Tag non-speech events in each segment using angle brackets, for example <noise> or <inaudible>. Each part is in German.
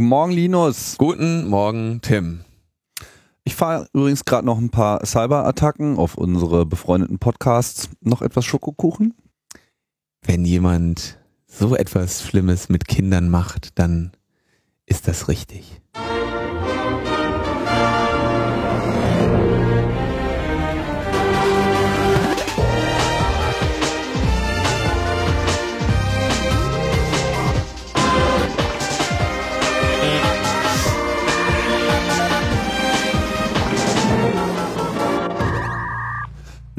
Guten Morgen, Linus. Guten Morgen, Tim. Ich fahre übrigens gerade noch ein paar Cyberattacken auf unsere befreundeten Podcasts. Noch etwas Schokokuchen? Wenn jemand so etwas Schlimmes mit Kindern macht, dann ist das richtig.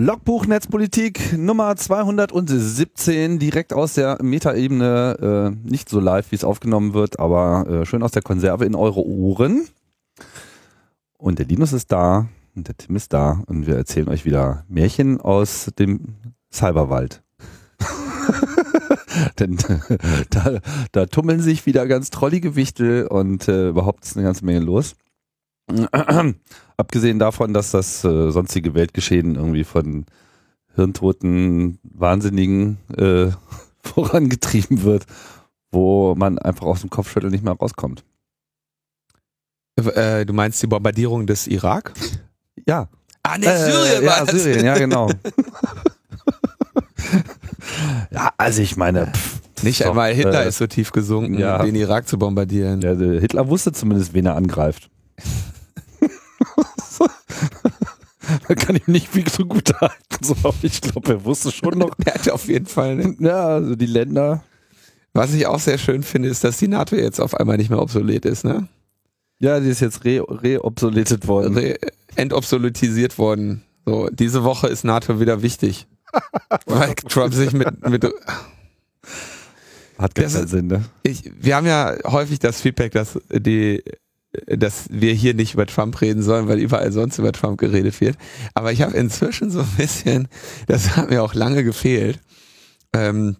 Logbuch Netzpolitik Nummer 217, direkt aus der Metaebene, äh, nicht so live, wie es aufgenommen wird, aber äh, schön aus der Konserve in eure Ohren. Und der Linus ist da und der Tim ist da und wir erzählen euch wieder Märchen aus dem Cyberwald. <laughs> Denn da, da tummeln sich wieder ganz trollige Wichtel und äh, überhaupt ist eine ganze Menge los. <clears throat> Abgesehen davon, dass das äh, sonstige Weltgeschehen irgendwie von hirntoten Wahnsinnigen äh, <laughs> vorangetrieben wird, wo man einfach aus dem Kopfschütteln nicht mehr rauskommt. Äh, du meinst die Bombardierung des Irak? <laughs> Ja. Ah, nee, Syrien äh, war ja. Syrien, ja, genau. <laughs> ja, also ich meine, pff, Nicht einmal Hitler äh, ist so tief gesunken, ja. den Irak zu bombardieren. ja, der Hitler wusste zumindest, wen er angreift. <laughs> Man kann ihm nicht viel so gut halten. So, aber ich glaube, er wusste schon noch. <laughs> Der hat auf jeden Fall. Ne? Ja, also die Länder. Was ich auch sehr schön finde, ist, dass die NATO jetzt auf einmal nicht mehr obsolet ist, ne? Ja, die ist jetzt re reobsoletet worden. Re entobsoletisiert worden. So, diese Woche ist NATO wieder wichtig. <laughs> Weil Trump sich mit, mit Hat gar keinen Sinn, ne? ich, wir haben ja häufig das Feedback, dass die dass wir hier nicht über Trump reden sollen, weil überall sonst über Trump geredet wird. Aber ich habe inzwischen so ein bisschen, das hat mir auch lange gefehlt. Ähm,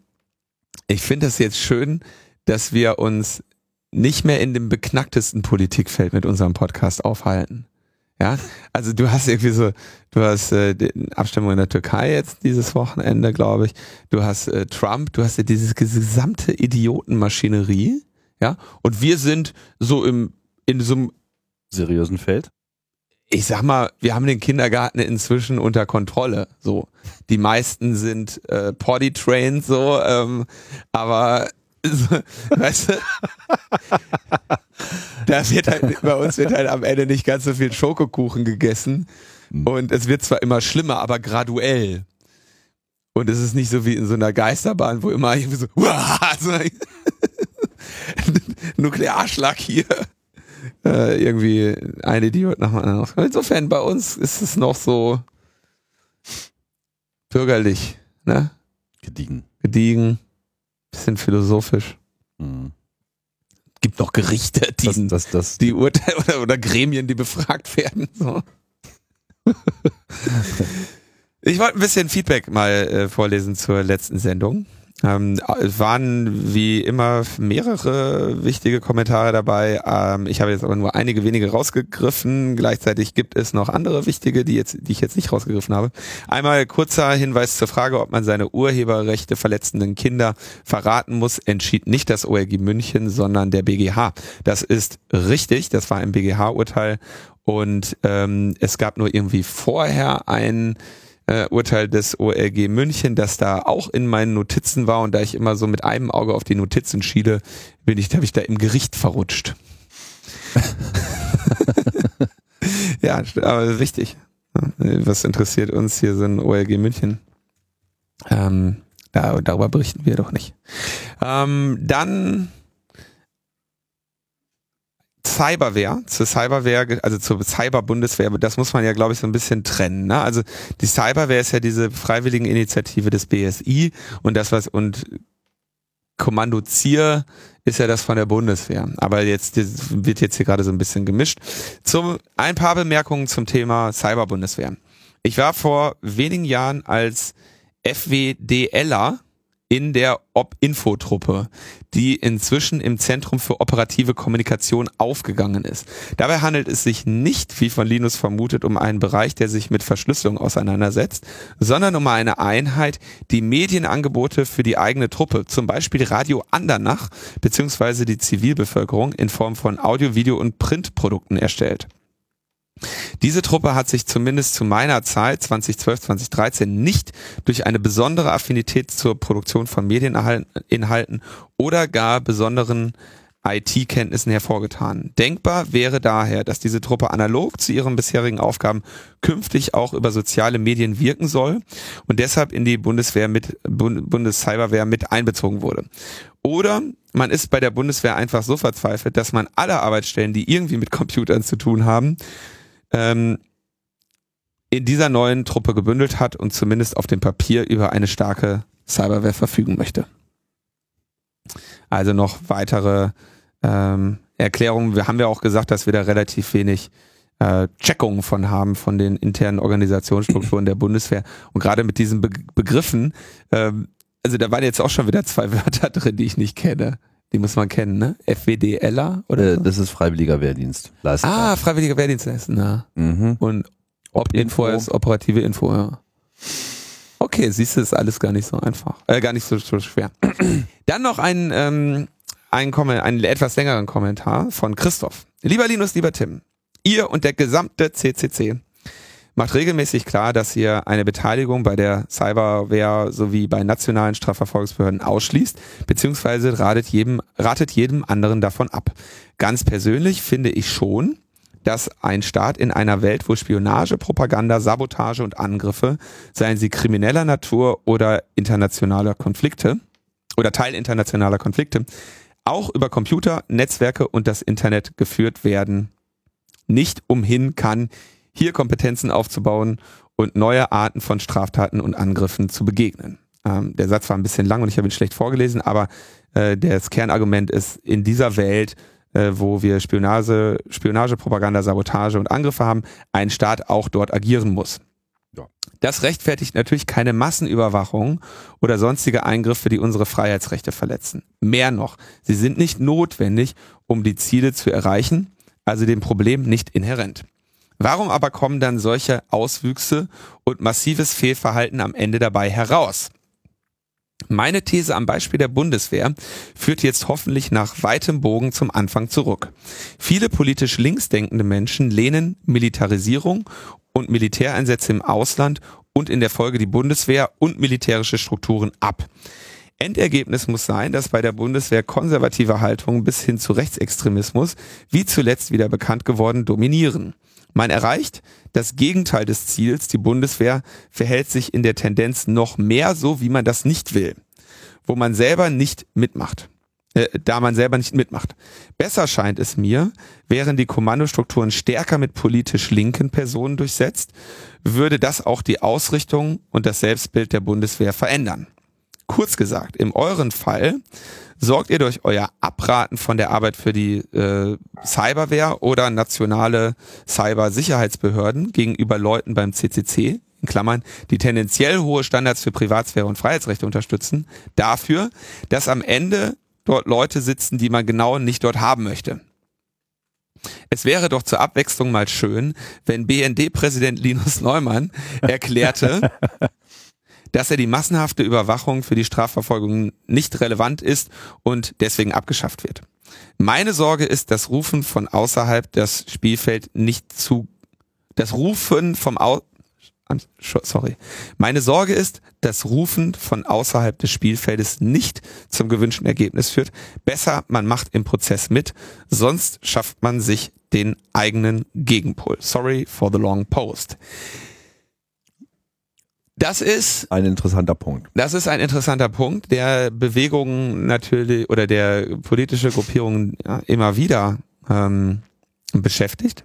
ich finde es jetzt schön, dass wir uns nicht mehr in dem beknacktesten Politikfeld mit unserem Podcast aufhalten. Ja, also du hast irgendwie so, du hast äh, Abstimmung in der Türkei jetzt dieses Wochenende, glaube ich. Du hast äh, Trump, du hast ja diese gesamte Idiotenmaschinerie, ja. Und wir sind so im in so einem, Seriösen Feld. ich sag mal, wir haben den Kindergarten inzwischen unter Kontrolle. So, die meisten sind äh, Potty trained, so, ähm, aber <laughs> weißt du, da wird halt, bei uns wird halt am Ende nicht ganz so viel Schokokuchen gegessen und es wird zwar immer schlimmer, aber graduell. Und es ist nicht so wie in so einer Geisterbahn, wo immer irgendwie so, "Uah", <laughs> so Nuklearschlag hier. Äh, irgendwie ein Idiot nach dem anderen. Insofern bei uns ist es noch so bürgerlich, ne? Gediegen. Gediegen, bisschen philosophisch. Mhm. Gibt noch Gerichte, die, Das, das, das, die Urteile oder, oder Gremien, die befragt werden. So. <laughs> Ich wollte ein bisschen Feedback mal äh, vorlesen zur letzten Sendung. Ähm, es waren wie immer mehrere wichtige Kommentare dabei. Ähm, ich habe jetzt aber nur einige wenige rausgegriffen. Gleichzeitig gibt es noch andere wichtige, die, jetzt, die ich jetzt nicht rausgegriffen habe. Einmal kurzer Hinweis zur Frage, ob man seine Urheberrechte verletzenden Kinder verraten muss, entschied nicht das OLG München, sondern der BGH. Das ist richtig, das war ein BGH-Urteil und ähm, es gab nur irgendwie vorher ein äh, Urteil des OLG München, das da auch in meinen Notizen war und da ich immer so mit einem Auge auf die Notizen schiele, bin ich, habe ich da im Gericht verrutscht. <laughs> ja, aber wichtig. Was interessiert uns hier so ein OLG München? Ähm, da, darüber berichten wir doch nicht. Ähm, dann Cyberwehr, zur Cyberwehr, also zur Cyberbundeswehr, das muss man ja, glaube ich, so ein bisschen trennen. Ne? Also die Cyberwehr ist ja diese freiwilligen Initiative des BSI und das was und Kommando Zier ist ja das von der Bundeswehr. Aber jetzt wird jetzt hier gerade so ein bisschen gemischt. Zum ein paar Bemerkungen zum Thema Cyberbundeswehr. Ich war vor wenigen Jahren als FWDLer in der Ob-Info-Truppe, die inzwischen im Zentrum für operative Kommunikation aufgegangen ist. Dabei handelt es sich nicht, wie von Linus vermutet, um einen Bereich, der sich mit Verschlüsselung auseinandersetzt, sondern um eine Einheit, die Medienangebote für die eigene Truppe, zum Beispiel Radio Andernach beziehungsweise die Zivilbevölkerung in Form von Audio, Video und Printprodukten erstellt. Diese Truppe hat sich zumindest zu meiner Zeit 2012, 2013 nicht durch eine besondere Affinität zur Produktion von Medieninhalten oder gar besonderen IT-Kenntnissen hervorgetan. Denkbar wäre daher, dass diese Truppe analog zu ihren bisherigen Aufgaben künftig auch über soziale Medien wirken soll und deshalb in die Bundeswehr mit Bundescyberwehr mit einbezogen wurde. Oder man ist bei der Bundeswehr einfach so verzweifelt, dass man alle Arbeitsstellen, die irgendwie mit Computern zu tun haben, ähm, in dieser neuen Truppe gebündelt hat und zumindest auf dem Papier über eine starke Cyberware verfügen möchte. Also noch weitere ähm, Erklärungen. Wir haben ja auch gesagt, dass wir da relativ wenig äh, Checkungen von haben von den internen Organisationsstrukturen der Bundeswehr. Und gerade mit diesen Be Begriffen, ähm, also da waren jetzt auch schon wieder zwei <laughs> Wörter drin, die ich nicht kenne. Die muss man kennen, ne? FWDLer oder? Äh? Das ist Freiwilliger Wehrdienst. Leisten. Ah, Freiwilliger Wehrdienst leisten, ja. Mhm. Und Ob-Info ist operative Info, ja. Okay, siehst du, ist alles gar nicht so einfach. Äh, gar nicht so, so schwer. <clears throat> Dann noch ein, ähm, ein, einen etwas längeren Kommentar von Christoph. Lieber Linus, lieber Tim, ihr und der gesamte CCC macht regelmäßig klar, dass ihr eine Beteiligung bei der Cyberwehr sowie bei nationalen Strafverfolgungsbehörden ausschließt, beziehungsweise ratet jedem, ratet jedem anderen davon ab. Ganz persönlich finde ich schon, dass ein Staat in einer Welt, wo Spionage, Propaganda, Sabotage und Angriffe, seien sie krimineller Natur oder internationaler Konflikte oder Teil internationaler Konflikte, auch über Computer, Netzwerke und das Internet geführt werden, nicht umhin kann, hier Kompetenzen aufzubauen und neue Arten von Straftaten und Angriffen zu begegnen. Ähm, der Satz war ein bisschen lang und ich habe ihn schlecht vorgelesen, aber äh, das Kernargument ist, in dieser Welt, äh, wo wir Spionage, Spionage, Propaganda, Sabotage und Angriffe haben, ein Staat auch dort agieren muss. Ja. Das rechtfertigt natürlich keine Massenüberwachung oder sonstige Eingriffe, die unsere Freiheitsrechte verletzen. Mehr noch, sie sind nicht notwendig, um die Ziele zu erreichen, also dem Problem nicht inhärent. Warum aber kommen dann solche Auswüchse und massives Fehlverhalten am Ende dabei heraus? Meine These am Beispiel der Bundeswehr führt jetzt hoffentlich nach weitem Bogen zum Anfang zurück. Viele politisch linksdenkende Menschen lehnen Militarisierung und Militäreinsätze im Ausland und in der Folge die Bundeswehr und militärische Strukturen ab. Endergebnis muss sein, dass bei der Bundeswehr konservative Haltungen bis hin zu Rechtsextremismus, wie zuletzt wieder bekannt geworden, dominieren. Man erreicht das Gegenteil des Ziels. Die Bundeswehr verhält sich in der Tendenz noch mehr so, wie man das nicht will, wo man selber nicht mitmacht. Äh, da man selber nicht mitmacht. Besser scheint es mir, wären die Kommandostrukturen stärker mit politisch linken Personen durchsetzt, würde das auch die Ausrichtung und das Selbstbild der Bundeswehr verändern. Kurz gesagt, in euren Fall sorgt ihr durch euer Abraten von der Arbeit für die äh, Cyberwehr oder nationale Cybersicherheitsbehörden gegenüber Leuten beim CCC, in Klammern, die tendenziell hohe Standards für Privatsphäre und Freiheitsrechte unterstützen, dafür, dass am Ende dort Leute sitzen, die man genau nicht dort haben möchte. Es wäre doch zur Abwechslung mal schön, wenn BND-Präsident Linus Neumann <laughs> erklärte, dass er die massenhafte Überwachung für die Strafverfolgung nicht relevant ist und deswegen abgeschafft wird. Meine Sorge ist, das Rufen von außerhalb das Spielfeld nicht zu, das Rufen vom Au sorry. Meine Sorge ist, dass Rufen von außerhalb des Spielfeldes nicht zum gewünschten Ergebnis führt. Besser, man macht im Prozess mit, sonst schafft man sich den eigenen Gegenpol. Sorry for the long post. Das ist ein interessanter Punkt. Das ist ein interessanter Punkt, der Bewegungen natürlich oder der politische Gruppierungen ja, immer wieder ähm, beschäftigt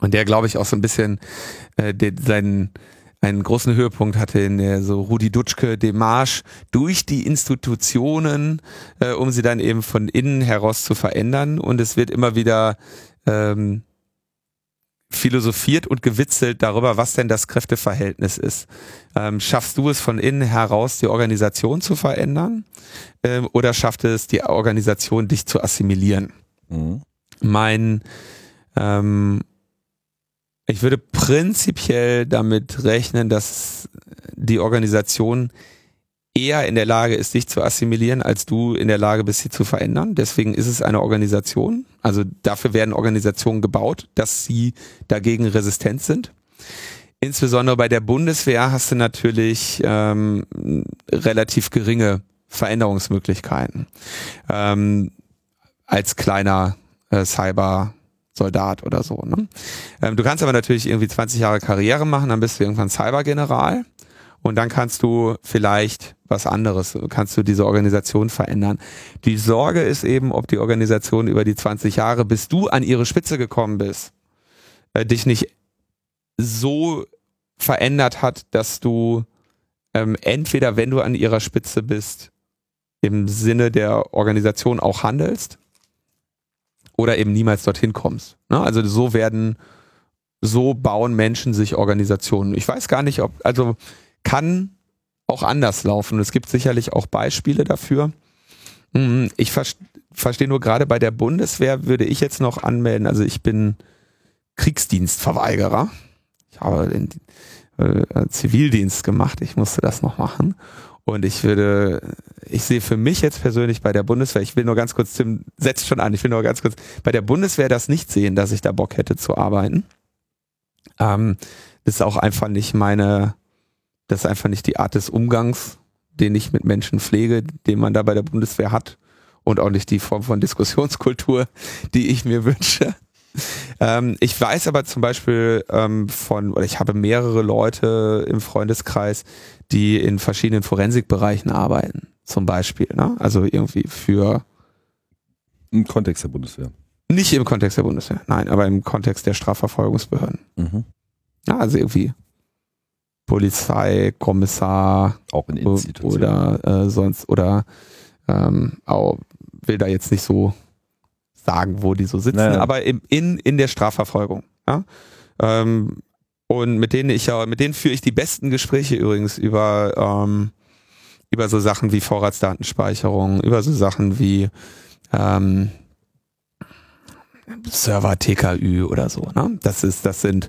und der, glaube ich, auch so ein bisschen äh, den, seinen einen großen Höhepunkt hatte in der so Rudi Dutschke Demarsch durch die Institutionen, äh, um sie dann eben von innen heraus zu verändern. Und es wird immer wieder ähm, philosophiert und gewitzelt darüber, was denn das Kräfteverhältnis ist. Ähm, schaffst du es von innen heraus, die Organisation zu verändern? Ähm, oder schafft es die Organisation, dich zu assimilieren? Mhm. Mein, ähm, ich würde prinzipiell damit rechnen, dass die Organisation eher in der Lage ist, dich zu assimilieren, als du in der Lage bist, sie zu verändern. Deswegen ist es eine Organisation. Also dafür werden Organisationen gebaut, dass sie dagegen resistent sind. Insbesondere bei der Bundeswehr hast du natürlich ähm, relativ geringe Veränderungsmöglichkeiten. Ähm, als kleiner äh, Cyber-Soldat oder so. Ne? Ähm, du kannst aber natürlich irgendwie 20 Jahre Karriere machen, dann bist du irgendwann Cybergeneral und dann kannst du vielleicht was anderes, kannst du diese Organisation verändern. Die Sorge ist eben, ob die Organisation über die 20 Jahre, bis du an ihre Spitze gekommen bist, äh, dich nicht so verändert hat, dass du ähm, entweder, wenn du an ihrer Spitze bist, im Sinne der Organisation auch handelst oder eben niemals dorthin kommst. Ne? Also so werden, so bauen Menschen sich Organisationen. Ich weiß gar nicht, ob, also kann auch anders laufen. Es gibt sicherlich auch Beispiele dafür. Mhm, ich verstehe nur gerade bei der Bundeswehr würde ich jetzt noch anmelden. Also ich bin Kriegsdienstverweigerer. Ich habe den äh, Zivildienst gemacht. Ich musste das noch machen. Und ich würde, ich sehe für mich jetzt persönlich bei der Bundeswehr, ich will nur ganz kurz, Tim setzt schon an, ich will nur ganz kurz, bei der Bundeswehr das nicht sehen, dass ich da Bock hätte zu arbeiten. Ähm, das ist auch einfach nicht meine, das ist einfach nicht die Art des Umgangs, den ich mit Menschen pflege, den man da bei der Bundeswehr hat und auch nicht die Form von Diskussionskultur, <laughs> die ich mir wünsche. Ähm, ich weiß aber zum Beispiel ähm, von, oder ich habe mehrere Leute im Freundeskreis, die in verschiedenen Forensikbereichen arbeiten, zum Beispiel. Ne? Also irgendwie für im Kontext der Bundeswehr. Nicht im Kontext der Bundeswehr, nein, aber im Kontext der Strafverfolgungsbehörden. Mhm. Ja, also irgendwie Polizei, Kommissar auch in oder äh, sonst oder ähm, auch, will da jetzt nicht so sagen, wo die so sitzen, naja. aber im, in in der Strafverfolgung. Ja? Ähm, und mit denen ich ja, mit denen führe ich die besten Gespräche übrigens über ähm, über so Sachen wie Vorratsdatenspeicherung, über so Sachen wie ähm, Server TKÜ oder so. Ne? Das ist, das sind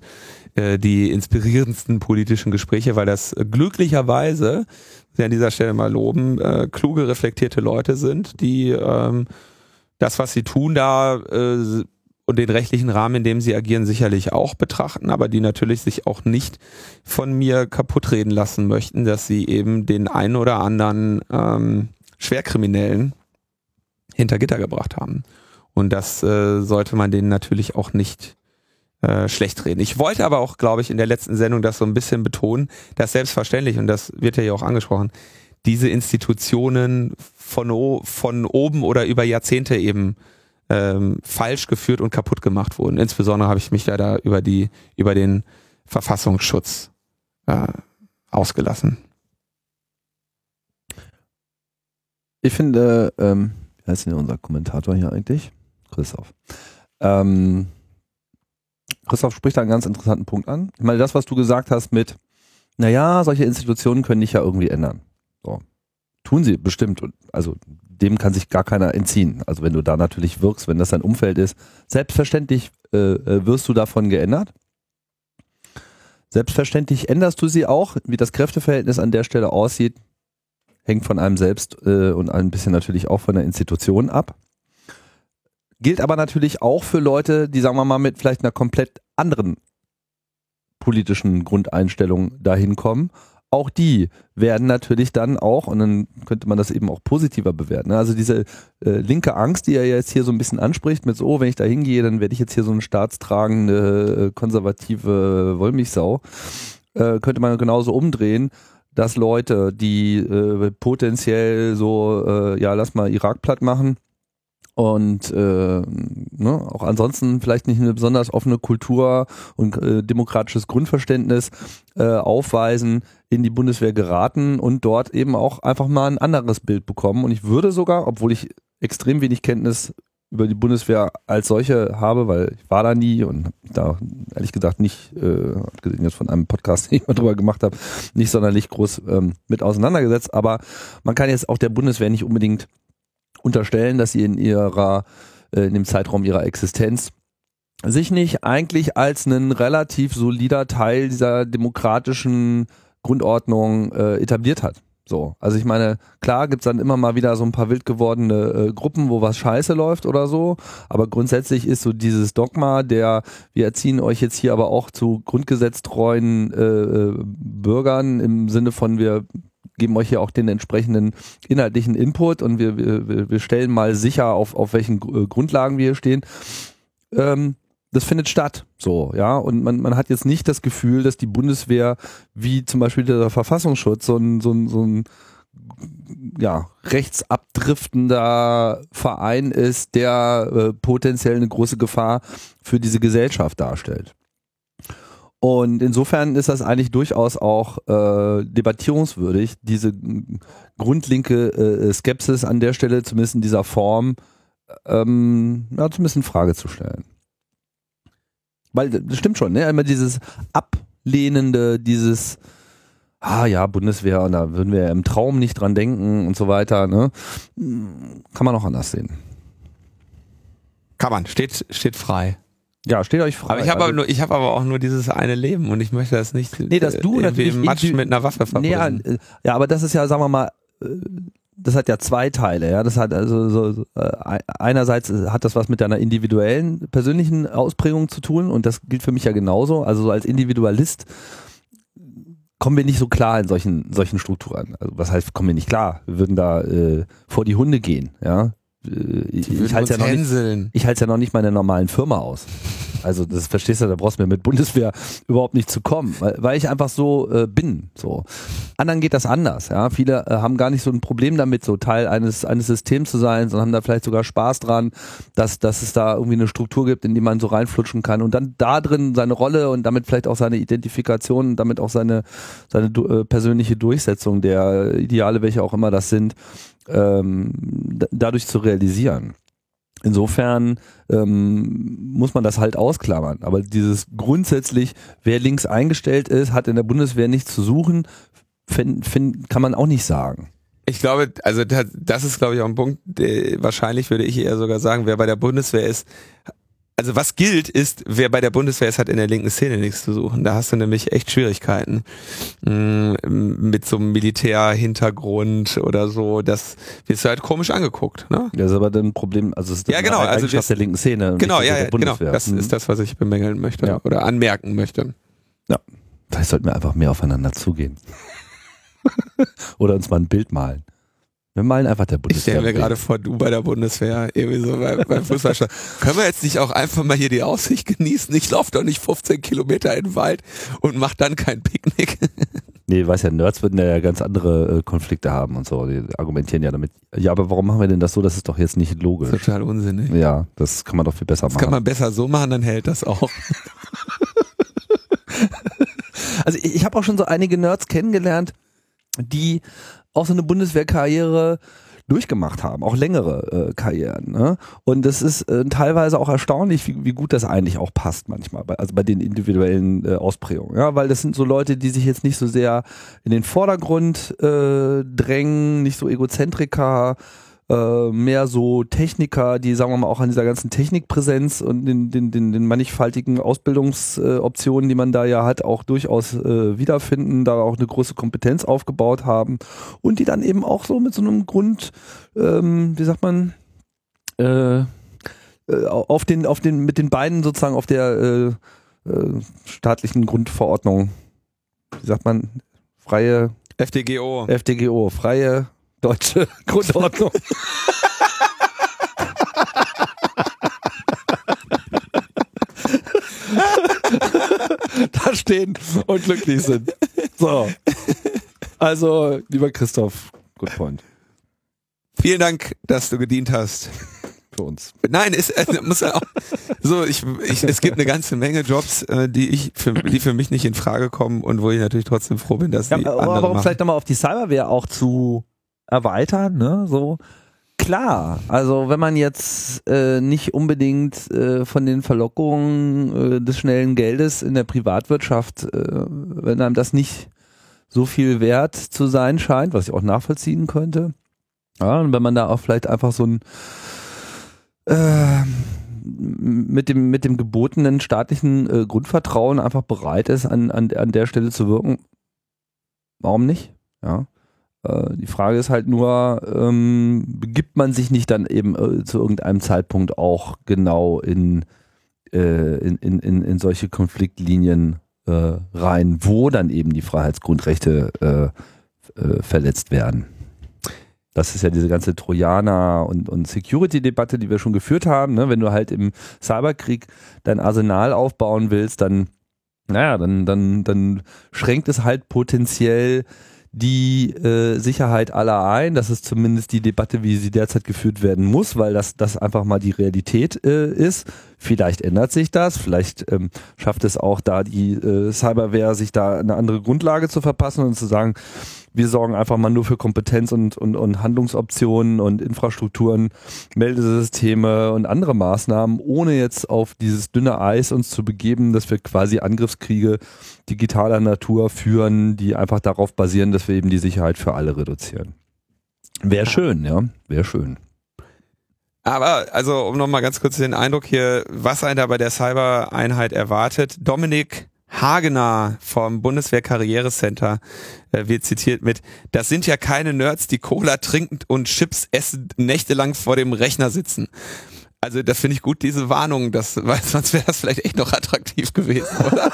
äh, die inspirierendsten politischen Gespräche, weil das glücklicherweise, an dieser Stelle mal loben, äh, kluge, reflektierte Leute sind, die ähm, das, was sie tun, da äh, und den rechtlichen Rahmen, in dem sie agieren, sicherlich auch betrachten, aber die natürlich sich auch nicht von mir kaputtreden lassen möchten, dass sie eben den einen oder anderen ähm, Schwerkriminellen hinter Gitter gebracht haben. Und das äh, sollte man denen natürlich auch nicht äh, schlecht reden. Ich wollte aber auch, glaube ich, in der letzten Sendung das so ein bisschen betonen, dass selbstverständlich, und das wird ja hier auch angesprochen, diese Institutionen von, von oben oder über Jahrzehnte eben ähm, falsch geführt und kaputt gemacht wurden. Insbesondere habe ich mich ja da über die, über den Verfassungsschutz äh, ausgelassen. Ich finde, ähm, wer ist denn unser Kommentator hier eigentlich? Christoph. Ähm, Christoph spricht da einen ganz interessanten Punkt an. Ich meine, das, was du gesagt hast mit, naja, solche Institutionen können dich ja irgendwie ändern. So. Tun sie bestimmt. Also dem kann sich gar keiner entziehen. Also wenn du da natürlich wirkst, wenn das dein Umfeld ist, selbstverständlich äh, äh wirst du davon geändert. Selbstverständlich änderst du sie auch. Wie das Kräfteverhältnis an der Stelle aussieht, hängt von einem selbst äh, und ein bisschen natürlich auch von der Institution ab. Gilt aber natürlich auch für Leute, die, sagen wir mal, mit vielleicht einer komplett anderen politischen Grundeinstellung dahin kommen. Auch die werden natürlich dann auch, und dann könnte man das eben auch positiver bewerten. Ne? Also diese äh, linke Angst, die er jetzt hier so ein bisschen anspricht, mit so, oh, wenn ich da hingehe, dann werde ich jetzt hier so eine staatstragende, äh, konservative Wollmilchsau, äh, könnte man genauso umdrehen dass Leute, die äh, potenziell so, äh, ja, lass mal Irak platt machen, und äh, ne, auch ansonsten vielleicht nicht eine besonders offene Kultur und äh, demokratisches Grundverständnis äh, aufweisen, in die Bundeswehr geraten und dort eben auch einfach mal ein anderes Bild bekommen. Und ich würde sogar, obwohl ich extrem wenig Kenntnis über die Bundeswehr als solche habe, weil ich war da nie und da ehrlich gesagt nicht, äh, abgesehen jetzt von einem Podcast, den ich mal drüber gemacht habe, nicht sonderlich groß ähm, mit auseinandergesetzt. Aber man kann jetzt auch der Bundeswehr nicht unbedingt unterstellen, dass sie in ihrer, äh, in dem Zeitraum ihrer Existenz sich nicht eigentlich als ein relativ solider Teil dieser demokratischen Grundordnung äh, etabliert hat. So, also ich meine, klar gibt's dann immer mal wieder so ein paar wild gewordene äh, Gruppen, wo was scheiße läuft oder so, aber grundsätzlich ist so dieses Dogma der, wir erziehen euch jetzt hier aber auch zu grundgesetztreuen äh, äh Bürgern im Sinne von, wir geben euch hier auch den entsprechenden inhaltlichen Input und wir, wir, wir stellen mal sicher, auf, auf welchen äh, Grundlagen wir hier stehen. Ähm, das findet statt. So, ja. Und man, man hat jetzt nicht das Gefühl, dass die Bundeswehr, wie zum Beispiel der Verfassungsschutz, so ein, so ein, so ein ja, rechtsabdriftender Verein ist, der äh, potenziell eine große Gefahr für diese Gesellschaft darstellt. Und insofern ist das eigentlich durchaus auch äh, debattierungswürdig, diese grundlinke äh, Skepsis an der Stelle, zumindest in dieser Form, ähm, ja, zumindest in Frage zu stellen. Weil das stimmt schon, ne? Immer dieses Ablehnende, dieses ah ja, Bundeswehr, und da würden wir im Traum nicht dran denken und so weiter, ne? Kann man auch anders sehen. Kann man, steht, steht frei. Ja, steht euch frei. Aber ich habe also, aber, nur, ich hab aber auch nur dieses eine Leben und ich möchte das nicht nee, dass du natürlich Matsch mit einer Waffe verbunden. Nee, ja, äh, ja, aber das ist ja, sagen wir mal, äh, das hat ja zwei Teile, ja. Das hat also so, äh, einerseits hat das was mit deiner individuellen, persönlichen Ausprägung zu tun und das gilt für mich ja genauso. Also so als Individualist kommen wir nicht so klar in solchen solchen Strukturen. Also was heißt, kommen wir nicht klar? Wir würden da äh, vor die Hunde gehen, ja. Äh, ich, ich halte ja noch nicht, ich halte ja noch nicht meine normalen Firma aus. Also das verstehst du, da brauchst du mir mit Bundeswehr <laughs> überhaupt nicht zu kommen, weil, weil ich einfach so äh, bin. So anderen geht das anders. Ja, viele äh, haben gar nicht so ein Problem damit, so Teil eines eines Systems zu sein, sondern haben da vielleicht sogar Spaß dran, dass dass es da irgendwie eine Struktur gibt, in die man so reinflutschen kann und dann da drin seine Rolle und damit vielleicht auch seine Identifikation, und damit auch seine seine äh, persönliche Durchsetzung der Ideale, welche auch immer das sind, ähm, dadurch zu realisieren. Insofern ähm, muss man das halt ausklammern. Aber dieses grundsätzlich, wer links eingestellt ist, hat in der Bundeswehr nichts zu suchen, find, find, kann man auch nicht sagen. Ich glaube, also das ist, glaube ich, auch ein Punkt, wahrscheinlich würde ich eher sogar sagen, wer bei der Bundeswehr ist, also was gilt ist, wer bei der Bundeswehr ist, hat in der linken Szene nichts zu suchen. Da hast du nämlich echt Schwierigkeiten mm, mit so einem Militärhintergrund oder so. Das wirst du halt komisch angeguckt. Ne? Das ist aber dann ein Problem. Also es ist ja genau, also das, der linken Szene. Genau, ja, ja genau. Das mhm. ist das, was ich bemängeln möchte ja. oder anmerken möchte. Ja, vielleicht sollten wir einfach mehr aufeinander zugehen <laughs> oder uns mal ein Bild malen. Wir malen einfach der Bundeswehr. Ich stelle mir gerade vor, du bei der Bundeswehr, irgendwie so beim, beim Fußballspiel. Können wir jetzt nicht auch einfach mal hier die Aussicht genießen? Ich laufe doch nicht 15 Kilometer in den Wald und mach dann kein Picknick. <laughs> Nee, weiß ja, Nerds würden ja ganz andere äh, Konflikte haben und so. Die argumentieren ja damit. Ja, aber warum machen wir denn das so? Das ist doch jetzt nicht logisch. Total unsinnig. Ja, das kann man doch viel besser das machen. Das kann man besser so machen, dann hält das auch. <laughs> also ich, ich habe auch schon so einige Nerds kennengelernt, die auch so eine Bundeswehrkarriere durchgemacht haben, auch längere äh, Karrieren. Ne? Und das ist äh, teilweise auch erstaunlich, wie, wie gut das eigentlich auch passt manchmal, bei, also bei den individuellen äh, Ausprägungen. Ja, weil das sind so Leute, die sich jetzt nicht so sehr in den Vordergrund äh, drängen, nicht so Egozentriker, äh, mehr so Techniker, die, sagen wir mal, auch an dieser ganzen Technikpräsenz und den, den, den, den mannigfaltigen Ausbildungsoptionen, äh, die man da ja hat, auch durchaus äh, wiederfinden, da auch eine große Kompetenz aufgebaut haben und die dann eben auch so mit so einem Grund, ähm, wie sagt man, äh, äh auf den, auf den, mit den Beinen sozusagen auf der äh, äh, staatlichen Grundverordnung, wie sagt man, freie FDGO. FDGO, freie deutsche <laughs> Grundordnung. da stehen und glücklich sind. So. Also, lieber Christoph, good point. Vielen Dank, dass du gedient hast. Für uns. Nein, es muss ja auch, so, ich, ich, es gibt eine ganze Menge Jobs, äh, die ich für, die für mich nicht in Frage kommen und wo ich natürlich trotzdem froh bin, dass ja, die aber warum vielleicht nochmal auf die Cyberwehr auch zu erweitern, ne? So. Klar, also wenn man jetzt äh, nicht unbedingt äh, von den Verlockungen äh, des schnellen Geldes in der Privatwirtschaft, äh, wenn einem das nicht so viel wert zu sein scheint, was ich auch nachvollziehen könnte, ja, und wenn man da auch vielleicht einfach so ein äh, mit dem mit dem gebotenen staatlichen äh, Grundvertrauen einfach bereit ist, an, an, an der Stelle zu wirken, warum nicht? Ja. Äh, die Frage ist halt nur, ähm, begibt man sich nicht dann eben äh, zu irgendeinem Zeitpunkt auch genau in, äh, in, in, in, solche Konfliktlinien äh, rein, wo dann eben die Freiheitsgrundrechte äh, äh, verletzt werden. Das ist ja diese ganze Trojaner- und, und Security-Debatte, die wir schon geführt haben. Ne? Wenn du halt im Cyberkrieg dein Arsenal aufbauen willst, dann, naja, dann, dann, dann schränkt es halt potenziell die äh, Sicherheit aller ein. Das ist zumindest die Debatte, wie sie derzeit geführt werden muss, weil das, das einfach mal die Realität äh, ist. Vielleicht ändert sich das, vielleicht ähm, schafft es auch da die äh, Cyberware, sich da eine andere Grundlage zu verpassen und zu sagen, wir sorgen einfach mal nur für Kompetenz und, und, und Handlungsoptionen und Infrastrukturen, Meldesysteme und andere Maßnahmen, ohne jetzt auf dieses dünne Eis uns zu begeben, dass wir quasi Angriffskriege digitaler Natur führen, die einfach darauf basieren, dass wir eben die Sicherheit für alle reduzieren. Wäre schön, ja, wäre schön. Aber, also, um nochmal ganz kurz den Eindruck hier, was einen da bei der Cyber-Einheit erwartet. Dominik Hagener vom Bundeswehr Karrierecenter äh, wird zitiert mit, das sind ja keine Nerds, die Cola trinken und Chips essen, nächtelang vor dem Rechner sitzen. Also da finde ich gut diese Warnung, dass, <laughs> weil sonst wäre das vielleicht echt noch attraktiv gewesen, oder?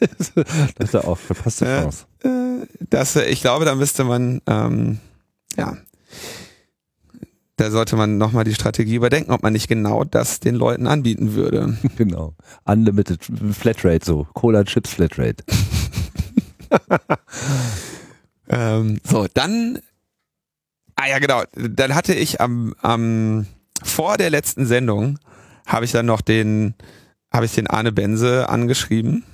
<laughs> das ist ja auch verpasste Chance. Äh, äh, das, ich glaube, da müsste man ähm, ja da sollte man nochmal die Strategie überdenken, ob man nicht genau das den Leuten anbieten würde. <laughs> Genau. Unlimited Flatrate, so. Cola Chips Flatrate. <laughs> ähm, so, dann, ah ja, genau. Dann hatte ich am, am, vor der letzten Sendung, habe ich dann noch den, habe ich den Arne Benze angeschrieben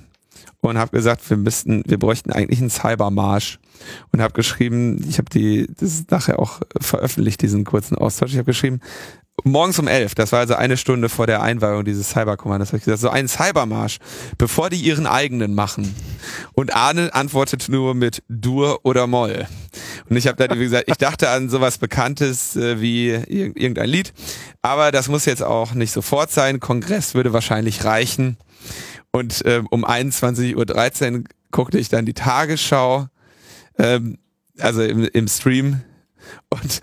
und habe gesagt, wir müssten, wir bräuchten eigentlich einen Cybermarsch und habe geschrieben, ich habe die, das ist nachher auch veröffentlicht, diesen kurzen Austausch. Ich habe geschrieben, morgens um elf, das war also eine Stunde vor der Einweihung dieses Cyberkommandos, habe ich gesagt, so ein Cybermarsch, bevor die ihren eigenen machen. Und Arne antwortet nur mit Dur oder Moll. Und ich habe dann wie gesagt, ich dachte an sowas Bekanntes äh, wie irgendein Lied, aber das muss jetzt auch nicht sofort sein. Kongress würde wahrscheinlich reichen. Und ähm, um 21.13 Uhr guckte ich dann die Tagesschau, ähm, also im, im Stream und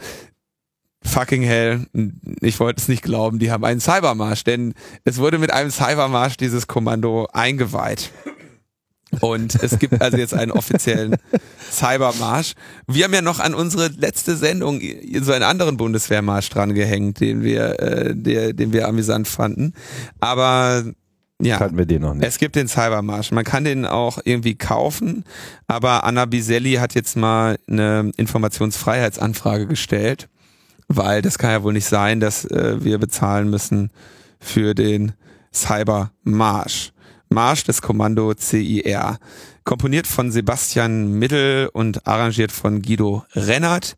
fucking hell, ich wollte es nicht glauben, die haben einen Cybermarsch, denn es wurde mit einem Cybermarsch dieses Kommando eingeweiht. Und es gibt also jetzt einen offiziellen Cybermarsch. Wir haben ja noch an unsere letzte Sendung so einen anderen Bundeswehrmarsch dran gehängt, den wir, äh, der, den wir amüsant fanden. Aber ja, kannten wir den noch nicht. Es gibt den Cybermarsch. Man kann den auch irgendwie kaufen, aber Anna Biselli hat jetzt mal eine Informationsfreiheitsanfrage gestellt, weil das kann ja wohl nicht sein, dass äh, wir bezahlen müssen für den Cybermarsch. Marsch des Kommando CIR. Komponiert von Sebastian Mittel und arrangiert von Guido Rennert.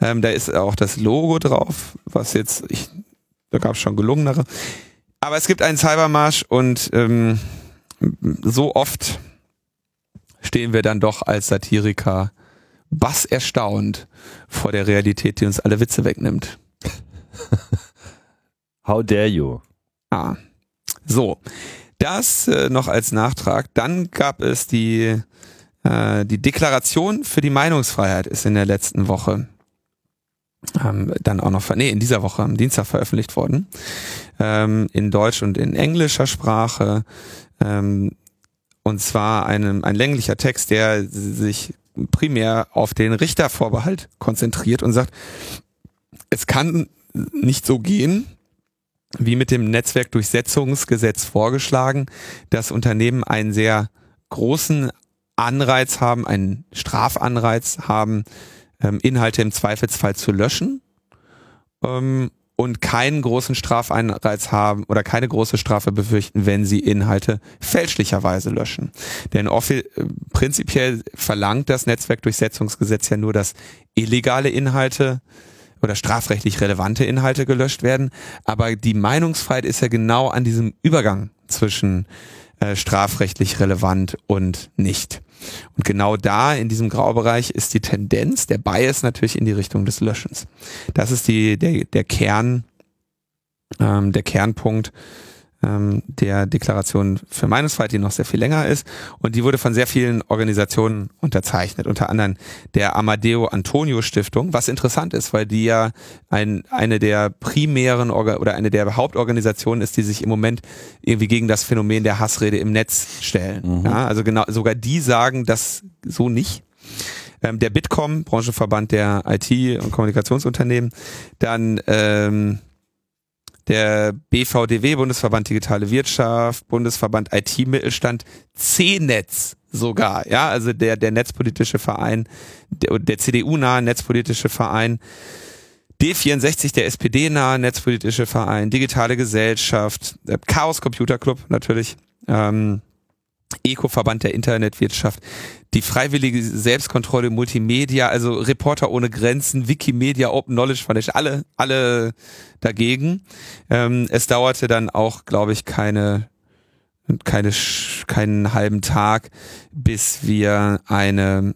Ähm, da ist auch das Logo drauf, was jetzt, ich, da gab es schon gelungenere. Aber es gibt einen Cybermarsch und ähm, so oft stehen wir dann doch als Satiriker was erstaunt vor der Realität, die uns alle Witze wegnimmt. <laughs> How dare you? Ah. So. Das äh, noch als Nachtrag. Dann gab es die, äh, die Deklaration für die Meinungsfreiheit ist in der letzten Woche ähm, dann auch noch, nee, in dieser Woche am Dienstag veröffentlicht worden, ähm, in Deutsch und in englischer Sprache. Ähm, und zwar einem, ein länglicher Text, der sich primär auf den Richtervorbehalt konzentriert und sagt, es kann nicht so gehen, wie mit dem Netzwerkdurchsetzungsgesetz vorgeschlagen, dass Unternehmen einen sehr großen Anreiz haben, einen Strafanreiz haben, ähm, Inhalte im Zweifelsfall zu löschen ähm, und keinen großen Strafeinreiz haben oder keine große Strafe befürchten, wenn sie Inhalte fälschlicherweise löschen. Denn äh, prinzipiell verlangt das Netzwerkdurchsetzungsgesetz ja nur, dass illegale Inhalte oder strafrechtlich relevante Inhalte gelöscht werden. Aber die Meinungsfreiheit ist ja genau an diesem Übergang zwischen äh, strafrechtlich relevant und nicht. Und genau da in diesem Graubereich ist die Tendenz, der Bias natürlich in die Richtung des Löschens. Das ist die, der, der Kern, ähm, der Kernpunkt ähm, der Deklaration für Meinungsfreiheit, die noch sehr viel länger ist. Und die wurde von sehr vielen Organisationen unterzeichnet, unter anderem der Amadeo Antonio Stiftung, was interessant ist, weil die ja ein, eine der primären Orga oder eine der Hauptorganisationen ist, die sich im Moment irgendwie gegen das Phänomen der Hassrede im Netz stellen. Mhm. Ja, also genau, sogar die sagen das so nicht ähm, der Bitkom, Branchenverband der IT- und Kommunikationsunternehmen, dann ähm, der BVDW, Bundesverband Digitale Wirtschaft, Bundesverband IT-Mittelstand, C-Netz sogar, ja, also der, der netzpolitische Verein, der, der CDU-nahe netzpolitische Verein, D64, der SPD-nahe netzpolitische Verein, Digitale Gesellschaft, äh, Chaos Computer Club natürlich, ähm, Eco-Verband der Internetwirtschaft, die freiwillige Selbstkontrolle Multimedia, also Reporter ohne Grenzen, Wikimedia, Open Knowledge Foundation, alle, alle dagegen. Ähm, es dauerte dann auch, glaube ich, keine, keine, keinen halben Tag, bis wir eine,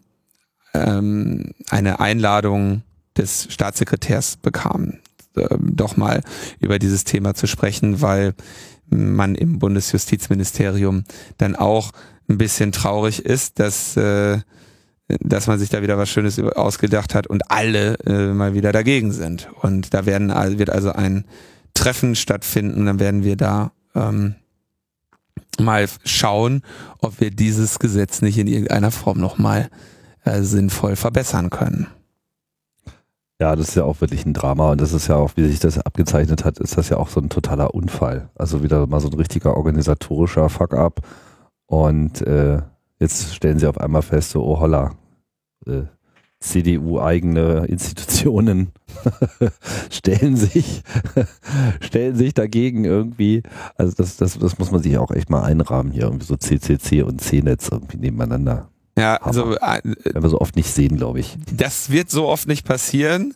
ähm, eine Einladung des Staatssekretärs bekamen, ähm, doch mal über dieses Thema zu sprechen, weil man im Bundesjustizministerium dann auch ein bisschen traurig ist, dass, äh, dass man sich da wieder was Schönes ausgedacht hat und alle äh, mal wieder dagegen sind. Und da werden, wird also ein Treffen stattfinden, dann werden wir da ähm, mal schauen, ob wir dieses Gesetz nicht in irgendeiner Form nochmal äh, sinnvoll verbessern können. Ja, das ist ja auch wirklich ein Drama und das ist ja auch, wie sich das abgezeichnet hat, ist das ja auch so ein totaler Unfall. Also wieder mal so ein richtiger organisatorischer Fuck-up und äh, jetzt stellen sie auf einmal fest, so, oh holla, äh, CDU-eigene Institutionen <laughs> stellen sich <laughs> stellen sich dagegen irgendwie. Also das, das, das muss man sich auch echt mal einrahmen hier, irgendwie so CCC und C-Netz irgendwie nebeneinander. Ja, also äh, werden wir so oft nicht sehen, glaube ich. Das wird so oft nicht passieren.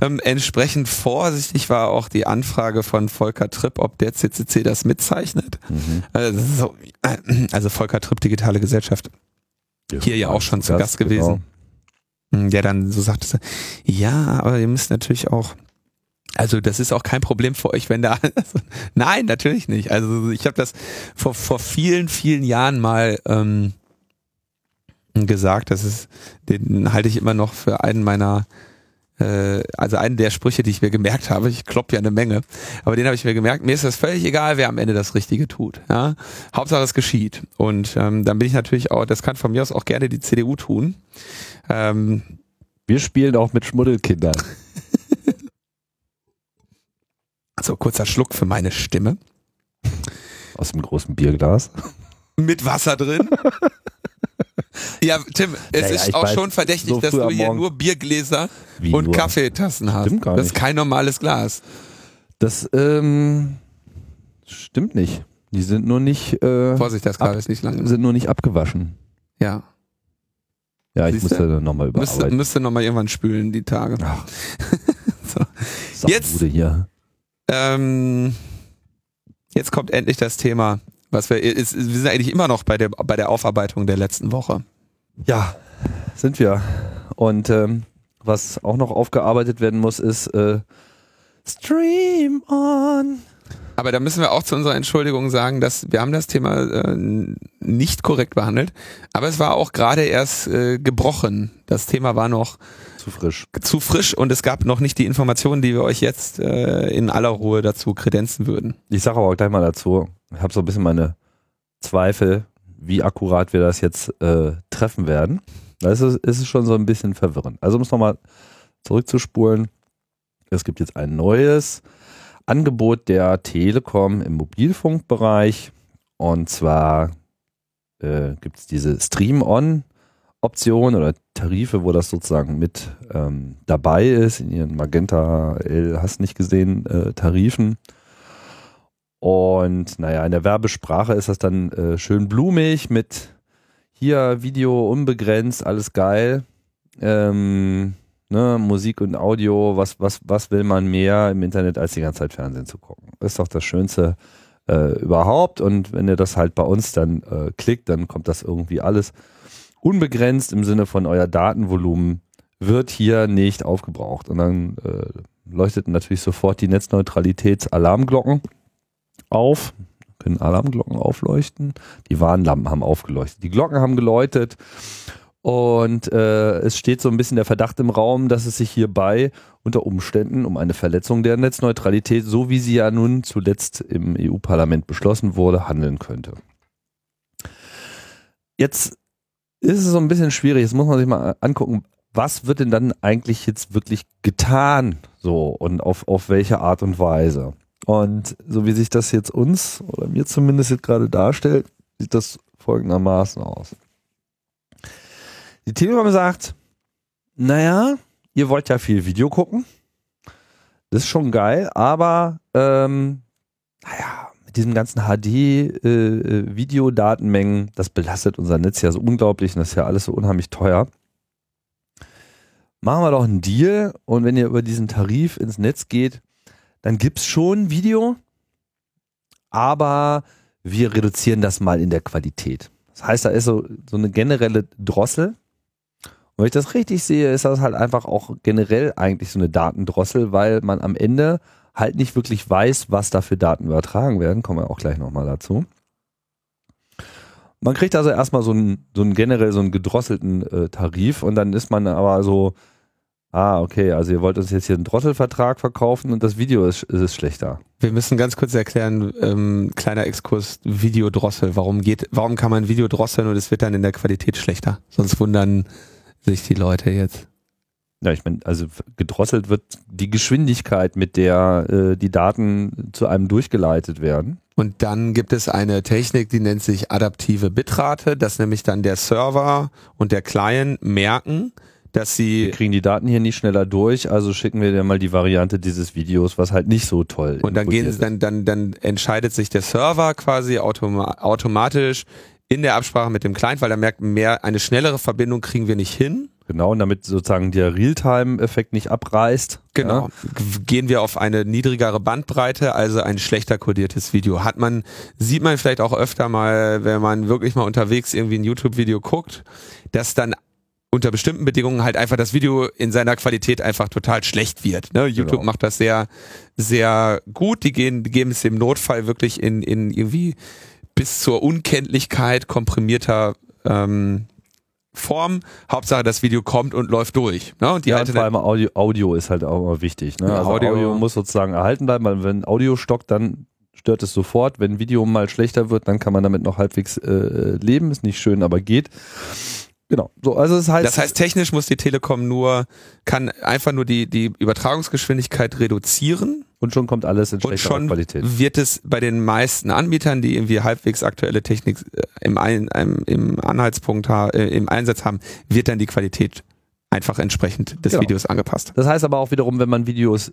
ähm, entsprechend vorsichtig war auch die Anfrage von Volker Tripp, ob der CCC das mitzeichnet. Mhm. Also, so, äh, also Volker Tripp, digitale Gesellschaft, ja, hier ja auch schon zu Gast, Gast gewesen. Genau. Der dann so sagte, ja, aber ihr müsst natürlich auch also das ist auch kein Problem für euch, wenn da. Also, <laughs> nein, natürlich nicht. Also ich habe das vor, vor vielen, vielen Jahren mal ähm, gesagt, das ist, den halte ich immer noch für einen meiner, äh, also einen der Sprüche, die ich mir gemerkt habe. Ich klopp ja eine Menge, aber den habe ich mir gemerkt. Mir ist das völlig egal, wer am Ende das Richtige tut. Ja? Hauptsache es geschieht. Und ähm, dann bin ich natürlich auch, das kann von mir aus auch gerne die CDU tun. Ähm, Wir spielen auch mit Schmuddelkindern. <laughs> so kurzer Schluck für meine Stimme. Aus dem großen Bierglas. Mit Wasser drin. <laughs> <laughs> Ja, Tim, es naja, ist auch schon verdächtig, so dass du hier nur Biergläser Wie und nur? Kaffeetassen hast. Stimmt gar nicht. Das ist kein normales Glas. Das ähm, stimmt nicht. Die sind nur nicht. Äh, Vorsicht, das Glas ist nicht lang. Sind nur nicht abgewaschen. Ja. Ja, ich Siehste? musste nochmal überarbeiten. Müsste, müsste nochmal irgendwann spülen, die Tage. Ach. <laughs> so. Jetzt. Hier. Ähm, jetzt kommt endlich das Thema was wir, ist, wir sind eigentlich immer noch bei der, bei der Aufarbeitung der letzten Woche. Ja, sind wir. Und ähm, was auch noch aufgearbeitet werden muss, ist äh, Stream On. Aber da müssen wir auch zu unserer Entschuldigung sagen, dass wir haben das Thema äh, nicht korrekt behandelt, aber es war auch gerade erst äh, gebrochen. Das Thema war noch zu frisch. Zu frisch und es gab noch nicht die Informationen, die wir euch jetzt äh, in aller Ruhe dazu kredenzen würden. Ich sage aber auch gleich mal dazu, habe so ein bisschen meine Zweifel, wie akkurat wir das jetzt äh, treffen werden. Da ist es, ist schon so ein bisschen verwirrend. Also um es nochmal zurückzuspulen. Es gibt jetzt ein neues Angebot der Telekom im Mobilfunkbereich. Und zwar äh, gibt es diese Stream-On-Option oder Tarife, wo das sozusagen mit ähm, dabei ist, in ihren Magenta L hast nicht gesehen äh, Tarifen. Und naja, in der Werbesprache ist das dann äh, schön blumig mit hier Video unbegrenzt, alles geil. Ähm, ne, Musik und Audio, was, was, was will man mehr im Internet, als die ganze Zeit Fernsehen zu gucken? Ist doch das Schönste äh, überhaupt. Und wenn ihr das halt bei uns dann äh, klickt, dann kommt das irgendwie alles unbegrenzt im Sinne von euer Datenvolumen wird hier nicht aufgebraucht. Und dann äh, leuchteten natürlich sofort die Netzneutralitätsalarmglocken auf. Können Alarmglocken aufleuchten? Die Warnlampen haben aufgeleuchtet. Die Glocken haben geläutet. Und äh, es steht so ein bisschen der Verdacht im Raum, dass es sich hierbei unter Umständen um eine Verletzung der Netzneutralität, so wie sie ja nun zuletzt im EU-Parlament beschlossen wurde, handeln könnte. Jetzt ist es so ein bisschen schwierig, jetzt muss man sich mal angucken, was wird denn dann eigentlich jetzt wirklich getan so und auf, auf welche Art und Weise. Und so wie sich das jetzt uns oder mir zumindest jetzt gerade darstellt, sieht das folgendermaßen aus. Die Telekom sagt, naja, ihr wollt ja viel Video gucken. Das ist schon geil, aber ähm, naja, mit diesem ganzen HD-Videodatenmengen, äh, das belastet unser Netz ja so unglaublich und das ist ja alles so unheimlich teuer. Machen wir doch einen Deal und wenn ihr über diesen Tarif ins Netz geht, dann gibt's schon Video, aber wir reduzieren das mal in der Qualität. Das heißt, da ist so, so eine generelle Drossel wenn ich das richtig sehe, ist das halt einfach auch generell eigentlich so eine Datendrossel, weil man am Ende halt nicht wirklich weiß, was da für Daten übertragen werden. Kommen wir auch gleich nochmal dazu. Man kriegt also erstmal so einen, so einen generell so einen gedrosselten äh, Tarif und dann ist man aber so, ah, okay, also ihr wollt uns jetzt hier einen Drosselvertrag verkaufen und das Video ist, ist, schlechter. Wir müssen ganz kurz erklären, ähm, kleiner Exkurs, Videodrossel. Warum geht, warum kann man Video drosseln und es wird dann in der Qualität schlechter? Sonst wundern sich die Leute jetzt? Ja, ich meine, also gedrosselt wird die Geschwindigkeit, mit der äh, die Daten zu einem durchgeleitet werden. Und dann gibt es eine Technik, die nennt sich adaptive Bitrate, dass nämlich dann der Server und der Client merken, dass sie. Wir kriegen die Daten hier nicht schneller durch, also schicken wir dir mal die Variante dieses Videos, was halt nicht so toll ist. Und dann gehen dann, dann, dann entscheidet sich der Server quasi automa automatisch, in der Absprache mit dem Client, weil er merkt, mehr eine schnellere Verbindung kriegen wir nicht hin. Genau, und damit sozusagen der Realtime-Effekt nicht abreißt. Genau. Ja. Gehen wir auf eine niedrigere Bandbreite, also ein schlechter kodiertes Video. Hat man, sieht man vielleicht auch öfter mal, wenn man wirklich mal unterwegs irgendwie ein YouTube-Video guckt, dass dann unter bestimmten Bedingungen halt einfach das Video in seiner Qualität einfach total schlecht wird. Ne? YouTube genau. macht das sehr, sehr gut. Die gehen, die geben es im Notfall wirklich in, in irgendwie bis zur Unkenntlichkeit komprimierter ähm, Form. Hauptsache das Video kommt und läuft durch. Ne? Und die ja, und vor allem Audio, Audio ist halt auch immer wichtig. Ne? Also Audio, Audio muss sozusagen erhalten bleiben, weil wenn Audio stockt, dann stört es sofort. Wenn Video mal schlechter wird, dann kann man damit noch halbwegs äh, leben. Ist nicht schön, aber geht. Genau. So, also das heißt, das heißt, technisch muss die Telekom nur, kann einfach nur die, die Übertragungsgeschwindigkeit reduzieren. Und schon kommt alles in schon Qualität. Wird es bei den meisten Anbietern, die irgendwie halbwegs aktuelle Technik äh, im, Ein, im Anhaltspunkt äh, im Einsatz haben, wird dann die Qualität einfach entsprechend des genau. Videos angepasst. Das heißt aber auch wiederum, wenn man Videos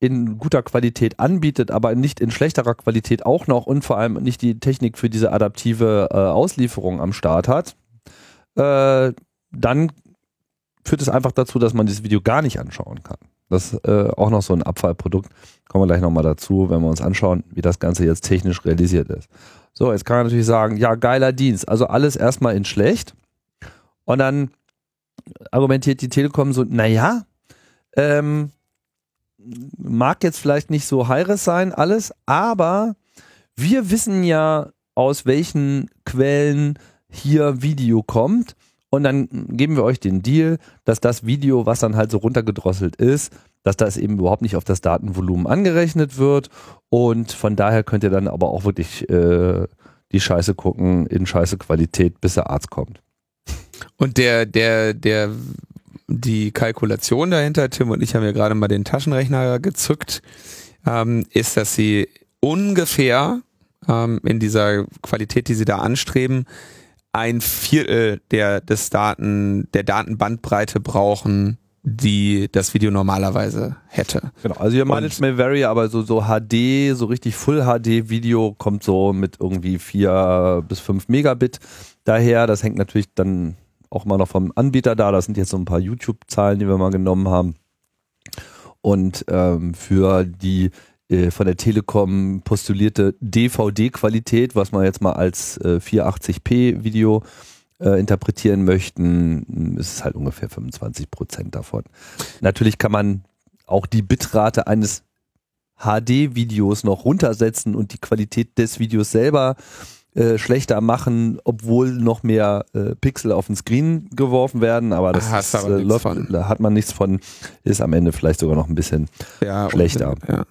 in guter Qualität anbietet, aber nicht in schlechterer Qualität auch noch und vor allem nicht die Technik für diese adaptive äh, Auslieferung am Start hat, äh, dann führt es einfach dazu, dass man dieses Video gar nicht anschauen kann. Das ist äh, auch noch so ein Abfallprodukt. Kommen wir gleich nochmal dazu, wenn wir uns anschauen, wie das Ganze jetzt technisch realisiert ist. So, jetzt kann man natürlich sagen, ja, geiler Dienst. Also alles erstmal in schlecht. Und dann argumentiert die Telekom so, naja, ähm, mag jetzt vielleicht nicht so heires sein, alles, aber wir wissen ja, aus welchen Quellen hier Video kommt und dann geben wir euch den Deal, dass das Video, was dann halt so runtergedrosselt ist, dass das eben überhaupt nicht auf das Datenvolumen angerechnet wird und von daher könnt ihr dann aber auch wirklich äh, die Scheiße gucken in Scheiße Qualität, bis der Arzt kommt. Und der, der, der, die Kalkulation dahinter, Tim und ich haben ja gerade mal den Taschenrechner gezückt, ähm, ist, dass sie ungefähr ähm, in dieser Qualität, die sie da anstreben, ein Viertel der, des Daten, der Datenbandbreite brauchen, die das Video normalerweise hätte. Genau, also ihr Managed may vary, aber so, so HD, so richtig Full HD Video kommt so mit irgendwie vier bis fünf Megabit daher. Das hängt natürlich dann auch mal noch vom Anbieter da. Das sind jetzt so ein paar YouTube-Zahlen, die wir mal genommen haben. Und ähm, für die äh, von der Telekom postulierte DVD-Qualität, was man jetzt mal als äh, 480p-Video äh, interpretieren möchten, ist es halt ungefähr 25 Prozent davon. Natürlich kann man auch die Bitrate eines HD-Videos noch runtersetzen und die Qualität des Videos selber äh, schlechter machen, obwohl noch mehr äh, Pixel auf den Screen geworfen werden, aber das Hast ist, aber äh, läuft, hat man nichts von, ist am Ende vielleicht sogar noch ein bisschen Ja, Schlechter. und- Ja.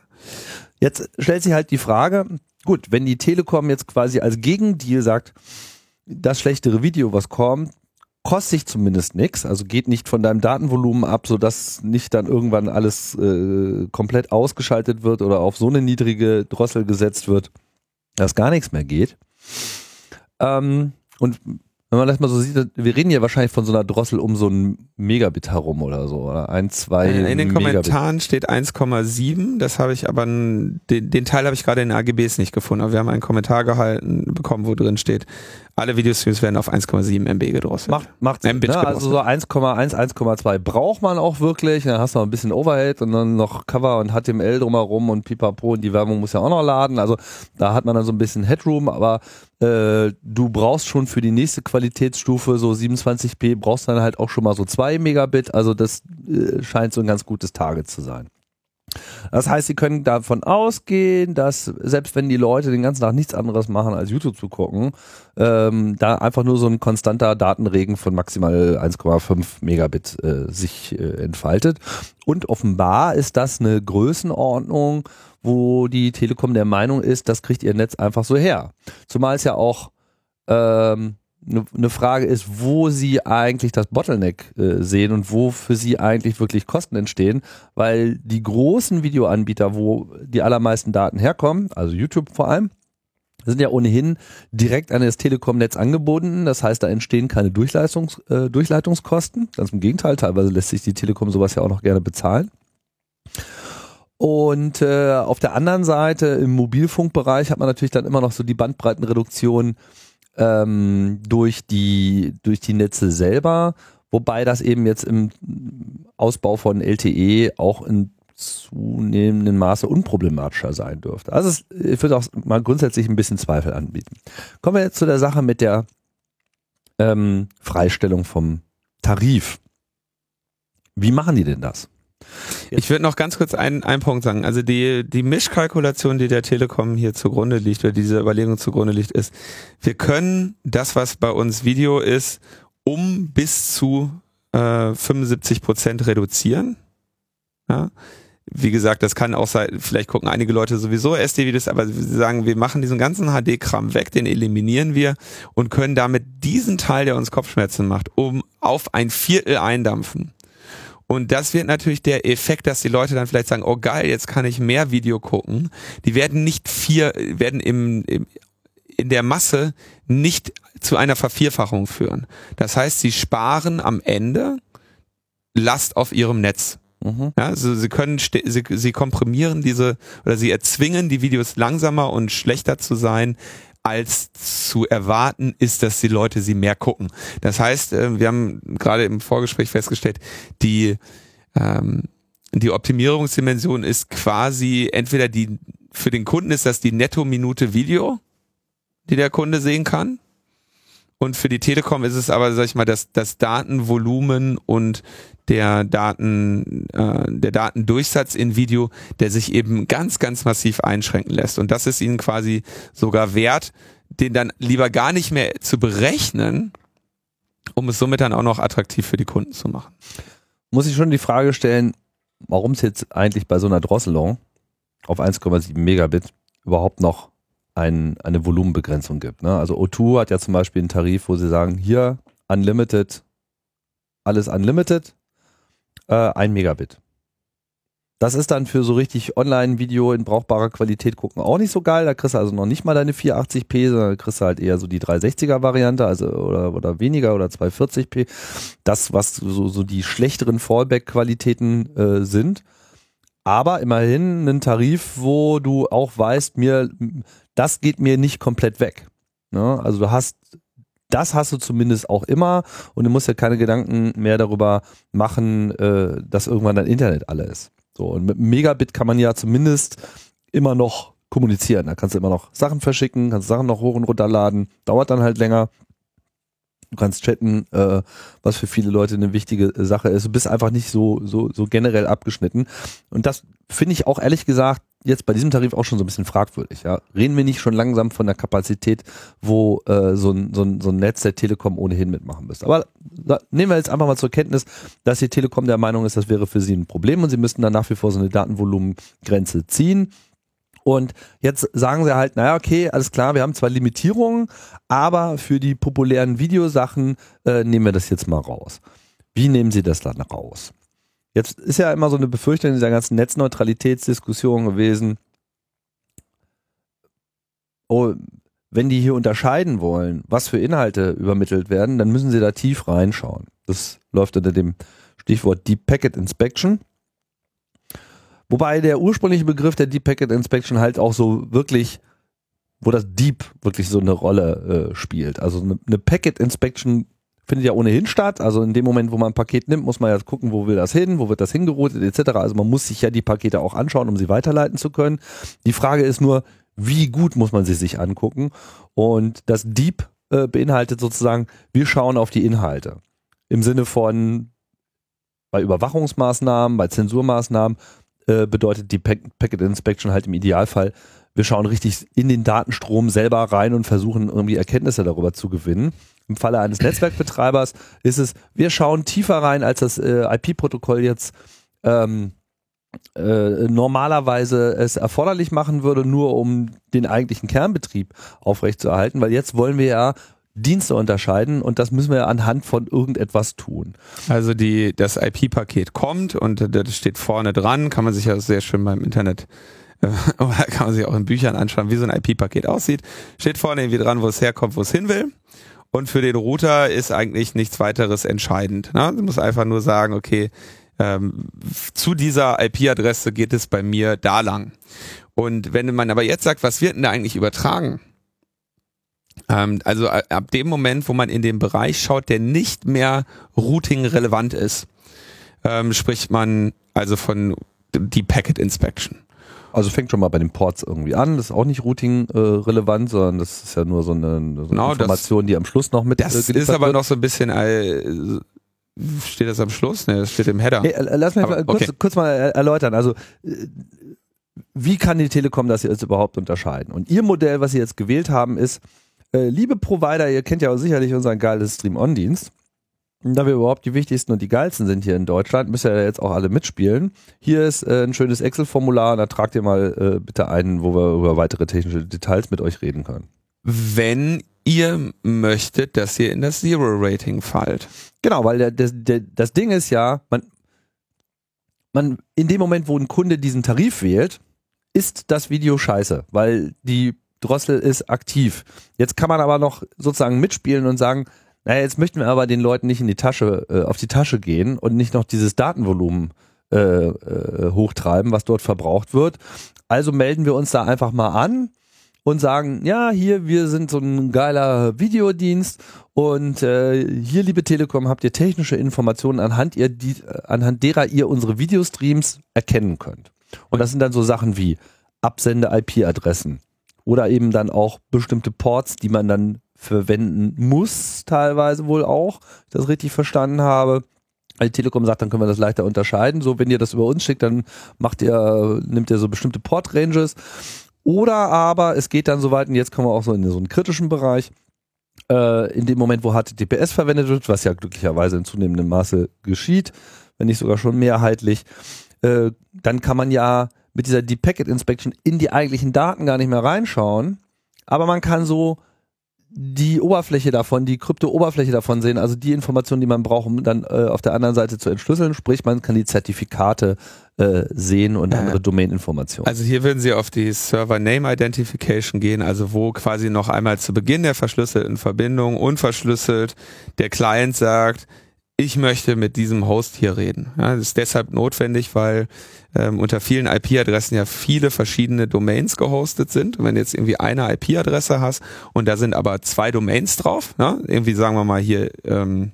Jetzt stellt sich halt die Frage, gut, wenn die Telekom jetzt quasi als Gegendeal sagt, das schlechtere Video, was kommt, kostet sich zumindest nichts, also geht nicht von deinem Datenvolumen ab, sodass nicht dann irgendwann alles äh, komplett ausgeschaltet wird oder auf so eine niedrige Drossel gesetzt wird, dass gar nichts mehr geht. Ähm, und wenn man das mal so sieht, wir reden ja wahrscheinlich von so einer Drossel um so ein Megabit herum oder so, oder? Ein, zwei Äh, In den Megabit. Kommentaren steht 1,7, das habe ich aber, den, den Teil habe ich gerade in den AGBs nicht gefunden, aber wir haben einen Kommentar gehalten bekommen, wo drin steht, alle Videostreams werden auf 1,7 MB gedrosselt. Macht, macht Sinn, ne? Also so 1,1, 1,2 braucht man auch wirklich. Dann hast du noch ein bisschen Overhead und dann noch Cover und HTML drumherum und Pipapo und die Werbung muss ja auch noch laden. Also da hat man dann so ein bisschen Headroom, aber äh, du brauchst schon für die nächste Qualitätsstufe so 27p brauchst dann halt auch schon mal so 2 Megabit. Also das äh, scheint so ein ganz gutes Target zu sein. Das heißt, sie können davon ausgehen, dass selbst wenn die Leute den ganzen Tag nichts anderes machen, als YouTube zu gucken, ähm, da einfach nur so ein konstanter Datenregen von maximal 1,5 Megabit äh, sich äh, entfaltet. Und offenbar ist das eine Größenordnung, wo die Telekom der Meinung ist, das kriegt ihr Netz einfach so her. Zumal es ja auch ähm, eine ne Frage ist, wo sie eigentlich das Bottleneck äh, sehen und wo für sie eigentlich wirklich Kosten entstehen, weil die großen Videoanbieter, wo die allermeisten Daten herkommen, also YouTube vor allem, sind ja ohnehin direkt an das Telekom-Netz angebunden. Das heißt, da entstehen keine äh, Durchleitungskosten. Ganz im Gegenteil, teilweise lässt sich die Telekom sowas ja auch noch gerne bezahlen. Und äh, auf der anderen Seite im Mobilfunkbereich hat man natürlich dann immer noch so die Bandbreitenreduktion ähm, durch die durch die Netze selber, wobei das eben jetzt im Ausbau von LTE auch in zunehmendem Maße unproblematischer sein dürfte. Also es, ich würde auch mal grundsätzlich ein bisschen Zweifel anbieten. Kommen wir jetzt zu der Sache mit der ähm, Freistellung vom Tarif. Wie machen die denn das? Ich würde noch ganz kurz einen, einen Punkt sagen. Also die, die Mischkalkulation, die der Telekom hier zugrunde liegt, oder diese Überlegung zugrunde liegt, ist, wir können das, was bei uns Video ist, um bis zu äh, 75 Prozent reduzieren. Ja? Wie gesagt, das kann auch sein, vielleicht gucken einige Leute sowieso SD-Videos, aber sie sagen, wir machen diesen ganzen HD-Kram weg, den eliminieren wir und können damit diesen Teil, der uns Kopfschmerzen macht, um auf ein Viertel eindampfen. Und das wird natürlich der Effekt, dass die Leute dann vielleicht sagen, oh geil, jetzt kann ich mehr Video gucken. Die werden nicht vier, werden im, im in der Masse nicht zu einer Vervierfachung führen. Das heißt, sie sparen am Ende Last auf ihrem Netz. Mhm. Ja, also sie können, sie, sie komprimieren diese oder sie erzwingen die Videos langsamer und schlechter zu sein, als zu erwarten ist, dass die Leute sie mehr gucken. Das heißt, äh, wir haben gerade im Vorgespräch festgestellt, die ähm, die Optimierungsdimension ist quasi entweder die für den Kunden ist das die Netto-Minute Video, die der Kunde sehen kann. Und für die Telekom ist es aber, sag ich mal, das, das Datenvolumen und der Daten, äh, der Datendurchsatz in Video, der sich eben ganz, ganz massiv einschränken lässt. Und das ist ihnen quasi sogar wert, den dann lieber gar nicht mehr zu berechnen, um es somit dann auch noch attraktiv für die Kunden zu machen. Muss ich schon die Frage stellen, warum es jetzt eigentlich bei so einer Drosselung auf 1,7 Megabit überhaupt noch ein, eine Volumenbegrenzung gibt. Ne? Also O2 hat ja zum Beispiel einen Tarif, wo sie sagen, hier Unlimited, alles Unlimited, äh, ein Megabit. Das ist dann für so richtig Online-Video in brauchbarer Qualität gucken auch nicht so geil. Da kriegst du also noch nicht mal deine 480p, sondern kriegst du halt eher so die 360er-Variante, also oder, oder weniger oder 240p. Das, was so, so die schlechteren Fallback-Qualitäten äh, sind. Aber immerhin ein Tarif, wo du auch weißt, mir, das geht mir nicht komplett weg. Ne? Also du hast das hast du zumindest auch immer und du musst ja keine Gedanken mehr darüber machen, äh, dass irgendwann dein Internet alle ist. So, und mit Megabit kann man ja zumindest immer noch kommunizieren. Da kannst du immer noch Sachen verschicken, kannst Sachen noch hoch und runter laden, dauert dann halt länger. Du kannst chatten, äh, was für viele Leute eine wichtige Sache ist. Du bist einfach nicht so, so, so generell abgeschnitten. Und das finde ich auch ehrlich gesagt jetzt bei diesem Tarif auch schon so ein bisschen fragwürdig. Ja? Reden wir nicht schon langsam von der Kapazität, wo äh, so, ein, so, ein, so ein Netz der Telekom ohnehin mitmachen müsste. Aber da, nehmen wir jetzt einfach mal zur Kenntnis, dass die Telekom der Meinung ist, das wäre für sie ein Problem und sie müssten dann nach wie vor so eine Datenvolumengrenze ziehen. Und jetzt sagen sie halt, naja, okay, alles klar, wir haben zwar Limitierungen, aber für die populären Videosachen äh, nehmen wir das jetzt mal raus. Wie nehmen sie das dann raus? Jetzt ist ja immer so eine Befürchtung in dieser ganzen Netzneutralitätsdiskussion gewesen. Oh, wenn die hier unterscheiden wollen, was für Inhalte übermittelt werden, dann müssen sie da tief reinschauen. Das läuft unter dem Stichwort Deep Packet Inspection. Wobei der ursprüngliche Begriff der Deep Packet Inspection halt auch so wirklich, wo das Deep wirklich so eine Rolle äh, spielt. Also eine, eine Packet Inspection findet ja ohnehin statt. Also in dem Moment, wo man ein Paket nimmt, muss man ja gucken, wo will das hin, wo wird das hingeroutet etc. Also man muss sich ja die Pakete auch anschauen, um sie weiterleiten zu können. Die Frage ist nur, wie gut muss man sie sich angucken? Und das Deep äh, beinhaltet sozusagen, wir schauen auf die Inhalte. Im Sinne von bei Überwachungsmaßnahmen, bei Zensurmaßnahmen äh, bedeutet die Packet Inspection halt im Idealfall, wir schauen richtig in den Datenstrom selber rein und versuchen irgendwie Erkenntnisse darüber zu gewinnen. Im Falle eines Netzwerkbetreibers ist es, wir schauen tiefer rein, als das äh, IP-Protokoll jetzt ähm, äh, normalerweise es erforderlich machen würde, nur um den eigentlichen Kernbetrieb aufrechtzuerhalten, weil jetzt wollen wir ja Dienste unterscheiden und das müssen wir anhand von irgendetwas tun. Also die, das IP-Paket kommt und das steht vorne dran, kann man sich ja sehr schön beim Internet <laughs> äh, kann man sich auch in Büchern anschauen, wie so ein IP-Paket aussieht. Steht vorne irgendwie dran, wo es herkommt, wo es hin will. Und für den Router ist eigentlich nichts weiteres entscheidend. Ne? Du musst einfach nur sagen, okay, ähm, zu dieser IP-Adresse geht es bei mir da lang. Und wenn man aber jetzt sagt, was wird denn da eigentlich übertragen? Ähm, also äh, ab dem Moment, wo man in den Bereich schaut, der nicht mehr Routing relevant ist, ähm, spricht man also von die Packet Inspection. Also fängt schon mal bei den Ports irgendwie an. Das ist auch nicht Routing äh, relevant, sondern das ist ja nur so eine, so genau, Information, das, die am Schluss noch mit. Das äh, ist aber wird. noch so ein bisschen. Äh, steht das am Schluss? Ne, das steht im Header. Hey, lass mich aber, kurz, okay. kurz mal erläutern. Also äh, wie kann die Telekom das jetzt überhaupt unterscheiden? Und ihr Modell, was sie jetzt gewählt haben, ist, äh, liebe Provider, ihr kennt ja sicherlich unseren geiles Stream-On-Dienst. Da wir überhaupt die wichtigsten und die geilsten sind hier in Deutschland, müsst ihr ja jetzt auch alle mitspielen. Hier ist äh, ein schönes Excel-Formular, da tragt ihr mal äh, bitte ein, wo wir über weitere technische Details mit euch reden können. Wenn ihr möchtet, dass ihr in das Zero-Rating fallt. Genau, weil der, der, der, das Ding ist ja, man, man in dem Moment, wo ein Kunde diesen Tarif wählt, ist das Video scheiße, weil die Drossel ist aktiv. Jetzt kann man aber noch sozusagen mitspielen und sagen, naja, jetzt möchten wir aber den Leuten nicht in die Tasche, äh, auf die Tasche gehen und nicht noch dieses Datenvolumen äh, äh, hochtreiben, was dort verbraucht wird. Also melden wir uns da einfach mal an und sagen, ja, hier, wir sind so ein geiler Videodienst und äh, hier, liebe Telekom, habt ihr technische Informationen, anhand, ihr die, anhand derer ihr unsere Videostreams erkennen könnt. Und das sind dann so Sachen wie Absende-IP-Adressen oder eben dann auch bestimmte Ports, die man dann verwenden muss, teilweise wohl auch, ich das richtig verstanden habe. Die Telekom sagt, dann können wir das leichter unterscheiden. So, wenn ihr das über uns schickt, dann macht ihr, nimmt ihr so bestimmte Port-Ranges. Oder aber es geht dann so weit, und jetzt kommen wir auch so in so einen kritischen Bereich, äh, in dem Moment, wo HTTPS verwendet wird, was ja glücklicherweise in zunehmendem Maße geschieht, wenn nicht sogar schon mehrheitlich, äh, dann kann man ja mit dieser Deep Packet Inspection in die eigentlichen Daten gar nicht mehr reinschauen. Aber man kann so die Oberfläche davon, die Krypto-Oberfläche davon sehen, also die Informationen, die man braucht, um dann äh, auf der anderen Seite zu entschlüsseln, sprich man kann die Zertifikate äh, sehen und andere Domain-Informationen. Also hier würden Sie auf die Server-Name-Identification gehen, also wo quasi noch einmal zu Beginn der verschlüsselten Verbindung unverschlüsselt der Client sagt, ich möchte mit diesem Host hier reden. Ja, das ist deshalb notwendig, weil ähm, unter vielen IP-Adressen ja viele verschiedene Domains gehostet sind. Und wenn du jetzt irgendwie eine IP-Adresse hast und da sind aber zwei Domains drauf, ja, irgendwie sagen wir mal hier ähm,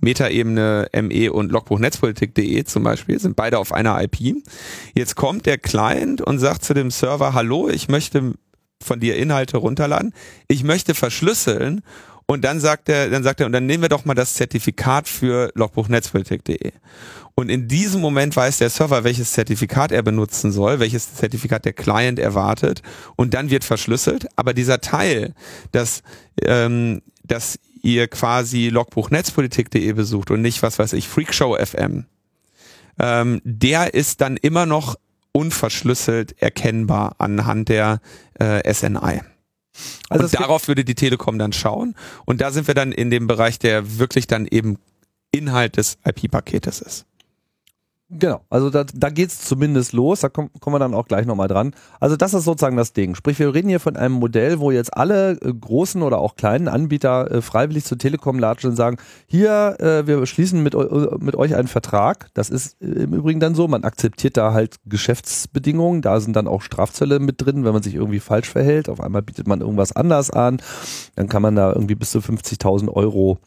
Metaebene ME und Logbuchnetzpolitik.de zum Beispiel, sind beide auf einer IP. Jetzt kommt der Client und sagt zu dem Server, hallo, ich möchte von dir Inhalte runterladen, ich möchte verschlüsseln und dann sagt er, dann sagt er, und dann nehmen wir doch mal das Zertifikat für logbuchnetzpolitik.de. Und in diesem Moment weiß der Server, welches Zertifikat er benutzen soll, welches Zertifikat der Client erwartet. Und dann wird verschlüsselt. Aber dieser Teil, dass, ähm, dass ihr quasi logbuchnetzpolitik.de besucht und nicht, was weiß ich, Freakshow FM, ähm, der ist dann immer noch unverschlüsselt erkennbar anhand der äh, SNI. Also und darauf würde die Telekom dann schauen. Und da sind wir dann in dem Bereich, der wirklich dann eben Inhalt des IP-Paketes ist. Genau, also da, da geht es zumindest los, da kommen, kommen wir dann auch gleich nochmal dran. Also das ist sozusagen das Ding. Sprich, wir reden hier von einem Modell, wo jetzt alle äh, großen oder auch kleinen Anbieter äh, freiwillig zur Telekom latschen und sagen, hier, äh, wir schließen mit, mit euch einen Vertrag. Das ist äh, im Übrigen dann so, man akzeptiert da halt Geschäftsbedingungen, da sind dann auch Strafzölle mit drin, wenn man sich irgendwie falsch verhält. Auf einmal bietet man irgendwas anders an, dann kann man da irgendwie bis zu 50.000 Euro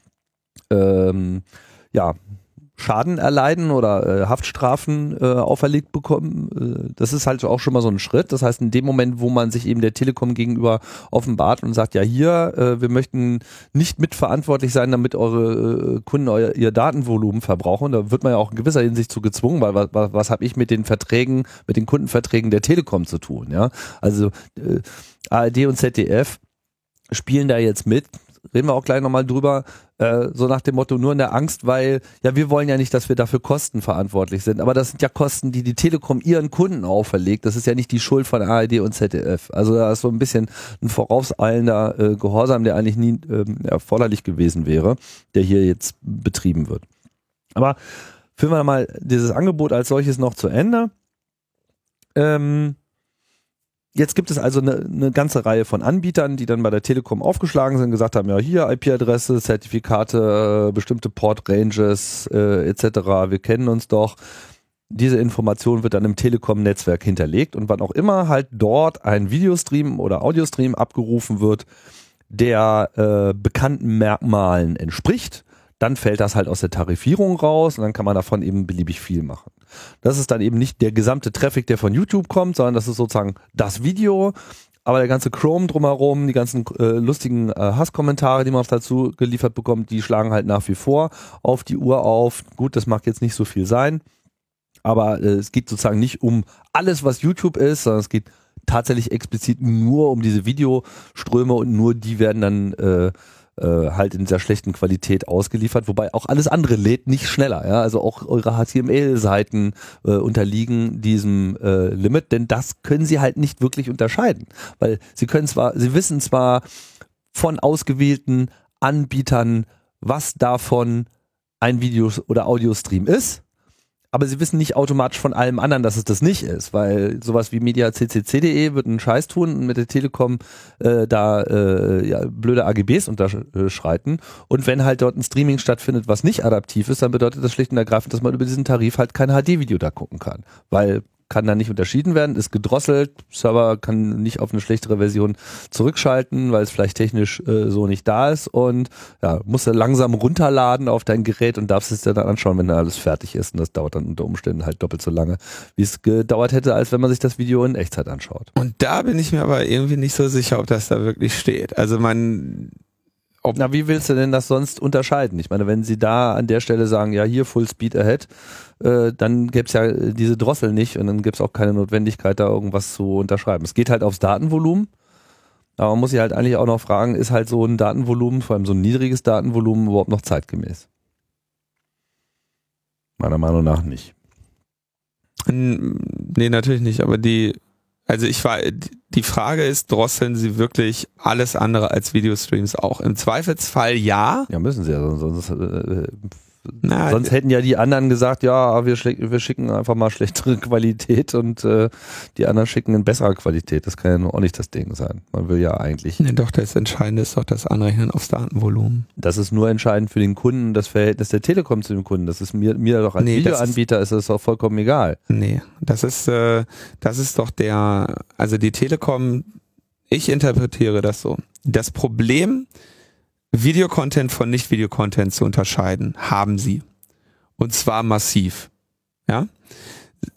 ähm, ja, Schaden erleiden oder äh, Haftstrafen äh, auferlegt bekommen. Äh, das ist halt auch schon mal so ein Schritt. Das heißt, in dem Moment, wo man sich eben der Telekom gegenüber offenbart und sagt, ja hier, äh, wir möchten nicht mitverantwortlich sein, damit eure äh, Kunden euer, ihr Datenvolumen verbrauchen, da wird man ja auch in gewisser Hinsicht zu gezwungen, weil was, was, was habe ich mit den Verträgen, mit den Kundenverträgen der Telekom zu tun? Ja, also äh, ARD und ZDF spielen da jetzt mit, reden wir auch gleich nochmal drüber, äh, so nach dem Motto nur in der Angst, weil ja wir wollen ja nicht, dass wir dafür Kosten verantwortlich sind, aber das sind ja Kosten, die die Telekom ihren Kunden auferlegt. Das ist ja nicht die Schuld von ARD und ZDF. Also da ist so ein bisschen ein vorauseilender äh, Gehorsam, der eigentlich nie äh, erforderlich gewesen wäre, der hier jetzt betrieben wird. Aber führen wir mal dieses Angebot als solches noch zu Ende. Ähm, Jetzt gibt es also eine, eine ganze Reihe von Anbietern, die dann bei der Telekom aufgeschlagen sind, gesagt haben, ja hier IP-Adresse, Zertifikate, bestimmte Port-Ranges äh, etc. Wir kennen uns doch. Diese Information wird dann im Telekom-Netzwerk hinterlegt und wann auch immer halt dort ein Videostream oder Audiostream abgerufen wird, der äh, bekannten Merkmalen entspricht, dann fällt das halt aus der Tarifierung raus und dann kann man davon eben beliebig viel machen. Das ist dann eben nicht der gesamte Traffic, der von YouTube kommt, sondern das ist sozusagen das Video. Aber der ganze Chrome drumherum, die ganzen äh, lustigen äh, Hasskommentare, die man dazu geliefert bekommt, die schlagen halt nach wie vor auf die Uhr auf. Gut, das mag jetzt nicht so viel sein, aber äh, es geht sozusagen nicht um alles, was YouTube ist, sondern es geht tatsächlich explizit nur um diese Videoströme und nur die werden dann äh, äh, halt in sehr schlechten Qualität ausgeliefert, wobei auch alles andere lädt nicht schneller. Ja? Also auch eure HTML-Seiten äh, unterliegen diesem äh, Limit, denn das können sie halt nicht wirklich unterscheiden, weil sie können zwar, sie wissen zwar von ausgewählten Anbietern, was davon ein Video- oder Audiostream ist, aber sie wissen nicht automatisch von allem anderen, dass es das nicht ist, weil sowas wie mediaccc.de wird einen Scheiß tun und mit der Telekom äh, da äh, ja, blöde AGBs unterschreiten. Und wenn halt dort ein Streaming stattfindet, was nicht adaptiv ist, dann bedeutet das schlicht und ergreifend, dass man über diesen Tarif halt kein HD-Video da gucken kann. Weil kann da nicht unterschieden werden, ist gedrosselt, Server kann nicht auf eine schlechtere Version zurückschalten, weil es vielleicht technisch äh, so nicht da ist und ja, musst du langsam runterladen auf dein Gerät und darfst es dir dann anschauen, wenn da alles fertig ist und das dauert dann unter Umständen halt doppelt so lange, wie es gedauert hätte, als wenn man sich das Video in Echtzeit anschaut. Und da bin ich mir aber irgendwie nicht so sicher, ob das da wirklich steht. Also man ob Na, wie willst du denn das sonst unterscheiden? Ich meine, wenn sie da an der Stelle sagen, ja, hier Full Speed Ahead, äh, dann gäbe es ja diese Drossel nicht und dann gäbe es auch keine Notwendigkeit, da irgendwas zu unterschreiben. Es geht halt aufs Datenvolumen. Aber man muss sich halt eigentlich auch noch fragen, ist halt so ein Datenvolumen, vor allem so ein niedriges Datenvolumen, überhaupt noch zeitgemäß? Meiner Meinung nach nicht. Nee, natürlich nicht, aber die also ich war, die Frage ist, drosseln sie wirklich alles andere als Videostreams auch? Im Zweifelsfall ja. Ja, müssen sie ja, sonst äh, Na, Sonst hätten ja die anderen gesagt, ja, wir, wir schicken einfach mal schlechtere <laughs> Qualität und äh, die anderen schicken in besserer Qualität. Das kann ja nur auch nicht das Ding sein. Man will ja eigentlich. Nee, doch, das Entscheidende ist doch das Anrechnen aufs Datenvolumen. Das ist nur entscheidend für den Kunden, das Verhältnis der Telekom zu dem Kunden. Das ist mir, mir doch als nee, Videoanbieter ist das doch vollkommen egal. Nee, das ist, äh, das ist doch der, also die Telekom, ich interpretiere das so. Das Problem, Videocontent von Nicht-Videocontent zu unterscheiden, haben sie. Und zwar massiv. Ja.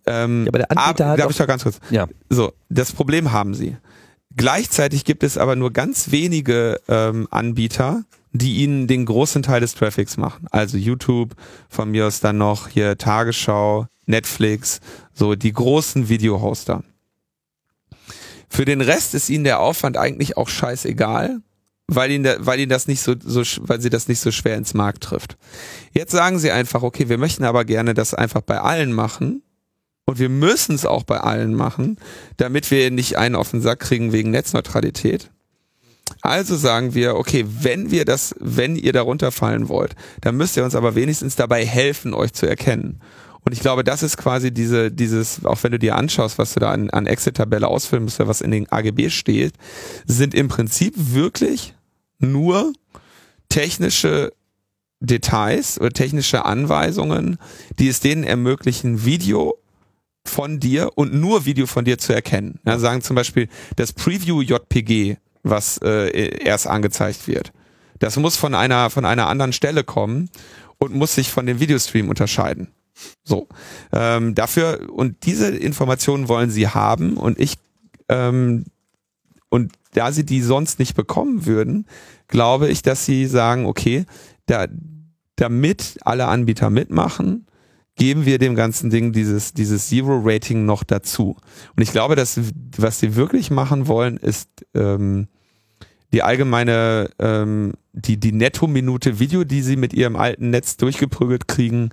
Ähm, ja aber der Anbieter ab, hat darf ich doch ganz kurz. Ja. So, das Problem haben sie. Gleichzeitig gibt es aber nur ganz wenige ähm, Anbieter, die ihnen den großen Teil des Traffics machen. Also YouTube, von mir aus dann noch hier Tagesschau, Netflix, so die großen Videohoster. Für den Rest ist ihnen der Aufwand eigentlich auch scheißegal weil ihn, da, weil ihn das nicht so, so, weil sie das nicht so schwer ins Markt trifft. Jetzt sagen sie einfach, okay, wir möchten aber gerne das einfach bei allen machen. Und wir müssen es auch bei allen machen, damit wir nicht einen auf den Sack kriegen wegen Netzneutralität. Also sagen wir, okay, wenn wir das, wenn ihr darunter fallen wollt, dann müsst ihr uns aber wenigstens dabei helfen, euch zu erkennen. Und ich glaube, das ist quasi diese, dieses, auch wenn du dir anschaust, was du da an, an Exit-Tabelle ausfüllen musst, was in den AGB steht, sind im Prinzip wirklich nur technische Details oder technische Anweisungen, die es denen ermöglichen, Video von dir und nur Video von dir zu erkennen. Ja, sagen zum Beispiel das Preview JPG, was äh, erst angezeigt wird. Das muss von einer von einer anderen Stelle kommen und muss sich von dem Videostream unterscheiden. So ähm, dafür und diese Informationen wollen sie haben und ich ähm, und da sie die sonst nicht bekommen würden, glaube ich, dass sie sagen, okay, da, damit alle Anbieter mitmachen, geben wir dem ganzen Ding dieses, dieses Zero-Rating noch dazu. Und ich glaube, dass was sie wirklich machen wollen, ist ähm, die allgemeine, ähm, die, die Netto-Minute Video, die sie mit ihrem alten Netz durchgeprügelt kriegen,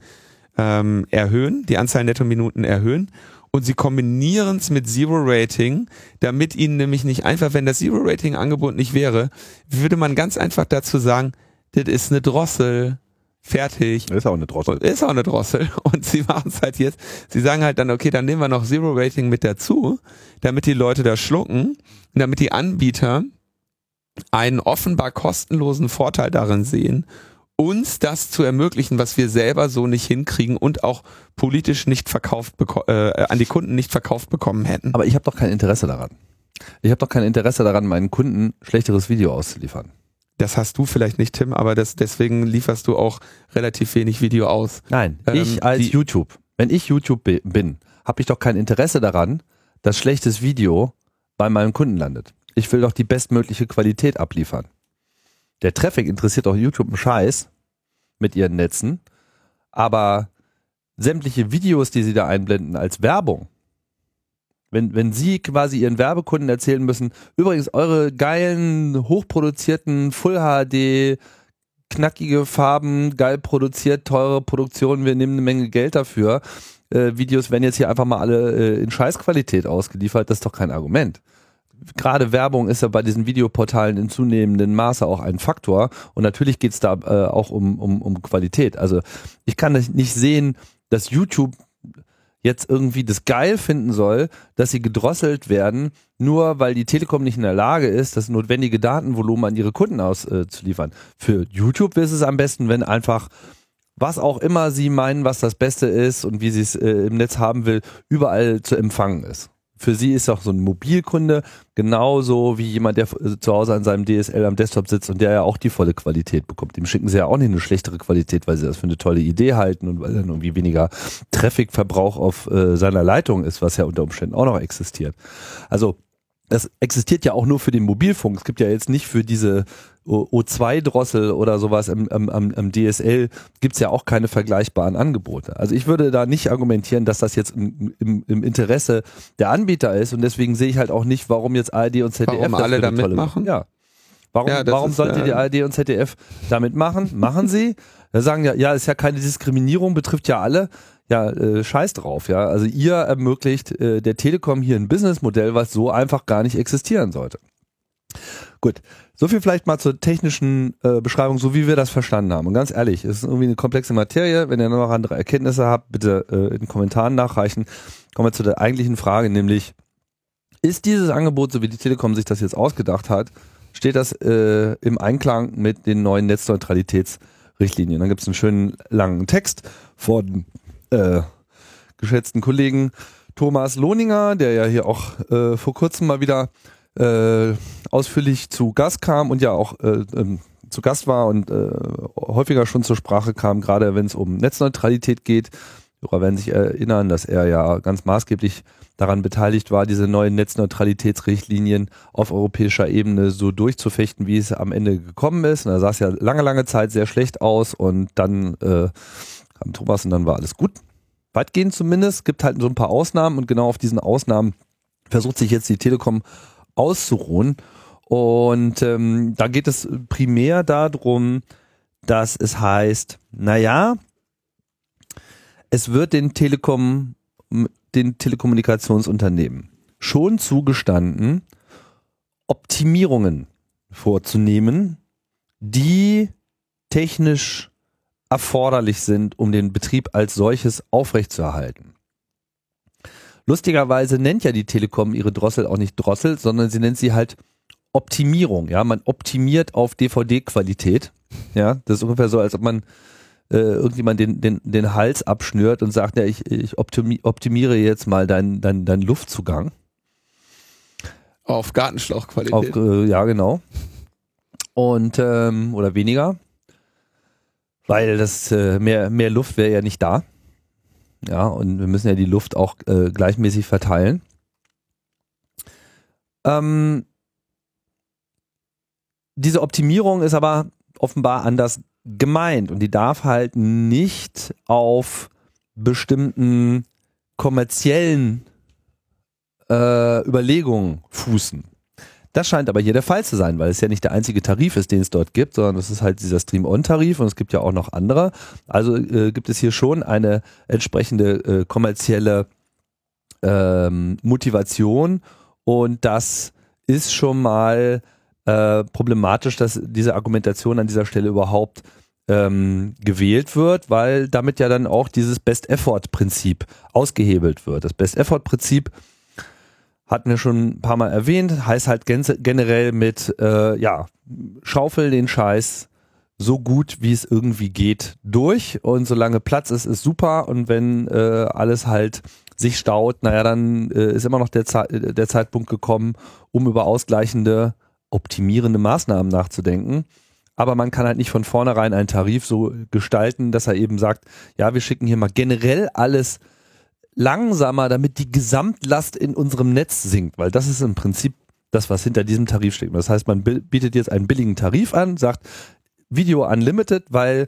ähm, erhöhen, die Anzahl Netto-Minuten erhöhen und sie kombinieren es mit Zero Rating, damit ihnen nämlich nicht einfach, wenn das Zero Rating Angebot nicht wäre, würde man ganz einfach dazu sagen, das ist eine Drossel. Fertig. Ist auch eine Drossel. Ist auch eine Drossel. <laughs> Und sie machen es halt jetzt. Sie sagen halt dann, okay, dann nehmen wir noch Zero Rating mit dazu, damit die Leute das schlucken und damit die Anbieter einen offenbar kostenlosen Vorteil darin sehen, uns das zu ermöglichen, was wir selber so nicht hinkriegen und auch politisch nicht verkauft äh, an die Kunden nicht verkauft bekommen hätten. Aber ich habe doch kein Interesse daran. Ich habe doch kein Interesse daran, meinen Kunden schlechteres Video auszuliefern. Das hast du vielleicht nicht, Tim, aber das, deswegen lieferst du auch relativ wenig Video aus. Nein, ähm, ich als YouTube, wenn ich YouTube bin, habe ich doch kein Interesse daran, dass schlechtes Video bei meinem Kunden landet. Ich will doch die bestmögliche Qualität abliefern. Der Traffic interessiert auch YouTube einen Scheiß mit ihren Netzen, aber sämtliche Videos, die sie da einblenden als Werbung, wenn, wenn sie quasi ihren Werbekunden erzählen müssen, übrigens eure geilen, hochproduzierten Full HD, knackige Farben, geil produziert, teure Produktion, wir nehmen eine Menge Geld dafür. Äh, Videos werden jetzt hier einfach mal alle äh, in Scheißqualität ausgeliefert, das ist doch kein Argument gerade Werbung ist ja bei diesen Videoportalen in zunehmendem Maße auch ein Faktor. Und natürlich geht's da äh, auch um, um, um Qualität. Also ich kann nicht sehen, dass YouTube jetzt irgendwie das geil finden soll, dass sie gedrosselt werden, nur weil die Telekom nicht in der Lage ist, das notwendige Datenvolumen an ihre Kunden auszuliefern. Äh, Für YouTube ist es am besten, wenn einfach was auch immer sie meinen, was das Beste ist und wie sie es äh, im Netz haben will, überall zu empfangen ist für sie ist auch so ein Mobilkunde genauso wie jemand, der zu Hause an seinem DSL am Desktop sitzt und der ja auch die volle Qualität bekommt. Dem schicken sie ja auch nicht eine schlechtere Qualität, weil sie das für eine tolle Idee halten und weil dann irgendwie weniger Trafficverbrauch auf äh, seiner Leitung ist, was ja unter Umständen auch noch existiert. Also das existiert ja auch nur für den Mobilfunk. Es gibt ja jetzt nicht für diese O2-Drossel oder sowas am, am, am DSL gibt's ja auch keine vergleichbaren Angebote. Also ich würde da nicht argumentieren, dass das jetzt im, im, im Interesse der Anbieter ist und deswegen sehe ich halt auch nicht, warum jetzt ARD und ZDF warum alle da mitmachen. Ja. Warum, ja, warum ist, sollte die ARD und ZDF damit machen? Machen sie. Da sagen ja, ja, ist ja keine Diskriminierung, betrifft ja alle. Ja, äh, scheiß drauf, ja. Also ihr ermöglicht äh, der Telekom hier ein Businessmodell, was so einfach gar nicht existieren sollte. Gut, so viel vielleicht mal zur technischen äh, Beschreibung, so wie wir das verstanden haben. Und ganz ehrlich, es ist irgendwie eine komplexe Materie. Wenn ihr noch andere Erkenntnisse habt, bitte äh, in den Kommentaren nachreichen. Kommen wir zu der eigentlichen Frage, nämlich ist dieses Angebot, so wie die Telekom sich das jetzt ausgedacht hat, steht das äh, im Einklang mit den neuen Netzneutralitätsrichtlinien? Dann gibt es einen schönen langen Text von äh, geschätzten Kollegen Thomas Lohninger, der ja hier auch äh, vor kurzem mal wieder äh, ausführlich zu Gast kam und ja auch äh, ähm, zu Gast war und äh, häufiger schon zur Sprache kam, gerade wenn es um Netzneutralität geht. Hörer werden sich erinnern, dass er ja ganz maßgeblich daran beteiligt war, diese neuen Netzneutralitätsrichtlinien auf europäischer Ebene so durchzufechten, wie es am Ende gekommen ist. Und da sah es ja lange, lange Zeit sehr schlecht aus und dann äh, kam Thomas und dann war alles gut. Weitgehend zumindest. Gibt halt so ein paar Ausnahmen und genau auf diesen Ausnahmen versucht sich jetzt die Telekom auszuruhen. Und ähm, da geht es primär darum, dass es heißt, naja, es wird den Telekom, den Telekommunikationsunternehmen schon zugestanden, Optimierungen vorzunehmen, die technisch erforderlich sind, um den Betrieb als solches aufrechtzuerhalten. Lustigerweise nennt ja die Telekom ihre Drossel auch nicht Drossel, sondern sie nennt sie halt Optimierung. Ja, man optimiert auf DVD-Qualität. Ja, das ist ungefähr so, als ob man äh, irgendjemand den, den, den Hals abschnürt und sagt, ja, ich, ich optimiere jetzt mal deinen dein, dein Luftzugang. Auf Gartenschlauchqualität. Auf, äh, ja, genau. Und ähm, oder weniger. Weil das äh, mehr, mehr Luft wäre ja nicht da. Ja, und wir müssen ja die Luft auch äh, gleichmäßig verteilen. Ähm, diese Optimierung ist aber offenbar anders gemeint und die darf halt nicht auf bestimmten kommerziellen äh, Überlegungen fußen. Das scheint aber hier der Fall zu sein, weil es ja nicht der einzige Tarif ist, den es dort gibt, sondern es ist halt dieser Stream-On-Tarif und es gibt ja auch noch andere. Also äh, gibt es hier schon eine entsprechende äh, kommerzielle ähm, Motivation und das ist schon mal äh, problematisch, dass diese Argumentation an dieser Stelle überhaupt ähm, gewählt wird, weil damit ja dann auch dieses Best-Effort-Prinzip ausgehebelt wird. Das Best-Effort-Prinzip hatten wir schon ein paar Mal erwähnt, heißt halt generell mit, äh, ja, schaufel den Scheiß so gut wie es irgendwie geht durch und solange Platz ist, ist super und wenn äh, alles halt sich staut, naja, dann äh, ist immer noch der, Ze der Zeitpunkt gekommen, um über ausgleichende, optimierende Maßnahmen nachzudenken. Aber man kann halt nicht von vornherein einen Tarif so gestalten, dass er eben sagt, ja, wir schicken hier mal generell alles langsamer, damit die Gesamtlast in unserem Netz sinkt, weil das ist im Prinzip das, was hinter diesem Tarif steht. Das heißt, man bietet jetzt einen billigen Tarif an, sagt Video Unlimited, weil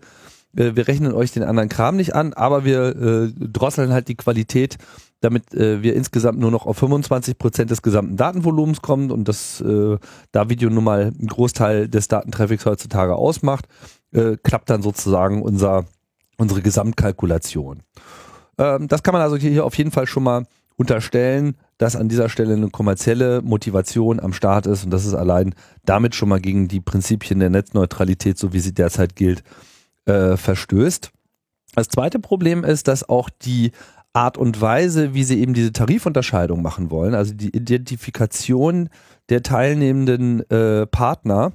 äh, wir rechnen euch den anderen Kram nicht an, aber wir äh, drosseln halt die Qualität, damit äh, wir insgesamt nur noch auf 25 Prozent des gesamten Datenvolumens kommen und das, äh, da Video nun mal einen Großteil des Datentraffics heutzutage ausmacht, äh, klappt dann sozusagen unser, unsere Gesamtkalkulation. Ähm, das kann man also hier auf jeden Fall schon mal unterstellen, dass an dieser Stelle eine kommerzielle Motivation am Start ist und dass es allein damit schon mal gegen die Prinzipien der Netzneutralität, so wie sie derzeit gilt, äh, verstößt. Das zweite Problem ist, dass auch die Art und Weise, wie sie eben diese Tarifunterscheidung machen wollen, also die Identifikation der teilnehmenden äh, Partner,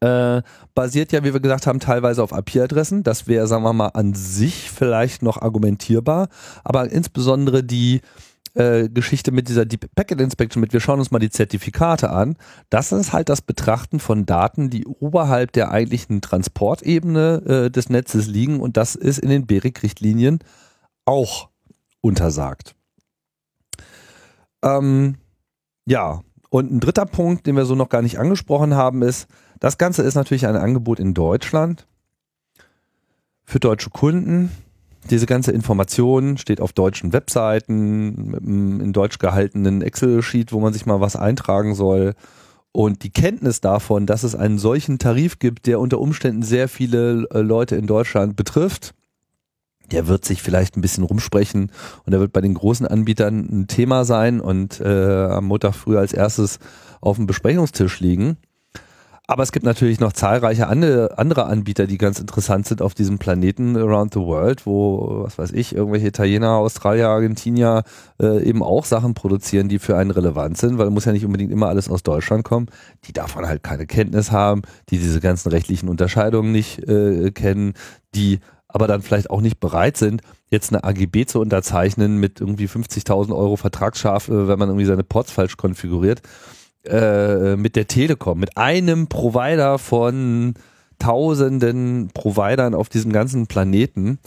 äh, basiert ja, wie wir gesagt haben, teilweise auf IP-Adressen. Das wäre, sagen wir mal, an sich vielleicht noch argumentierbar. Aber insbesondere die äh, Geschichte mit dieser Deep Packet Inspection, mit wir schauen uns mal die Zertifikate an, das ist halt das Betrachten von Daten, die oberhalb der eigentlichen Transportebene äh, des Netzes liegen und das ist in den BERIC-Richtlinien auch untersagt. Ähm, ja, und ein dritter Punkt, den wir so noch gar nicht angesprochen haben, ist, das Ganze ist natürlich ein Angebot in Deutschland für deutsche Kunden. Diese ganze Information steht auf deutschen Webseiten, in Deutsch gehaltenen Excel-Sheet, wo man sich mal was eintragen soll. Und die Kenntnis davon, dass es einen solchen Tarif gibt, der unter Umständen sehr viele äh, Leute in Deutschland betrifft, der wird sich vielleicht ein bisschen rumsprechen und der wird bei den großen Anbietern ein Thema sein und äh, am Montag früh als erstes auf dem Besprechungstisch liegen. Aber es gibt natürlich noch zahlreiche andere, andere Anbieter, die ganz interessant sind auf diesem Planeten around the world, wo, was weiß ich, irgendwelche Italiener, Australier, Argentinier äh, eben auch Sachen produzieren, die für einen relevant sind, weil muss ja nicht unbedingt immer alles aus Deutschland kommen, die davon halt keine Kenntnis haben, die diese ganzen rechtlichen Unterscheidungen nicht äh, kennen, die aber dann vielleicht auch nicht bereit sind, jetzt eine AGB zu unterzeichnen mit irgendwie 50.000 Euro Vertragsscharfe, wenn man irgendwie seine Ports falsch konfiguriert äh, mit der Telekom, mit einem Provider von tausenden Providern auf diesem ganzen Planeten,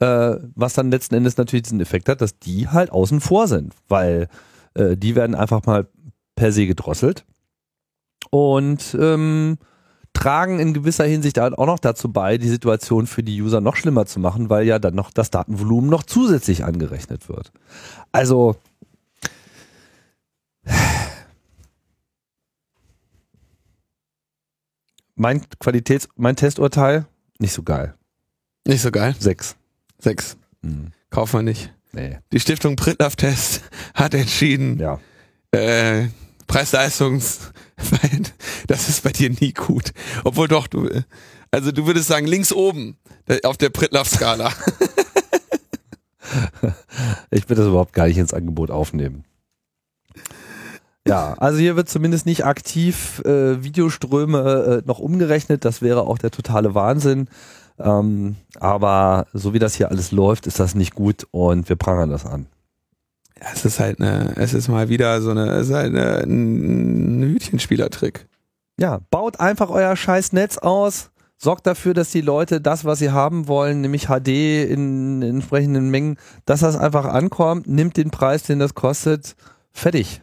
äh, was dann letzten Endes natürlich diesen Effekt hat, dass die halt außen vor sind, weil äh, die werden einfach mal per se gedrosselt und ähm, tragen in gewisser Hinsicht auch noch dazu bei, die Situation für die User noch schlimmer zu machen, weil ja dann noch das Datenvolumen noch zusätzlich angerechnet wird. Also mein Qualitäts-, mein Testurteil, nicht so geil. Nicht so geil. Sechs. Sechs. Hm. Kaufen wir nicht. Nee. Die Stiftung Pritlaff Test <laughs> hat entschieden, Ja. äh, Preis-Leistungs, <laughs> das ist bei dir nie gut. Obwohl doch, du, also du würdest sagen, links oben auf der Pritlaff-Skala. <laughs> Ich will das überhaupt gar nicht ins Angebot aufnehmen. Ja, also hier wird zumindest nicht aktiv äh, Videoströme äh, noch umgerechnet. Das wäre auch der totale Wahnsinn. Ähm, aber so wie das hier alles läuft, ist das nicht gut und wir prangern das an. Ja, es ist halt eine, es ist mal wieder so eine, es ist halt eine, ein Hütchenspielertrick. Ja, baut einfach euer scheiß Netz aus, sorgt dafür, dass die Leute das, was sie haben wollen, nämlich HD in, in entsprechenden Mengen, dass das einfach ankommt, nimmt den Preis, den das kostet, fertig.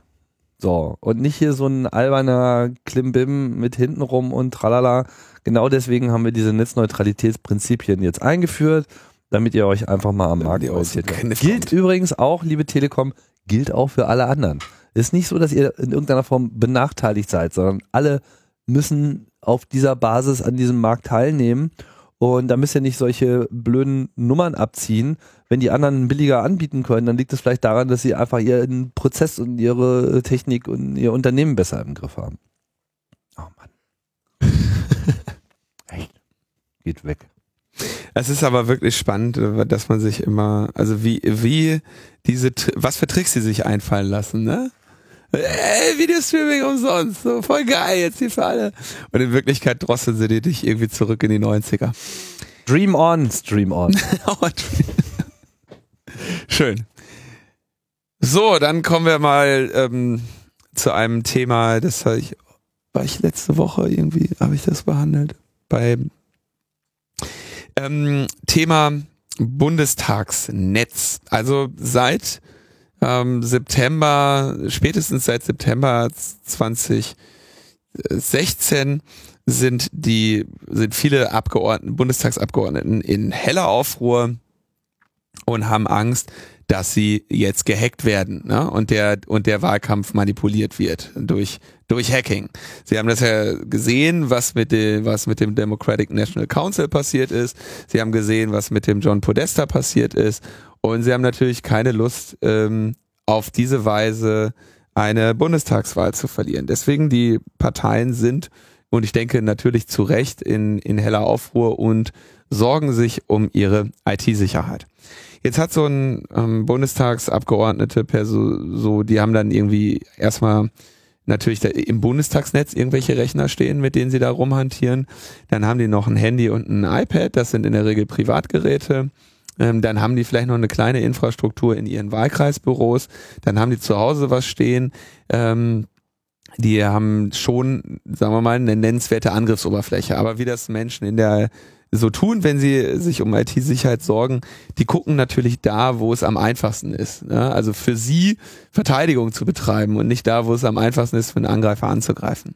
So, und nicht hier so ein alberner Klimbim mit hintenrum und tralala. Genau deswegen haben wir diese Netzneutralitätsprinzipien jetzt eingeführt, damit ihr euch einfach mal am Markt orientiert. Gilt übrigens auch, liebe Telekom, gilt auch für alle anderen. Ist nicht so, dass ihr in irgendeiner Form benachteiligt seid, sondern alle müssen auf dieser Basis an diesem Markt teilnehmen. Und da müsst ihr nicht solche blöden Nummern abziehen. Wenn die anderen billiger anbieten können, dann liegt es vielleicht daran, dass sie einfach ihren Prozess und ihre Technik und ihr Unternehmen besser im Griff haben. Oh Mann. <laughs> Echt. Geht weg. Es ist aber wirklich spannend, dass man sich immer, also wie, wie diese, was für Tricks sie sich einfallen lassen, ne? Ey, Videostreaming umsonst, so voll geil, jetzt hier für alle. Und in Wirklichkeit drosseln sie dich irgendwie zurück in die 90er. Dream on, stream on. <laughs> Schön. So, dann kommen wir mal ähm, zu einem Thema, das habe ich, war ich letzte Woche irgendwie, habe ich das behandelt? Bei ähm, Thema Bundestagsnetz. Also seit ähm, September, spätestens seit September 2016 sind die, sind viele Abgeordneten, Bundestagsabgeordneten in heller Aufruhr und haben Angst, dass sie jetzt gehackt werden ne? und der und der Wahlkampf manipuliert wird durch durch Hacking. Sie haben das ja gesehen, was mit dem was mit dem Democratic National Council passiert ist. Sie haben gesehen, was mit dem John Podesta passiert ist und sie haben natürlich keine Lust ähm, auf diese Weise eine Bundestagswahl zu verlieren. Deswegen die Parteien sind und ich denke natürlich zu Recht in in heller Aufruhr und sorgen sich um ihre IT-Sicherheit. Jetzt hat so ein ähm, Bundestagsabgeordnete per so, so, die haben dann irgendwie erstmal natürlich im Bundestagsnetz irgendwelche Rechner stehen, mit denen sie da rumhantieren. Dann haben die noch ein Handy und ein iPad, das sind in der Regel Privatgeräte. Ähm, dann haben die vielleicht noch eine kleine Infrastruktur in ihren Wahlkreisbüros. Dann haben die zu Hause was stehen. Ähm, die haben schon, sagen wir mal, eine nennenswerte Angriffsoberfläche. Aber wie das Menschen in der so tun, wenn sie sich um IT-Sicherheit sorgen, die gucken natürlich da, wo es am einfachsten ist. Ne? Also für sie Verteidigung zu betreiben und nicht da, wo es am einfachsten ist, für einen Angreifer anzugreifen.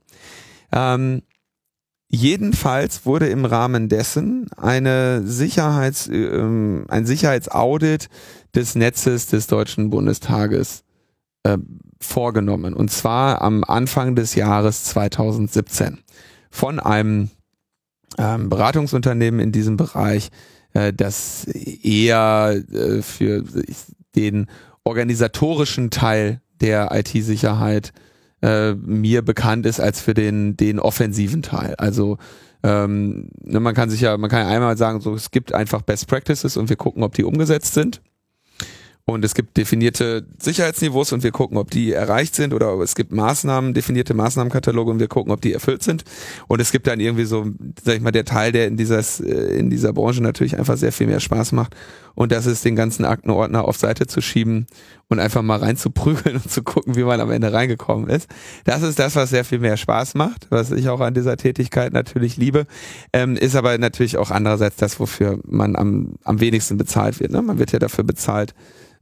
Ähm, jedenfalls wurde im Rahmen dessen eine Sicherheits, ähm, ein Sicherheitsaudit des Netzes des Deutschen Bundestages äh, vorgenommen. Und zwar am Anfang des Jahres 2017 von einem ähm, Beratungsunternehmen in diesem Bereich, äh, das eher äh, für den organisatorischen Teil der IT-Sicherheit äh, mir bekannt ist als für den, den offensiven Teil. Also ähm, ne, man kann sich ja, man kann ja einmal sagen, so es gibt einfach Best Practices und wir gucken, ob die umgesetzt sind. Und es gibt definierte Sicherheitsniveaus und wir gucken, ob die erreicht sind oder es gibt Maßnahmen, definierte Maßnahmenkataloge und wir gucken, ob die erfüllt sind. Und es gibt dann irgendwie so, sag ich mal, der Teil, der in dieses, äh, in dieser Branche natürlich einfach sehr viel mehr Spaß macht. Und das ist den ganzen Aktenordner auf Seite zu schieben und einfach mal reinzuprügeln <laughs> und zu gucken, wie man am Ende reingekommen ist. Das ist das, was sehr viel mehr Spaß macht, was ich auch an dieser Tätigkeit natürlich liebe, ähm, ist aber natürlich auch andererseits das, wofür man am, am wenigsten bezahlt wird. Ne? Man wird ja dafür bezahlt,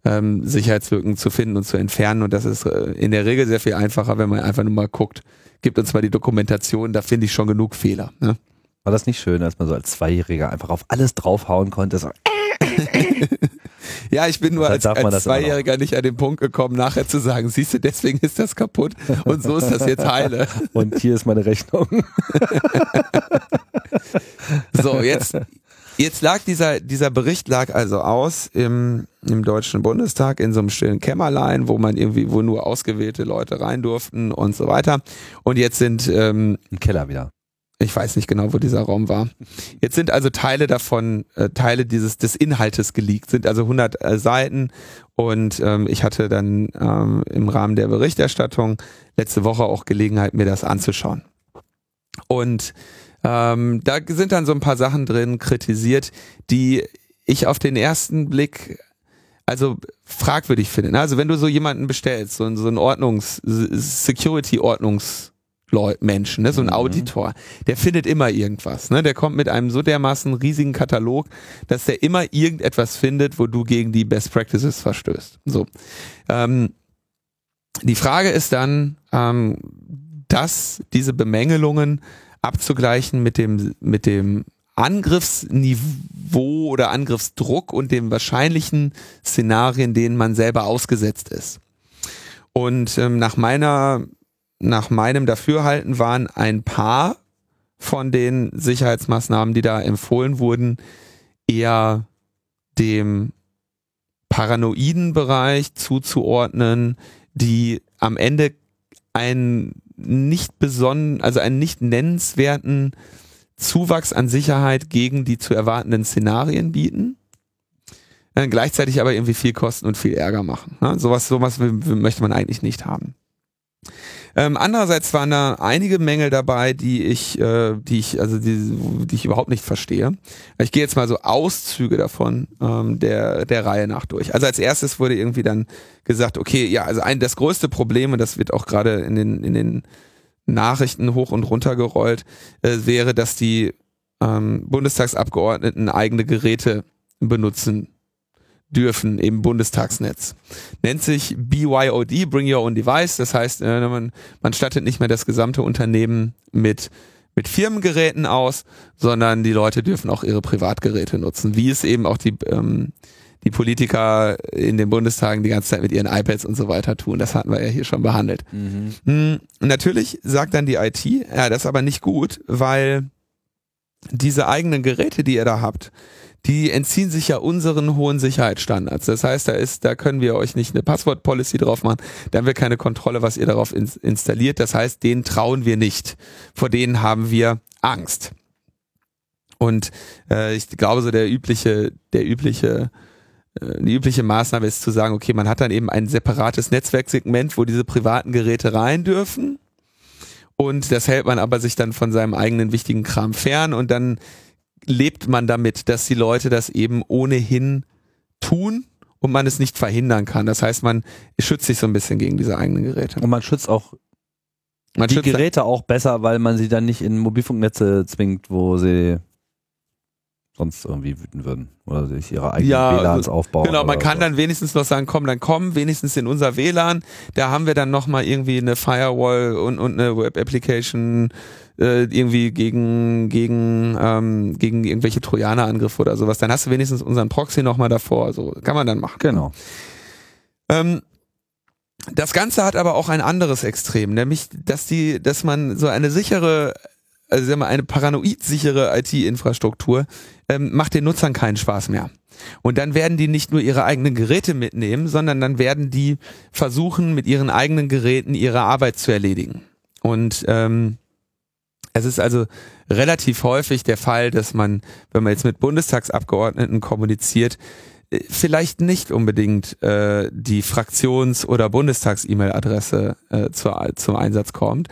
ähm, Sicherheitslücken zu finden und zu entfernen. Und das ist äh, in der Regel sehr viel einfacher, wenn man einfach nur mal guckt, gibt uns mal die Dokumentation, da finde ich schon genug Fehler. Ne? War das nicht schön, als man so als Zweijähriger einfach auf alles draufhauen konnte? So. <laughs> <laughs> ja, ich bin nur als, als Zweijähriger nicht an den Punkt gekommen, nachher zu sagen, siehst du, deswegen ist das kaputt und so ist das jetzt heile. <laughs> Und hier ist meine Rechnung. <laughs> so, jetzt, Jetzt lag dieser, dieser Bericht lag also aus im, im Deutschen Bundestag in so einem stillen Kämmerlein, wo man irgendwie, wo nur ausgewählte Leute rein durften und so weiter. Und jetzt sind ähm, im Keller wieder. Ich weiß nicht genau, wo dieser Raum war. Jetzt sind also Teile davon, äh, Teile dieses des Inhaltes geleakt, sind also 100 äh, Seiten und ähm, ich hatte dann ähm, im Rahmen der Berichterstattung letzte Woche auch Gelegenheit, mir das anzuschauen. Und ähm, da sind dann so ein paar Sachen drin kritisiert, die ich auf den ersten Blick also fragwürdig finde. Ne? Also wenn du so jemanden bestellst, so, so ein Ordnungs, Security-Ordnungs Menschen, ne, so ein mhm. Auditor, der findet immer irgendwas, ne? Der kommt mit einem so dermaßen riesigen Katalog, dass der immer irgendetwas findet, wo du gegen die Best Practices verstößt. So. Ähm, die Frage ist dann, ähm, dass diese Bemängelungen abzugleichen mit dem, mit dem Angriffsniveau oder Angriffsdruck und dem wahrscheinlichen Szenarien, denen man selber ausgesetzt ist. Und ähm, nach meiner, nach meinem Dafürhalten waren ein paar von den Sicherheitsmaßnahmen, die da empfohlen wurden, eher dem paranoiden Bereich zuzuordnen, die am Ende einen nicht besonnen, also einen nicht nennenswerten Zuwachs an Sicherheit gegen die zu erwartenden Szenarien bieten, äh, gleichzeitig aber irgendwie viel kosten und viel Ärger machen. Ne? Sowas, sowas möchte man eigentlich nicht haben. Ähm, andererseits waren da einige Mängel dabei, die ich, äh, die ich, also die, die ich überhaupt nicht verstehe. Ich gehe jetzt mal so Auszüge davon ähm, der der Reihe nach durch. Also als erstes wurde irgendwie dann gesagt, okay, ja, also ein das größte Problem und das wird auch gerade in den in den Nachrichten hoch und runter gerollt, äh, wäre, dass die ähm, Bundestagsabgeordneten eigene Geräte benutzen dürfen im Bundestagsnetz. Nennt sich BYOD, Bring Your Own Device. Das heißt, äh, man, man stattet nicht mehr das gesamte Unternehmen mit mit Firmengeräten aus, sondern die Leute dürfen auch ihre Privatgeräte nutzen, wie es eben auch die ähm, die Politiker in den Bundestagen die ganze Zeit mit ihren iPads und so weiter tun. Das hatten wir ja hier schon behandelt. Mhm. Mhm. Natürlich sagt dann die IT, ja, das ist aber nicht gut, weil diese eigenen Geräte, die ihr da habt, die entziehen sich ja unseren hohen Sicherheitsstandards. Das heißt, da ist, da können wir euch nicht eine Passwort-Policy drauf machen, da haben wir keine Kontrolle, was ihr darauf in, installiert. Das heißt, denen trauen wir nicht. Vor denen haben wir Angst. Und äh, ich glaube, so der übliche, der übliche äh, die übliche Maßnahme ist zu sagen, okay, man hat dann eben ein separates Netzwerksegment, wo diese privaten Geräte rein dürfen. Und das hält man aber sich dann von seinem eigenen wichtigen Kram fern und dann lebt man damit, dass die Leute das eben ohnehin tun und man es nicht verhindern kann. Das heißt, man schützt sich so ein bisschen gegen diese eigenen Geräte. Und man schützt auch man die schützt Geräte auch besser, weil man sie dann nicht in Mobilfunknetze zwingt, wo sie sonst irgendwie wüten würden oder sich ihre eigenen ja, WLANs aufbauen. Genau, man kann so. dann wenigstens noch sagen, komm, dann komm, wenigstens in unser WLAN, da haben wir dann nochmal irgendwie eine Firewall und, und eine Web-Application äh, irgendwie gegen gegen ähm, gegen irgendwelche Trojaner-Angriffe oder sowas. Dann hast du wenigstens unseren Proxy nochmal davor. So kann man dann machen. Genau. Ähm, das Ganze hat aber auch ein anderes Extrem, nämlich dass die, dass man so eine sichere also sagen wir, eine paranoid sichere IT-Infrastruktur ähm, macht den Nutzern keinen Spaß mehr. Und dann werden die nicht nur ihre eigenen Geräte mitnehmen, sondern dann werden die versuchen, mit ihren eigenen Geräten ihre Arbeit zu erledigen. Und ähm, es ist also relativ häufig der Fall, dass man, wenn man jetzt mit Bundestagsabgeordneten kommuniziert, vielleicht nicht unbedingt äh, die Fraktions- oder Bundestags-E-Mail-Adresse äh, zum Einsatz kommt,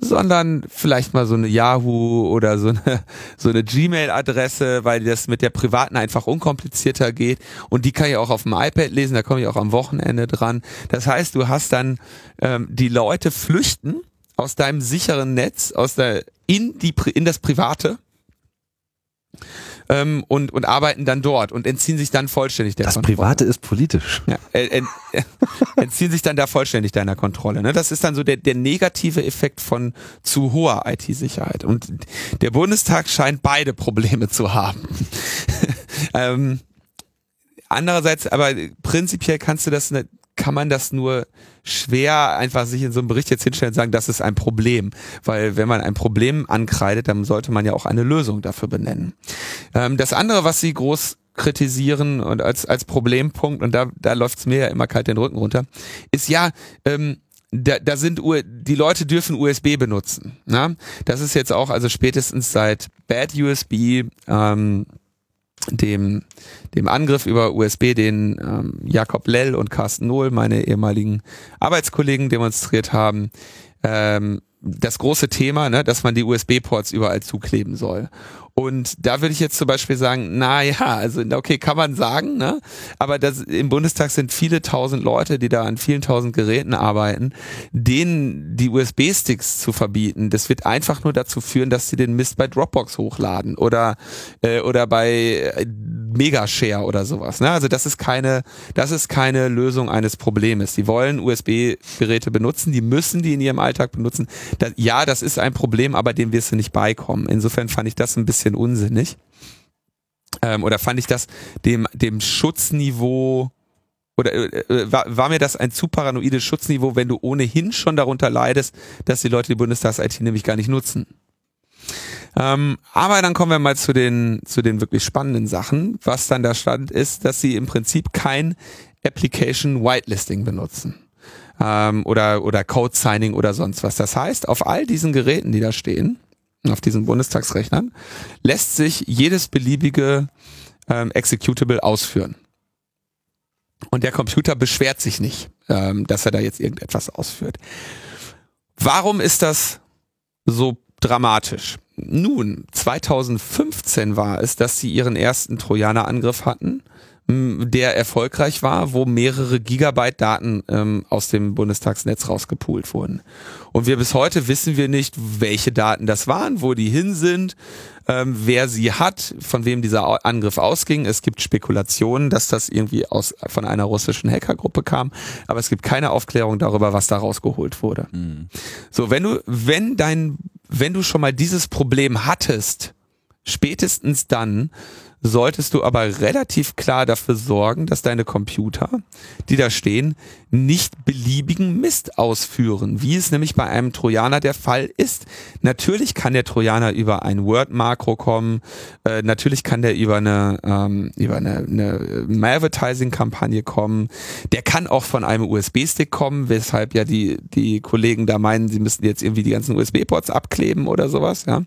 sondern vielleicht mal so eine Yahoo oder so eine, <laughs> so eine Gmail-Adresse, weil das mit der privaten einfach unkomplizierter geht und die kann ich auch auf dem iPad lesen, da komme ich auch am Wochenende dran. Das heißt, du hast dann ähm, die Leute flüchten aus deinem sicheren Netz, aus der in die in das private ähm, und, und arbeiten dann dort und entziehen sich dann vollständig der das Kontrolle. Das Private ist politisch. Ja, äh, äh, <laughs> entziehen sich dann da vollständig deiner Kontrolle. Ne? Das ist dann so der, der negative Effekt von zu hoher IT-Sicherheit. Und der Bundestag scheint beide Probleme zu haben. <laughs> ähm, andererseits, aber prinzipiell kannst du das, ne, kann man das nur schwer einfach sich in so einem Bericht jetzt hinstellen und sagen, das ist ein Problem. Weil wenn man ein Problem ankreidet, dann sollte man ja auch eine Lösung dafür benennen. Ähm, das andere, was sie groß kritisieren und als, als Problempunkt, und da, da läuft es mir ja immer kalt den Rücken runter, ist ja, ähm, da, da sind U die Leute dürfen USB benutzen. Na? Das ist jetzt auch also spätestens seit Bad USB ähm, dem, dem Angriff über USB, den ähm, Jakob Lell und Carsten Nohl, meine ehemaligen Arbeitskollegen, demonstriert haben, ähm, das große Thema, ne, dass man die USB-Ports überall zukleben soll. Und da würde ich jetzt zum Beispiel sagen, na ja, also okay, kann man sagen, ne? Aber das, im Bundestag sind viele tausend Leute, die da an vielen tausend Geräten arbeiten, denen die USB-Sticks zu verbieten, das wird einfach nur dazu führen, dass sie den Mist bei Dropbox hochladen oder äh, oder bei äh, Megashare oder sowas. Ne? Also das ist keine, das ist keine Lösung eines Problems. Die wollen USB-Geräte benutzen, die müssen die in ihrem Alltag benutzen. Das, ja, das ist ein Problem, aber dem wirst du nicht beikommen. Insofern fand ich das ein bisschen unsinnig. Ähm, oder fand ich das dem, dem Schutzniveau oder äh, äh, war, war mir das ein zu paranoides Schutzniveau, wenn du ohnehin schon darunter leidest, dass die Leute die Bundestags-IT nämlich gar nicht nutzen. Ähm, aber dann kommen wir mal zu den, zu den wirklich spannenden Sachen. Was dann da stand, ist, dass sie im Prinzip kein Application Whitelisting benutzen. Ähm, oder, oder Code Signing oder sonst was. Das heißt, auf all diesen Geräten, die da stehen, auf diesen Bundestagsrechnern, lässt sich jedes beliebige ähm, Executable ausführen. Und der Computer beschwert sich nicht, ähm, dass er da jetzt irgendetwas ausführt. Warum ist das so dramatisch? Nun, 2015 war es, dass sie ihren ersten Trojaner-Angriff hatten der erfolgreich war, wo mehrere Gigabyte Daten ähm, aus dem Bundestagsnetz rausgepoolt wurden. Und wir bis heute wissen wir nicht, welche Daten das waren, wo die hin sind, ähm, wer sie hat, von wem dieser Angriff ausging. Es gibt Spekulationen, dass das irgendwie aus von einer russischen Hackergruppe kam, aber es gibt keine Aufklärung darüber, was da rausgeholt wurde. Mhm. So, wenn du, wenn dein, wenn du schon mal dieses Problem hattest, spätestens dann solltest du aber relativ klar dafür sorgen, dass deine Computer, die da stehen, nicht beliebigen Mist ausführen, wie es nämlich bei einem Trojaner der Fall ist. Natürlich kann der Trojaner über ein Word-Makro kommen, äh, natürlich kann der über eine, ähm, über eine, eine Advertising-Kampagne kommen, der kann auch von einem USB-Stick kommen, weshalb ja die, die Kollegen da meinen, sie müssten jetzt irgendwie die ganzen USB-Ports abkleben oder sowas, ja.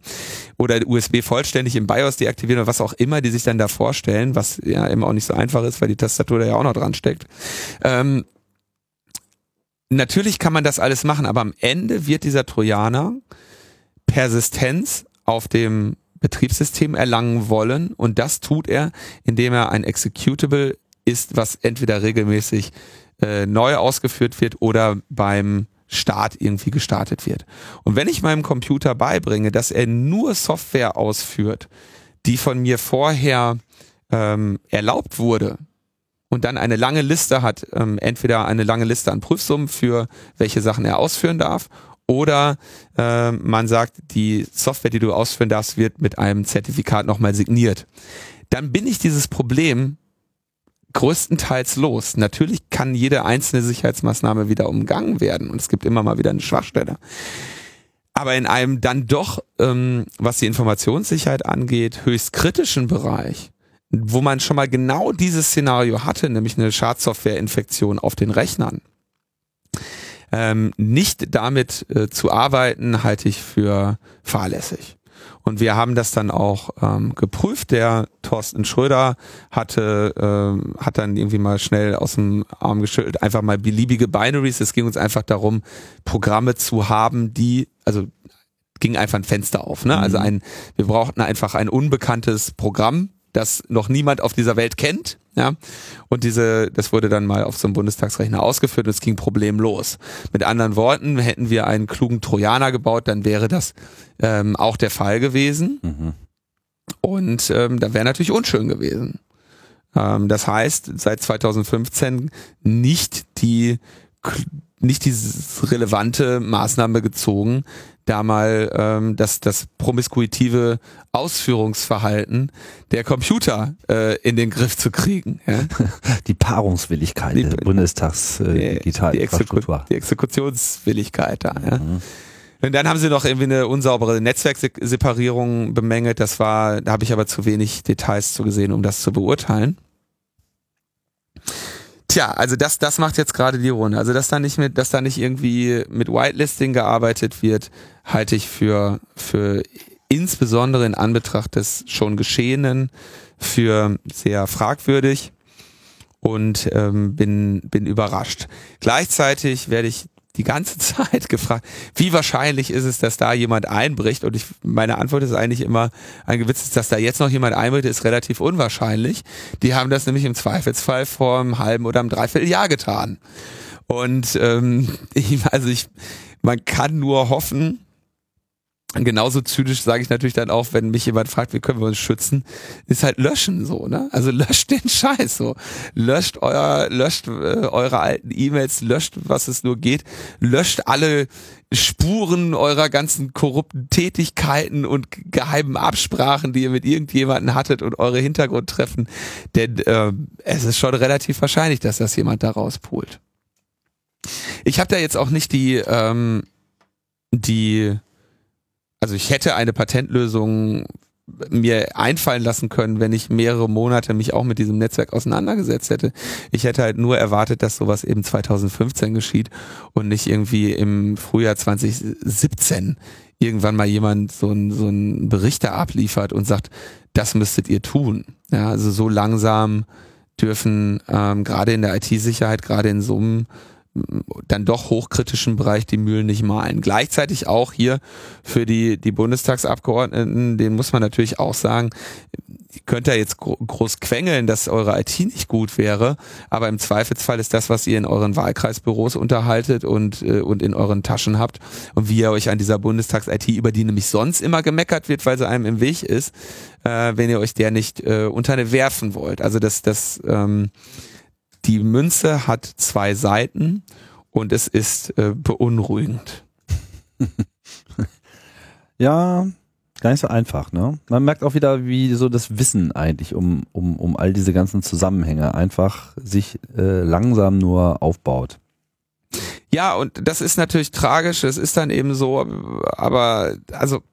Oder USB vollständig im BIOS deaktivieren oder was auch immer, die sich dann da vorstellen, was ja immer auch nicht so einfach ist, weil die Tastatur da ja auch noch dran steckt. Ähm, natürlich kann man das alles machen, aber am Ende wird dieser Trojaner Persistenz auf dem Betriebssystem erlangen wollen und das tut er, indem er ein Executable ist, was entweder regelmäßig äh, neu ausgeführt wird oder beim Start irgendwie gestartet wird. Und wenn ich meinem Computer beibringe, dass er nur Software ausführt, die von mir vorher ähm, erlaubt wurde, und dann eine lange Liste hat, ähm, entweder eine lange Liste an Prüfsummen für welche Sachen er ausführen darf oder äh, man sagt, die Software, die du ausführen darfst, wird mit einem Zertifikat nochmal signiert. Dann bin ich dieses Problem größtenteils los. Natürlich kann jede einzelne Sicherheitsmaßnahme wieder umgangen werden und es gibt immer mal wieder eine Schwachstelle. Aber in einem dann doch, ähm, was die Informationssicherheit angeht, höchst kritischen Bereich, wo man schon mal genau dieses Szenario hatte, nämlich eine Schadsoftware-Infektion auf den Rechnern, ähm, nicht damit äh, zu arbeiten, halte ich für fahrlässig. Und wir haben das dann auch ähm, geprüft. Der Thorsten Schröder hatte, ähm, hat dann irgendwie mal schnell aus dem Arm geschüttelt, einfach mal beliebige Binaries. Es ging uns einfach darum, Programme zu haben, die, also ging einfach ein Fenster auf. Ne? Also mhm. ein, wir brauchten einfach ein unbekanntes Programm, das noch niemand auf dieser Welt kennt. Ja, und diese, das wurde dann mal auf so einem Bundestagsrechner ausgeführt und es ging problemlos. Mit anderen Worten, hätten wir einen klugen Trojaner gebaut, dann wäre das ähm, auch der Fall gewesen. Mhm. Und ähm, da wäre natürlich unschön gewesen. Ähm, das heißt, seit 2015 nicht die nicht diese relevante Maßnahme gezogen, da mal ähm, das, das promiskuitive Ausführungsverhalten der Computer äh, in den Griff zu kriegen. Ja? <laughs> Die Paarungswilligkeit die, der Bundestags äh, Digital die, Exeku die Exekutionswilligkeit da. Ja? Mhm. Und dann haben sie noch irgendwie eine unsaubere Netzwerkseparierung bemängelt. Das war, da habe ich aber zu wenig Details zu gesehen, um das zu beurteilen. Tja, also das, das macht jetzt gerade die Runde. Also dass da nicht mit, dass da nicht irgendwie mit Whitelisting gearbeitet wird, halte ich für, für insbesondere in Anbetracht des schon Geschehenen für sehr fragwürdig und ähm, bin, bin überrascht. Gleichzeitig werde ich die ganze <laughs> Zeit gefragt, wie wahrscheinlich ist es, dass da jemand einbricht? Und ich, meine Antwort ist eigentlich immer, ein Gewitz dass da jetzt noch jemand einbricht, ist relativ unwahrscheinlich. Die haben das nämlich im Zweifelsfall vor einem halben oder einem Dreivierteljahr getan. Und ähm, ich, <laughs> also ich, man kann nur hoffen, genauso zynisch sage ich natürlich dann auch, wenn mich jemand fragt, wie können wir uns schützen, ist halt löschen so, ne? Also löscht den Scheiß so. Löscht euer, löscht äh, eure alten E-Mails, löscht, was es nur geht, löscht alle Spuren eurer ganzen korrupten Tätigkeiten und geheimen Absprachen, die ihr mit irgendjemanden hattet und eure Hintergrundtreffen. Denn äh, es ist schon relativ wahrscheinlich, dass das jemand da rauspult. Ich habe da jetzt auch nicht die, ähm, die also ich hätte eine Patentlösung mir einfallen lassen können, wenn ich mehrere Monate mich auch mit diesem Netzwerk auseinandergesetzt hätte. Ich hätte halt nur erwartet, dass sowas eben 2015 geschieht und nicht irgendwie im Frühjahr 2017 irgendwann mal jemand so einen so einen Bericht da abliefert und sagt, das müsstet ihr tun. Ja, also so langsam dürfen ähm, gerade in der IT-Sicherheit, gerade in einem dann doch hochkritischen Bereich die Mühlen nicht malen. Gleichzeitig auch hier für die, die Bundestagsabgeordneten, den muss man natürlich auch sagen, ihr könnt ja jetzt groß quengeln, dass eure IT nicht gut wäre, aber im Zweifelsfall ist das, was ihr in euren Wahlkreisbüros unterhaltet und, äh, und in euren Taschen habt und wie ihr euch an dieser Bundestags-IT, über die nämlich sonst immer gemeckert wird, weil sie einem im Weg ist, äh, wenn ihr euch der nicht äh, unter eine werfen wollt. Also das, das ähm, die Münze hat zwei Seiten und es ist äh, beunruhigend. <laughs> ja, gar nicht so einfach, ne? Man merkt auch wieder, wie so das Wissen eigentlich um, um, um all diese ganzen Zusammenhänge einfach sich äh, langsam nur aufbaut. Ja, und das ist natürlich tragisch, es ist dann eben so, aber also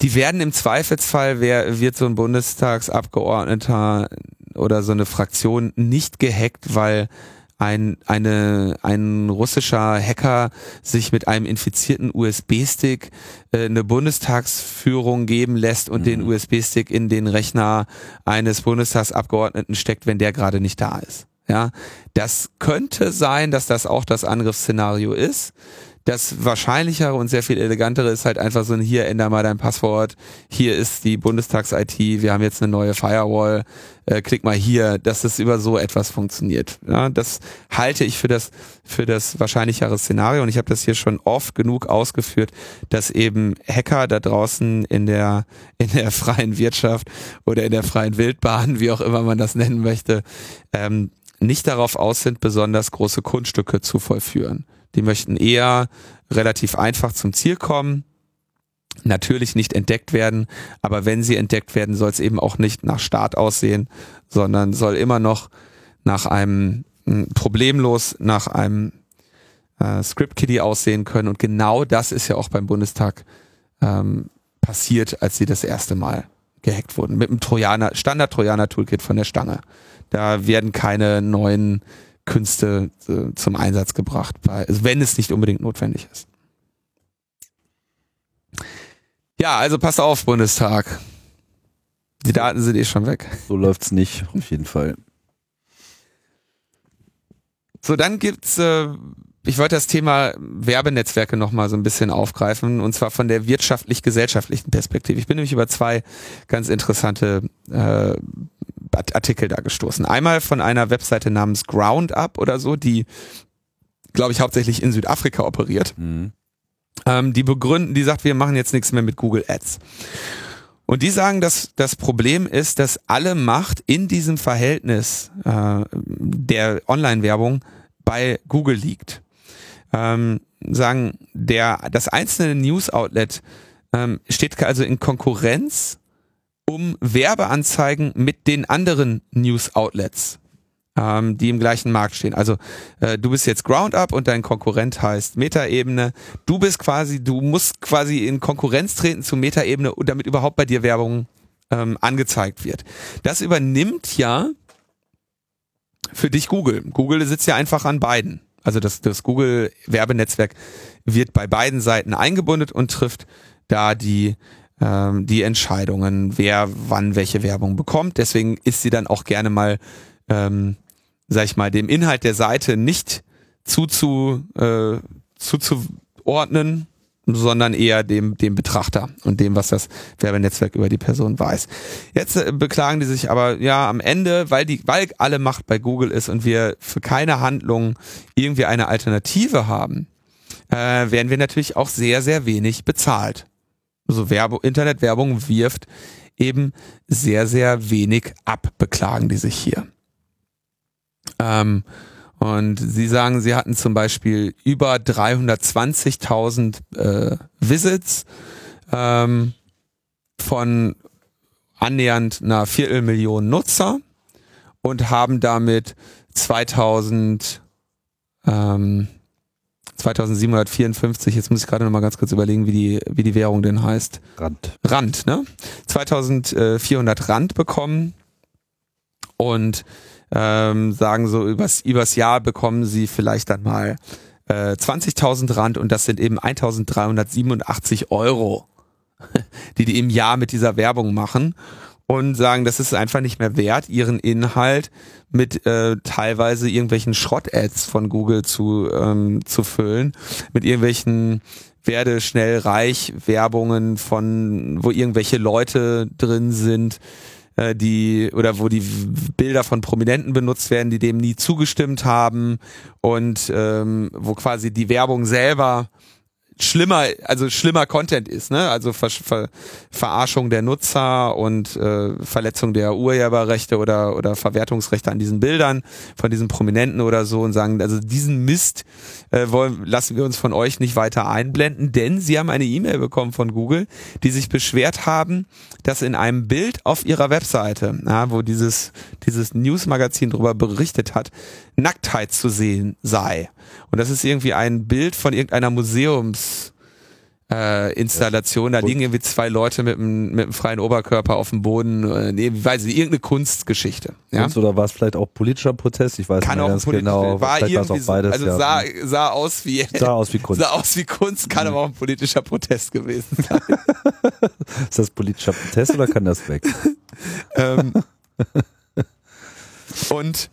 die werden im Zweifelsfall, wer wird so ein Bundestagsabgeordneter oder so eine Fraktion nicht gehackt, weil ein, eine, ein russischer Hacker sich mit einem infizierten USB-Stick äh, eine Bundestagsführung geben lässt und mhm. den USB-Stick in den Rechner eines Bundestagsabgeordneten steckt, wenn der gerade nicht da ist. Ja, das könnte sein, dass das auch das Angriffsszenario ist. Das wahrscheinlichere und sehr viel elegantere ist halt einfach so ein hier änder mal dein Passwort, hier ist die Bundestags-IT, wir haben jetzt eine neue Firewall, äh, klick mal hier, dass es über so etwas funktioniert. Ja, das halte ich für das für das wahrscheinlichere Szenario. Und ich habe das hier schon oft genug ausgeführt, dass eben Hacker da draußen in der in der freien Wirtschaft oder in der freien Wildbahn, wie auch immer man das nennen möchte, ähm, nicht darauf aus sind, besonders große Kunststücke zu vollführen. Die möchten eher relativ einfach zum Ziel kommen, natürlich nicht entdeckt werden, aber wenn sie entdeckt werden, soll es eben auch nicht nach Start aussehen, sondern soll immer noch nach einem hm, problemlos nach einem äh, Script-Kiddie aussehen können. Und genau das ist ja auch beim Bundestag ähm, passiert, als sie das erste Mal gehackt wurden. Mit einem Trojaner, Standard-Trojaner-Toolkit von der Stange. Da werden keine neuen Künste äh, zum Einsatz gebracht, bei, also wenn es nicht unbedingt notwendig ist. Ja, also passt auf, Bundestag. Die Daten sind eh schon weg. So läuft's nicht, auf jeden Fall. So, dann gibt's, äh, ich wollte das Thema Werbenetzwerke nochmal so ein bisschen aufgreifen, und zwar von der wirtschaftlich-gesellschaftlichen Perspektive. Ich bin nämlich über zwei ganz interessante äh, Artikel da gestoßen. Einmal von einer Webseite namens Groundup oder so, die, glaube ich, hauptsächlich in Südafrika operiert. Mhm. Ähm, die begründen, die sagt, wir machen jetzt nichts mehr mit Google Ads. Und die sagen, dass das Problem ist, dass alle Macht in diesem Verhältnis äh, der Online-Werbung bei Google liegt. Ähm, sagen, der, das einzelne News-Outlet ähm, steht also in Konkurrenz um Werbeanzeigen mit den anderen News-Outlets ähm, die im gleichen Markt stehen. Also äh, du bist jetzt Groundup und dein Konkurrent heißt Metaebene. Du bist quasi, du musst quasi in Konkurrenz treten zu Metaebene, damit überhaupt bei dir Werbung ähm, angezeigt wird. Das übernimmt ja für dich Google. Google sitzt ja einfach an beiden. Also das, das Google-Werbenetzwerk wird bei beiden Seiten eingebunden und trifft da die ähm, die Entscheidungen, wer wann welche Werbung bekommt. Deswegen ist sie dann auch gerne mal ähm, sag ich mal, dem Inhalt der Seite nicht zuzu, äh, zuzuordnen, sondern eher dem, dem Betrachter und dem, was das Werbenetzwerk über die Person weiß. Jetzt äh, beklagen die sich aber, ja, am Ende, weil die, weil alle Macht bei Google ist und wir für keine Handlung irgendwie eine Alternative haben, äh, werden wir natürlich auch sehr, sehr wenig bezahlt. Also Werbe, Internetwerbung wirft eben sehr, sehr wenig ab, beklagen die sich hier. Ähm, und sie sagen, sie hatten zum Beispiel über 320.000 äh, Visits ähm, von annähernd einer Viertelmillion Nutzer und haben damit 2000 ähm, 2754, jetzt muss ich gerade noch mal ganz kurz überlegen, wie die, wie die Währung denn heißt. Rand. Rand, ne? 2400 Rand bekommen und ähm, sagen so, übers, übers Jahr bekommen sie vielleicht dann mal äh, 20.000 Rand und das sind eben 1.387 Euro, <laughs> die die im Jahr mit dieser Werbung machen und sagen, das ist einfach nicht mehr wert, ihren Inhalt mit äh, teilweise irgendwelchen Schrott-Ads von Google zu, ähm, zu füllen, mit irgendwelchen werde schnell reich Werbungen von, wo irgendwelche Leute drin sind, äh, die oder wo die Bilder von Prominenten benutzt werden, die dem nie zugestimmt haben und ähm, wo quasi die Werbung selber schlimmer, also schlimmer Content ist, ne? Also Ver Ver Verarschung der Nutzer und äh, Verletzung der Urheberrechte oder oder Verwertungsrechte an diesen Bildern von diesen Prominenten oder so und sagen, also diesen Mist äh, wollen, lassen wir uns von euch nicht weiter einblenden, denn sie haben eine E-Mail bekommen von Google, die sich beschwert haben, dass in einem Bild auf ihrer Webseite, ja, wo dieses dieses Newsmagazin darüber berichtet hat, Nacktheit zu sehen sei. Und das ist irgendwie ein Bild von irgendeiner Museums äh, Installation. Da liegen irgendwie zwei Leute mit einem, mit einem freien Oberkörper auf dem Boden. Äh, nee, weiß ich, irgendeine Kunstgeschichte. Ja? Kunst oder war es vielleicht auch politischer Protest? Ich weiß kann nicht auch ganz politisch, genau. War vielleicht irgendwie auch beides. also ja. sah, sah aus wie sah aus wie Kunst. <laughs> sah aus wie Kunst, kann aber auch ein politischer Protest gewesen sein. <laughs> Ist das politischer Protest oder kann das weg? <laughs> ähm, und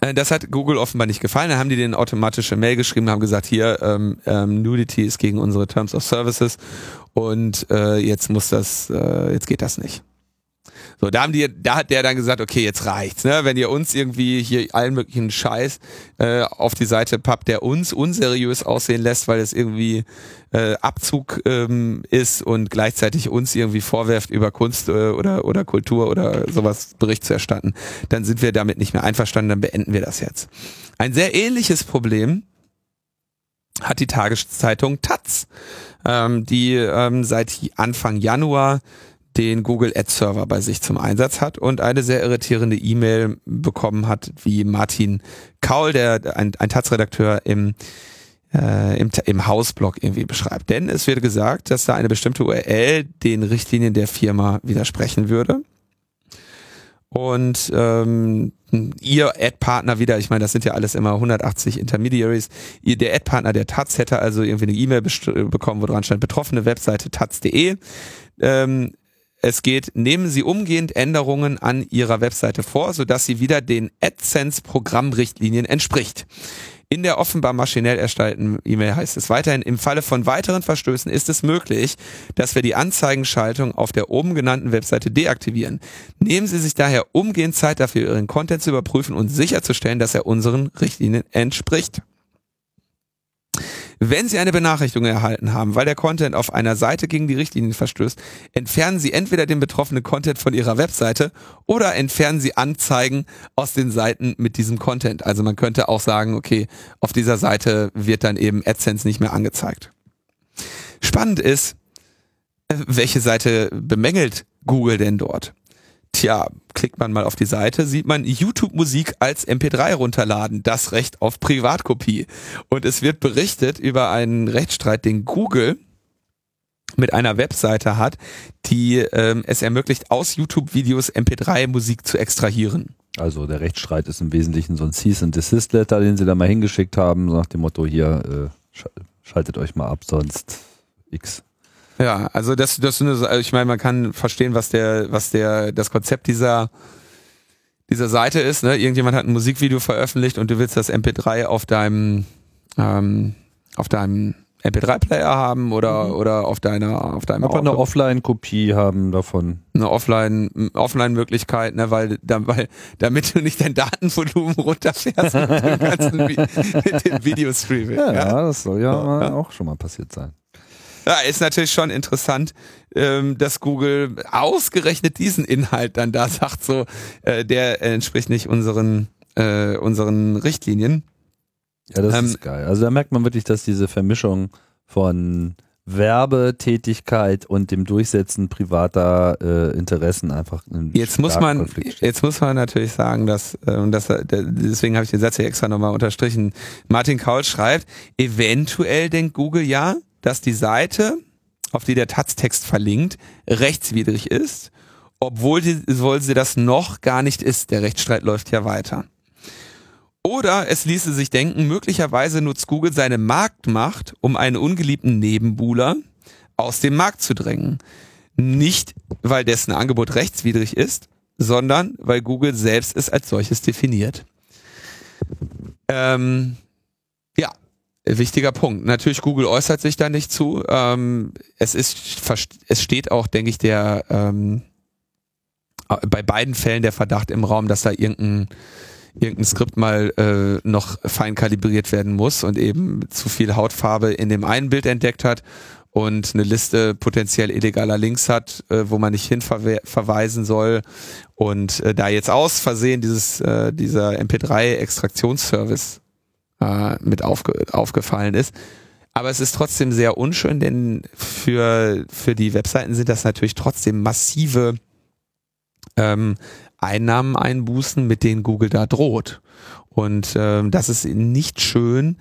das hat Google offenbar nicht gefallen. Dann haben die den automatische Mail geschrieben, haben gesagt, hier ähm, ähm, Nudity ist gegen unsere Terms of Services und äh, jetzt muss das, äh, jetzt geht das nicht. So, da haben die, da hat der dann gesagt, okay, jetzt reicht's, ne? Wenn ihr uns irgendwie hier allen möglichen Scheiß äh, auf die Seite pappt, der uns unseriös aussehen lässt, weil es irgendwie äh, Abzug ähm, ist und gleichzeitig uns irgendwie vorwerft, über Kunst äh, oder oder Kultur oder sowas Bericht zu erstatten, dann sind wir damit nicht mehr einverstanden, dann beenden wir das jetzt. Ein sehr ähnliches Problem hat die Tageszeitung Taz, ähm, die ähm, seit Anfang Januar den Google Ad Server bei sich zum Einsatz hat und eine sehr irritierende E-Mail bekommen hat, wie Martin Kaul, der ein, ein Taz-Redakteur im äh, im, im Hausblog irgendwie beschreibt. Denn es wird gesagt, dass da eine bestimmte URL den Richtlinien der Firma widersprechen würde. Und ähm, ihr Ad-Partner wieder, ich meine, das sind ja alles immer 180 Intermediaries, ihr, der Ad-Partner der Taz hätte also irgendwie eine E-Mail bekommen, wo dran stand, betroffene Webseite taz.de. Ähm, es geht, nehmen Sie umgehend Änderungen an Ihrer Webseite vor, sodass sie wieder den AdSense-Programmrichtlinien entspricht. In der offenbar maschinell erstellten E-Mail heißt es weiterhin, im Falle von weiteren Verstößen ist es möglich, dass wir die Anzeigenschaltung auf der oben genannten Webseite deaktivieren. Nehmen Sie sich daher umgehend Zeit dafür, Ihren Content zu überprüfen und sicherzustellen, dass er unseren Richtlinien entspricht. Wenn Sie eine Benachrichtigung erhalten haben, weil der Content auf einer Seite gegen die Richtlinien verstößt, entfernen Sie entweder den betroffenen Content von Ihrer Webseite oder entfernen Sie Anzeigen aus den Seiten mit diesem Content. Also man könnte auch sagen, okay, auf dieser Seite wird dann eben AdSense nicht mehr angezeigt. Spannend ist, äh, welche Seite bemängelt Google denn dort? Tja, klickt man mal auf die Seite, sieht man YouTube-Musik als MP3 runterladen, das Recht auf Privatkopie. Und es wird berichtet über einen Rechtsstreit, den Google mit einer Webseite hat, die ähm, es ermöglicht, aus YouTube-Videos MP3-Musik zu extrahieren. Also der Rechtsstreit ist im Wesentlichen so ein Cease and Desist Letter, den sie da mal hingeschickt haben, so nach dem Motto hier äh, schaltet euch mal ab, sonst X. Ja, also das, das also ich meine, man kann verstehen, was der, was der, das Konzept dieser, dieser Seite ist. Ne? Irgendjemand hat ein Musikvideo veröffentlicht und du willst das MP3 auf deinem, ähm, auf deinem MP3-Player haben oder mhm. oder auf deiner auf deinem Aber eine Offline-Kopie haben davon. Eine Offline Offline-Möglichkeit, ne, weil, da, weil damit du nicht dein Datenvolumen runterfährst mit dem ganzen <laughs> mit dem Videostreaming. Ja, ja, das soll ja, ja, auch schon mal passiert sein. Ja, ist natürlich schon interessant, ähm, dass Google ausgerechnet diesen Inhalt dann da <laughs> sagt, so, äh, der entspricht nicht unseren, äh, unseren Richtlinien. Ja, das ähm, ist geil. Also da merkt man wirklich, dass diese Vermischung von Werbetätigkeit und dem Durchsetzen privater äh, Interessen einfach jetzt muss man jetzt muss man natürlich sagen dass und das deswegen habe ich den Satz hier extra nochmal unterstrichen Martin Kaul schreibt eventuell denkt Google ja dass die Seite, auf die der Taz-Text verlinkt, rechtswidrig ist, obwohl sie, obwohl sie das noch gar nicht ist. Der Rechtsstreit läuft ja weiter. Oder es ließe sich denken, möglicherweise nutzt Google seine Marktmacht, um einen ungeliebten Nebenbuhler aus dem Markt zu drängen. Nicht, weil dessen Angebot rechtswidrig ist, sondern weil Google selbst es als solches definiert. Ähm, wichtiger Punkt. Natürlich, Google äußert sich da nicht zu. Ähm, es ist, es steht auch, denke ich, der ähm, bei beiden Fällen der Verdacht im Raum, dass da irgendein irgendein Skript mal äh, noch fein kalibriert werden muss und eben zu viel Hautfarbe in dem einen Bild entdeckt hat und eine Liste potenziell illegaler Links hat, äh, wo man nicht hin verweisen soll und äh, da jetzt aus Versehen dieses äh, dieser MP3-Extraktionsservice äh, mit aufge aufgefallen ist. Aber es ist trotzdem sehr unschön, denn für, für die Webseiten sind das natürlich trotzdem massive ähm, Einnahmen einbußen, mit denen Google da droht. Und ähm, das ist nicht schön,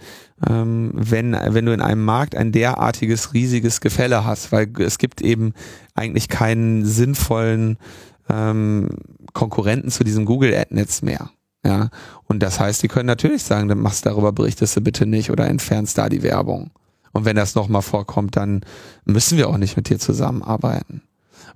ähm, wenn, wenn du in einem Markt ein derartiges riesiges Gefälle hast, weil es gibt eben eigentlich keinen sinnvollen ähm, Konkurrenten zu diesem Google Ad-Netz mehr. Ja, und das heißt, die können natürlich sagen, dann machst darüber berichtest du bitte nicht oder entfernst da die Werbung. Und wenn das nochmal vorkommt, dann müssen wir auch nicht mit dir zusammenarbeiten.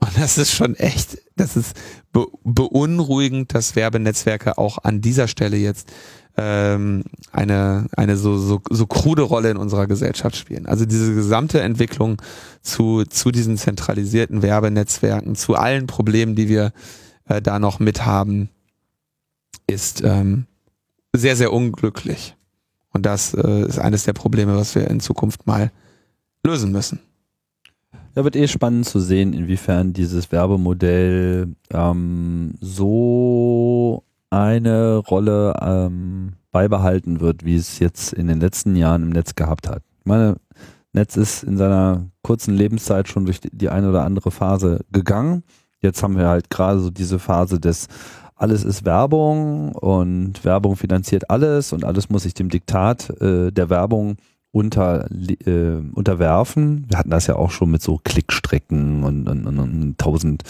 Und das ist schon echt, das ist be beunruhigend, dass Werbenetzwerke auch an dieser Stelle jetzt ähm, eine, eine so, so, so krude Rolle in unserer Gesellschaft spielen. Also diese gesamte Entwicklung zu, zu diesen zentralisierten Werbenetzwerken, zu allen Problemen, die wir äh, da noch mit haben, ist ähm, sehr, sehr unglücklich. Und das äh, ist eines der Probleme, was wir in Zukunft mal lösen müssen. Ja, wird eh spannend zu sehen, inwiefern dieses Werbemodell ähm, so eine Rolle ähm, beibehalten wird, wie es jetzt in den letzten Jahren im Netz gehabt hat. Ich meine, Netz ist in seiner kurzen Lebenszeit schon durch die eine oder andere Phase gegangen. Jetzt haben wir halt gerade so diese Phase des alles ist Werbung und Werbung finanziert alles und alles muss sich dem Diktat äh, der Werbung unter, äh, unterwerfen. Wir hatten das ja auch schon mit so Klickstrecken und, und, und, tausend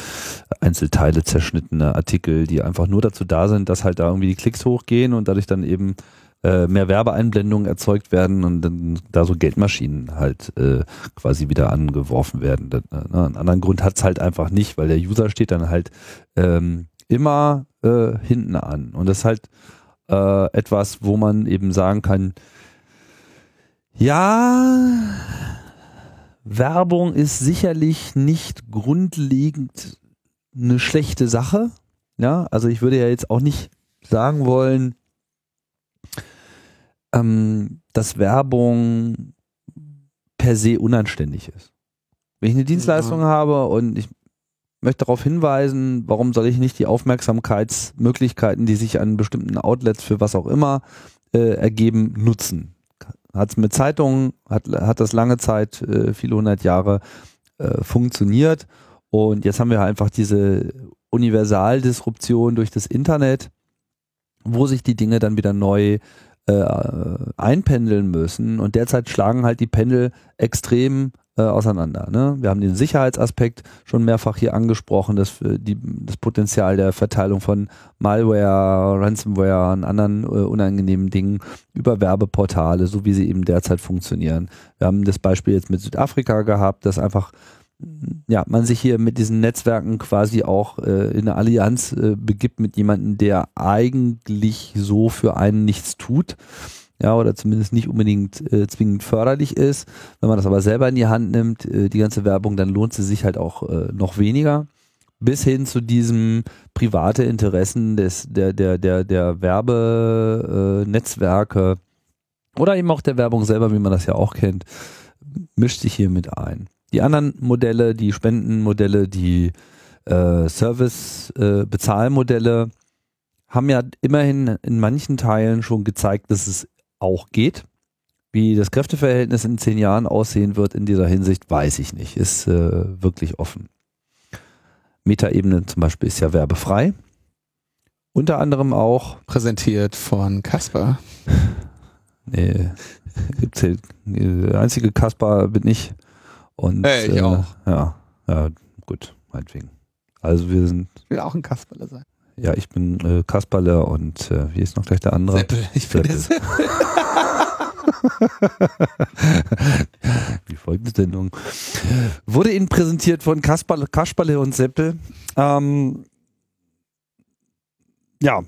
Einzelteile zerschnittene Artikel, die einfach nur dazu da sind, dass halt da irgendwie die Klicks hochgehen und dadurch dann eben äh, mehr Werbeeinblendungen erzeugt werden und dann da so Geldmaschinen halt äh, quasi wieder angeworfen werden. Das, ne? Einen anderen Grund hat's halt einfach nicht, weil der User steht dann halt ähm, immer äh, hinten an. Und das ist halt äh, etwas, wo man eben sagen kann, ja, Werbung ist sicherlich nicht grundlegend eine schlechte Sache. Ja, also ich würde ja jetzt auch nicht sagen wollen, ähm, dass Werbung per se unanständig ist. Wenn ich eine Dienstleistung ja. habe und ich möchte darauf hinweisen, warum soll ich nicht die Aufmerksamkeitsmöglichkeiten, die sich an bestimmten Outlets für was auch immer äh, ergeben, nutzen. Hat es mit Zeitungen, hat, hat das lange Zeit, äh, viele hundert Jahre äh, funktioniert und jetzt haben wir einfach diese Universaldisruption durch das Internet, wo sich die Dinge dann wieder neu äh, einpendeln müssen und derzeit schlagen halt die Pendel extrem äh, auseinander. Ne? Wir haben den Sicherheitsaspekt schon mehrfach hier angesprochen, das, äh, die, das Potenzial der Verteilung von Malware, Ransomware und anderen äh, unangenehmen Dingen über Werbeportale, so wie sie eben derzeit funktionieren. Wir haben das Beispiel jetzt mit Südafrika gehabt, dass einfach ja, man sich hier mit diesen Netzwerken quasi auch äh, in eine Allianz äh, begibt mit jemandem, der eigentlich so für einen nichts tut ja, oder zumindest nicht unbedingt äh, zwingend förderlich ist. Wenn man das aber selber in die Hand nimmt, äh, die ganze Werbung, dann lohnt sie sich halt auch äh, noch weniger. Bis hin zu diesem private Interessen des, der, der, der, der Werbenetzwerke äh, oder eben auch der Werbung selber, wie man das ja auch kennt, mischt sich hier mit ein. Die anderen Modelle, die Spendenmodelle, die äh, Service-Bezahlmodelle, äh, haben ja immerhin in manchen Teilen schon gezeigt, dass es auch geht. Wie das Kräfteverhältnis in zehn Jahren aussehen wird in dieser Hinsicht, weiß ich nicht. Ist äh, wirklich offen. Metaebene zum Beispiel ist ja werbefrei. Unter anderem auch. Präsentiert von Kasper. <laughs> Nee, gibt's hier, der einzige Kasper bin ich. Und, hey, ich äh, auch. Ja, ja, gut, meinetwegen. Also wir sind. Ich will auch ein Kasperle sein. Ja, ich bin äh, Kasperle und äh, wie ist noch gleich der andere? Seppel. Ich bin Seppel. Die <laughs> folgende Sendung wurde Ihnen präsentiert von Kasperle, Kasperle und Seppel. Ähm, ja,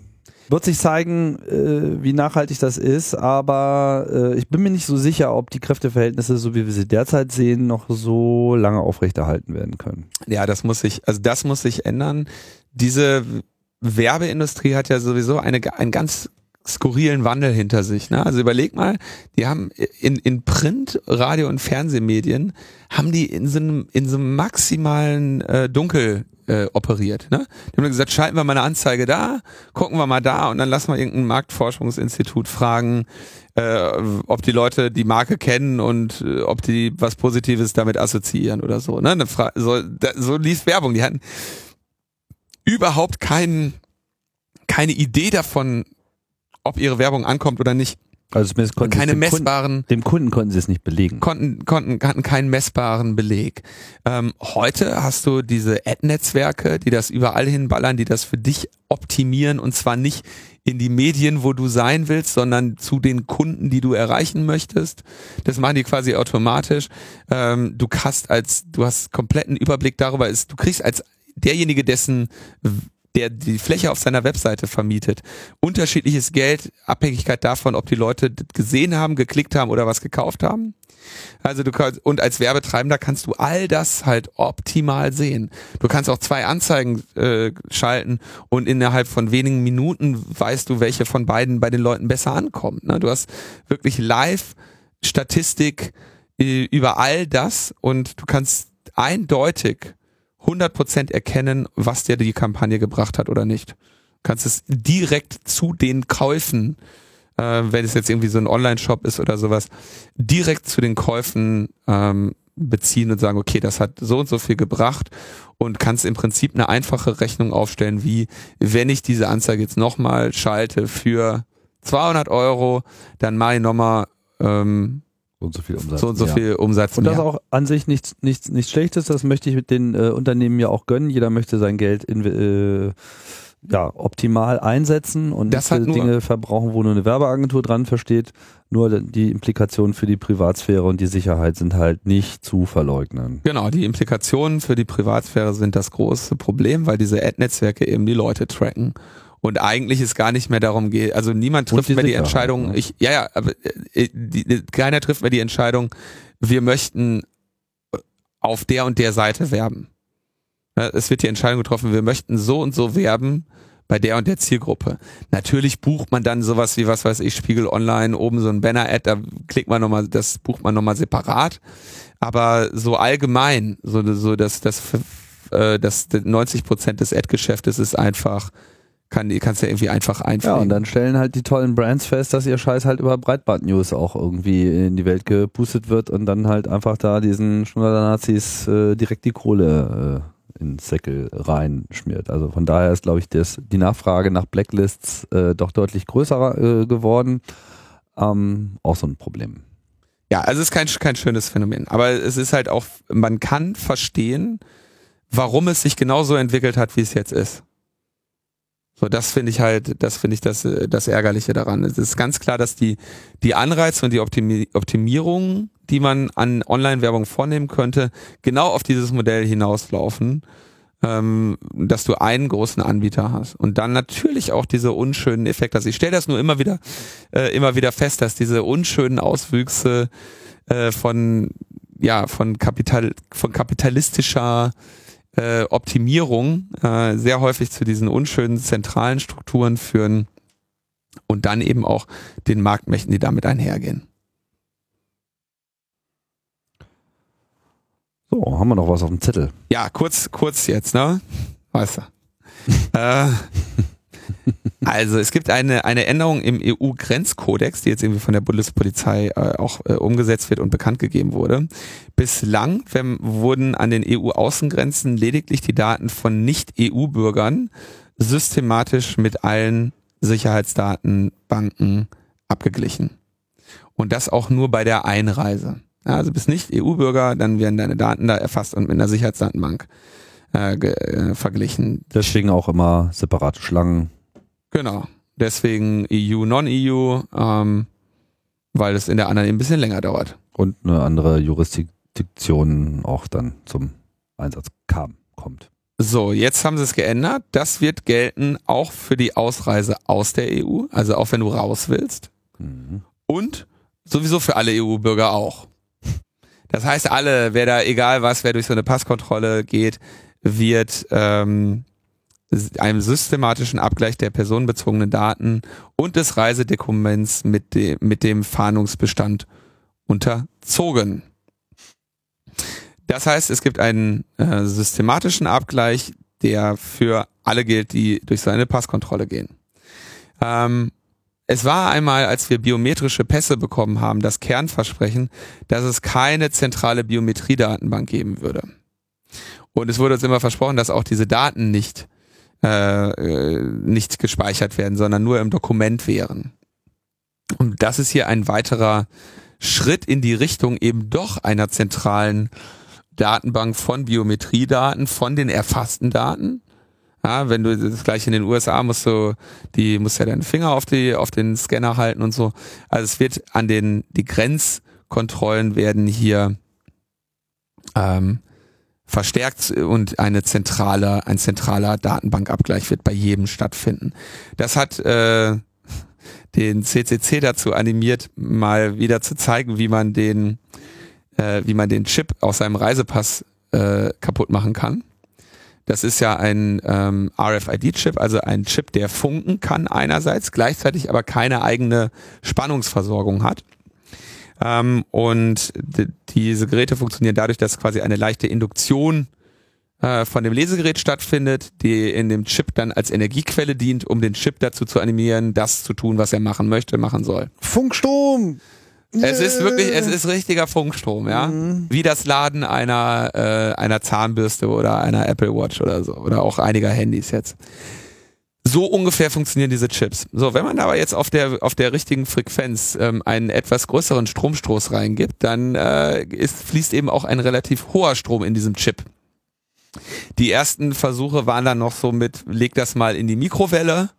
wird sich zeigen, äh, wie nachhaltig das ist, aber äh, ich bin mir nicht so sicher, ob die Kräfteverhältnisse, so wie wir sie derzeit sehen, noch so lange aufrechterhalten werden können. Ja, das muss sich, also das muss sich ändern. Diese Werbeindustrie hat ja sowieso eine, einen ganz skurrilen Wandel hinter sich. Ne? Also überleg mal, die haben in, in Print, Radio und Fernsehmedien haben die in so einem, in so einem maximalen äh, Dunkel äh, operiert. Ne? Die haben gesagt, schalten wir mal eine Anzeige da, gucken wir mal da und dann lassen wir irgendein Marktforschungsinstitut fragen, äh, ob die Leute die Marke kennen und äh, ob die was Positives damit assoziieren oder so. Ne? so, da, so lief Werbung. Die hatten überhaupt keinen, keine Idee davon, ob ihre Werbung ankommt oder nicht. Also zumindest konnten keine messbaren Kunden, dem Kunden konnten sie es nicht belegen. Konnten konnten hatten keinen messbaren Beleg. Ähm, heute hast du diese Ad-Netzwerke, die das überall hinballern, die das für dich optimieren und zwar nicht in die Medien, wo du sein willst, sondern zu den Kunden, die du erreichen möchtest. Das machen die quasi automatisch. Ähm, du hast als du hast kompletten Überblick darüber, ist du kriegst als derjenige, dessen der die Fläche auf seiner Webseite vermietet. Unterschiedliches Geld, Abhängigkeit davon, ob die Leute gesehen haben, geklickt haben oder was gekauft haben. Also du kannst, und als Werbetreibender kannst du all das halt optimal sehen. Du kannst auch zwei Anzeigen äh, schalten und innerhalb von wenigen Minuten weißt du, welche von beiden bei den Leuten besser ankommt. Ne? Du hast wirklich live Statistik äh, über all das und du kannst eindeutig 100% erkennen, was dir die Kampagne gebracht hat oder nicht. Du kannst es direkt zu den Käufen äh, wenn es jetzt irgendwie so ein Online-Shop ist oder sowas, direkt zu den Käufen ähm, beziehen und sagen, okay, das hat so und so viel gebracht und kannst im Prinzip eine einfache Rechnung aufstellen, wie wenn ich diese Anzeige jetzt nochmal schalte für 200 Euro, dann mache ich nochmal ähm, so und so viel Umsatz. So und so ja. viel Umsatz. Und das ist auch an sich nichts, nichts, nichts Schlechtes, das möchte ich mit den äh, Unternehmen ja auch gönnen. Jeder möchte sein Geld in, äh, ja, optimal einsetzen und das hat Dinge verbrauchen, wo nur eine Werbeagentur dran versteht. Nur die Implikationen für die Privatsphäre und die Sicherheit sind halt nicht zu verleugnen. Genau, die Implikationen für die Privatsphäre sind das große Problem, weil diese Ad-Netzwerke eben die Leute tracken und eigentlich es gar nicht mehr darum geht. Also niemand trifft mehr die Entscheidung. Ne? Ich, ja, ja, aber äh, die, keiner trifft mehr die Entscheidung. Wir möchten auf der und der Seite werben. Es wird die Entscheidung getroffen, wir möchten so und so werben bei der und der Zielgruppe. Natürlich bucht man dann sowas wie, was weiß ich, Spiegel Online, oben so ein Banner-Ad, da klickt man nochmal, das bucht man nochmal separat. Aber so allgemein, so, so dass das, äh, das 90 Prozent des Ad-Geschäftes ist einfach, kann, kannst ja irgendwie einfach einfügen. Ja, und dann stellen halt die tollen Brands fest, dass ihr Scheiß halt über Breitband-News auch irgendwie in die Welt gepustet wird und dann halt einfach da diesen Schnullerner-Nazis äh, direkt die Kohle äh, ins Säckel reinschmiert. Also von daher ist, glaube ich, das, die Nachfrage nach Blacklists äh, doch deutlich größer äh, geworden. Ähm, auch so ein Problem. Ja, also es ist kein, kein schönes Phänomen. Aber es ist halt auch, man kann verstehen, warum es sich genauso entwickelt hat, wie es jetzt ist. So, das finde ich halt, das finde ich das, das Ärgerliche daran. Es ist ganz klar, dass die, die Anreize und die Optimi Optimierung die man an Online-Werbung vornehmen könnte, genau auf dieses Modell hinauslaufen, ähm, dass du einen großen Anbieter hast und dann natürlich auch diese unschönen Effekte hast. Ich stelle das nur immer wieder, äh, immer wieder fest, dass diese unschönen Auswüchse äh, von ja von Kapital von kapitalistischer äh, Optimierung äh, sehr häufig zu diesen unschönen zentralen Strukturen führen und dann eben auch den Marktmächten, die damit einhergehen. So, haben wir noch was auf dem Zettel? Ja, kurz, kurz jetzt, ne? Weißt du. <laughs> äh, <laughs> also es gibt eine, eine Änderung im EU-Grenzkodex, die jetzt irgendwie von der Bundespolizei äh, auch äh, umgesetzt wird und bekannt gegeben wurde. Bislang wenn, wurden an den EU-Außengrenzen lediglich die Daten von Nicht-EU-Bürgern systematisch mit allen Sicherheitsdatenbanken abgeglichen. Und das auch nur bei der Einreise. Ja, also bist nicht EU-Bürger, dann werden deine Daten da erfasst und mit einer Sicherheitsdatenbank äh, äh, verglichen. Deswegen auch immer separate Schlangen. Genau. Deswegen EU, Non-EU, ähm, weil es in der anderen eben ein bisschen länger dauert. Und eine andere Jurisdiktion auch dann zum Einsatz kam, kommt. So, jetzt haben sie es geändert. Das wird gelten auch für die Ausreise aus der EU, also auch wenn du raus willst. Mhm. Und sowieso für alle EU-Bürger auch. Das heißt, alle, wer da, egal was, wer durch so eine Passkontrolle geht, wird ähm, einem systematischen Abgleich der personenbezogenen Daten und des Reisedokuments mit, dem mit dem Fahndungsbestand unterzogen. Das heißt, es gibt einen äh, systematischen Abgleich, der für alle gilt, die durch seine Passkontrolle gehen. Ähm, es war einmal, als wir biometrische Pässe bekommen haben, das Kernversprechen, dass es keine zentrale Biometriedatenbank geben würde. Und es wurde uns immer versprochen, dass auch diese Daten nicht, äh, äh, nicht gespeichert werden, sondern nur im Dokument wären. Und das ist hier ein weiterer Schritt in die Richtung eben doch einer zentralen Datenbank von Biometriedaten, von den erfassten Daten ja, wenn du das gleiche in den USA musst du, die musst ja deinen Finger auf die, auf den Scanner halten und so. Also es wird an den, die Grenzkontrollen werden hier ähm, verstärkt und eine zentrale, ein zentraler Datenbankabgleich wird bei jedem stattfinden. Das hat äh, den CCC dazu animiert, mal wieder zu zeigen, wie man den, äh, wie man den Chip aus seinem Reisepass äh, kaputt machen kann. Das ist ja ein ähm, RFID-Chip, also ein Chip, der funken kann einerseits, gleichzeitig aber keine eigene Spannungsversorgung hat. Ähm, und diese Geräte funktionieren dadurch, dass quasi eine leichte Induktion äh, von dem Lesegerät stattfindet, die in dem Chip dann als Energiequelle dient, um den Chip dazu zu animieren, das zu tun, was er machen möchte, machen soll. Funkstrom! Es ist wirklich, es ist richtiger Funkstrom, ja. Mhm. Wie das Laden einer, äh, einer Zahnbürste oder einer Apple Watch oder so. Oder auch einiger Handys jetzt. So ungefähr funktionieren diese Chips. So, wenn man aber jetzt auf der, auf der richtigen Frequenz ähm, einen etwas größeren Stromstoß reingibt, dann äh, ist, fließt eben auch ein relativ hoher Strom in diesem Chip. Die ersten Versuche waren dann noch so mit, leg das mal in die Mikrowelle,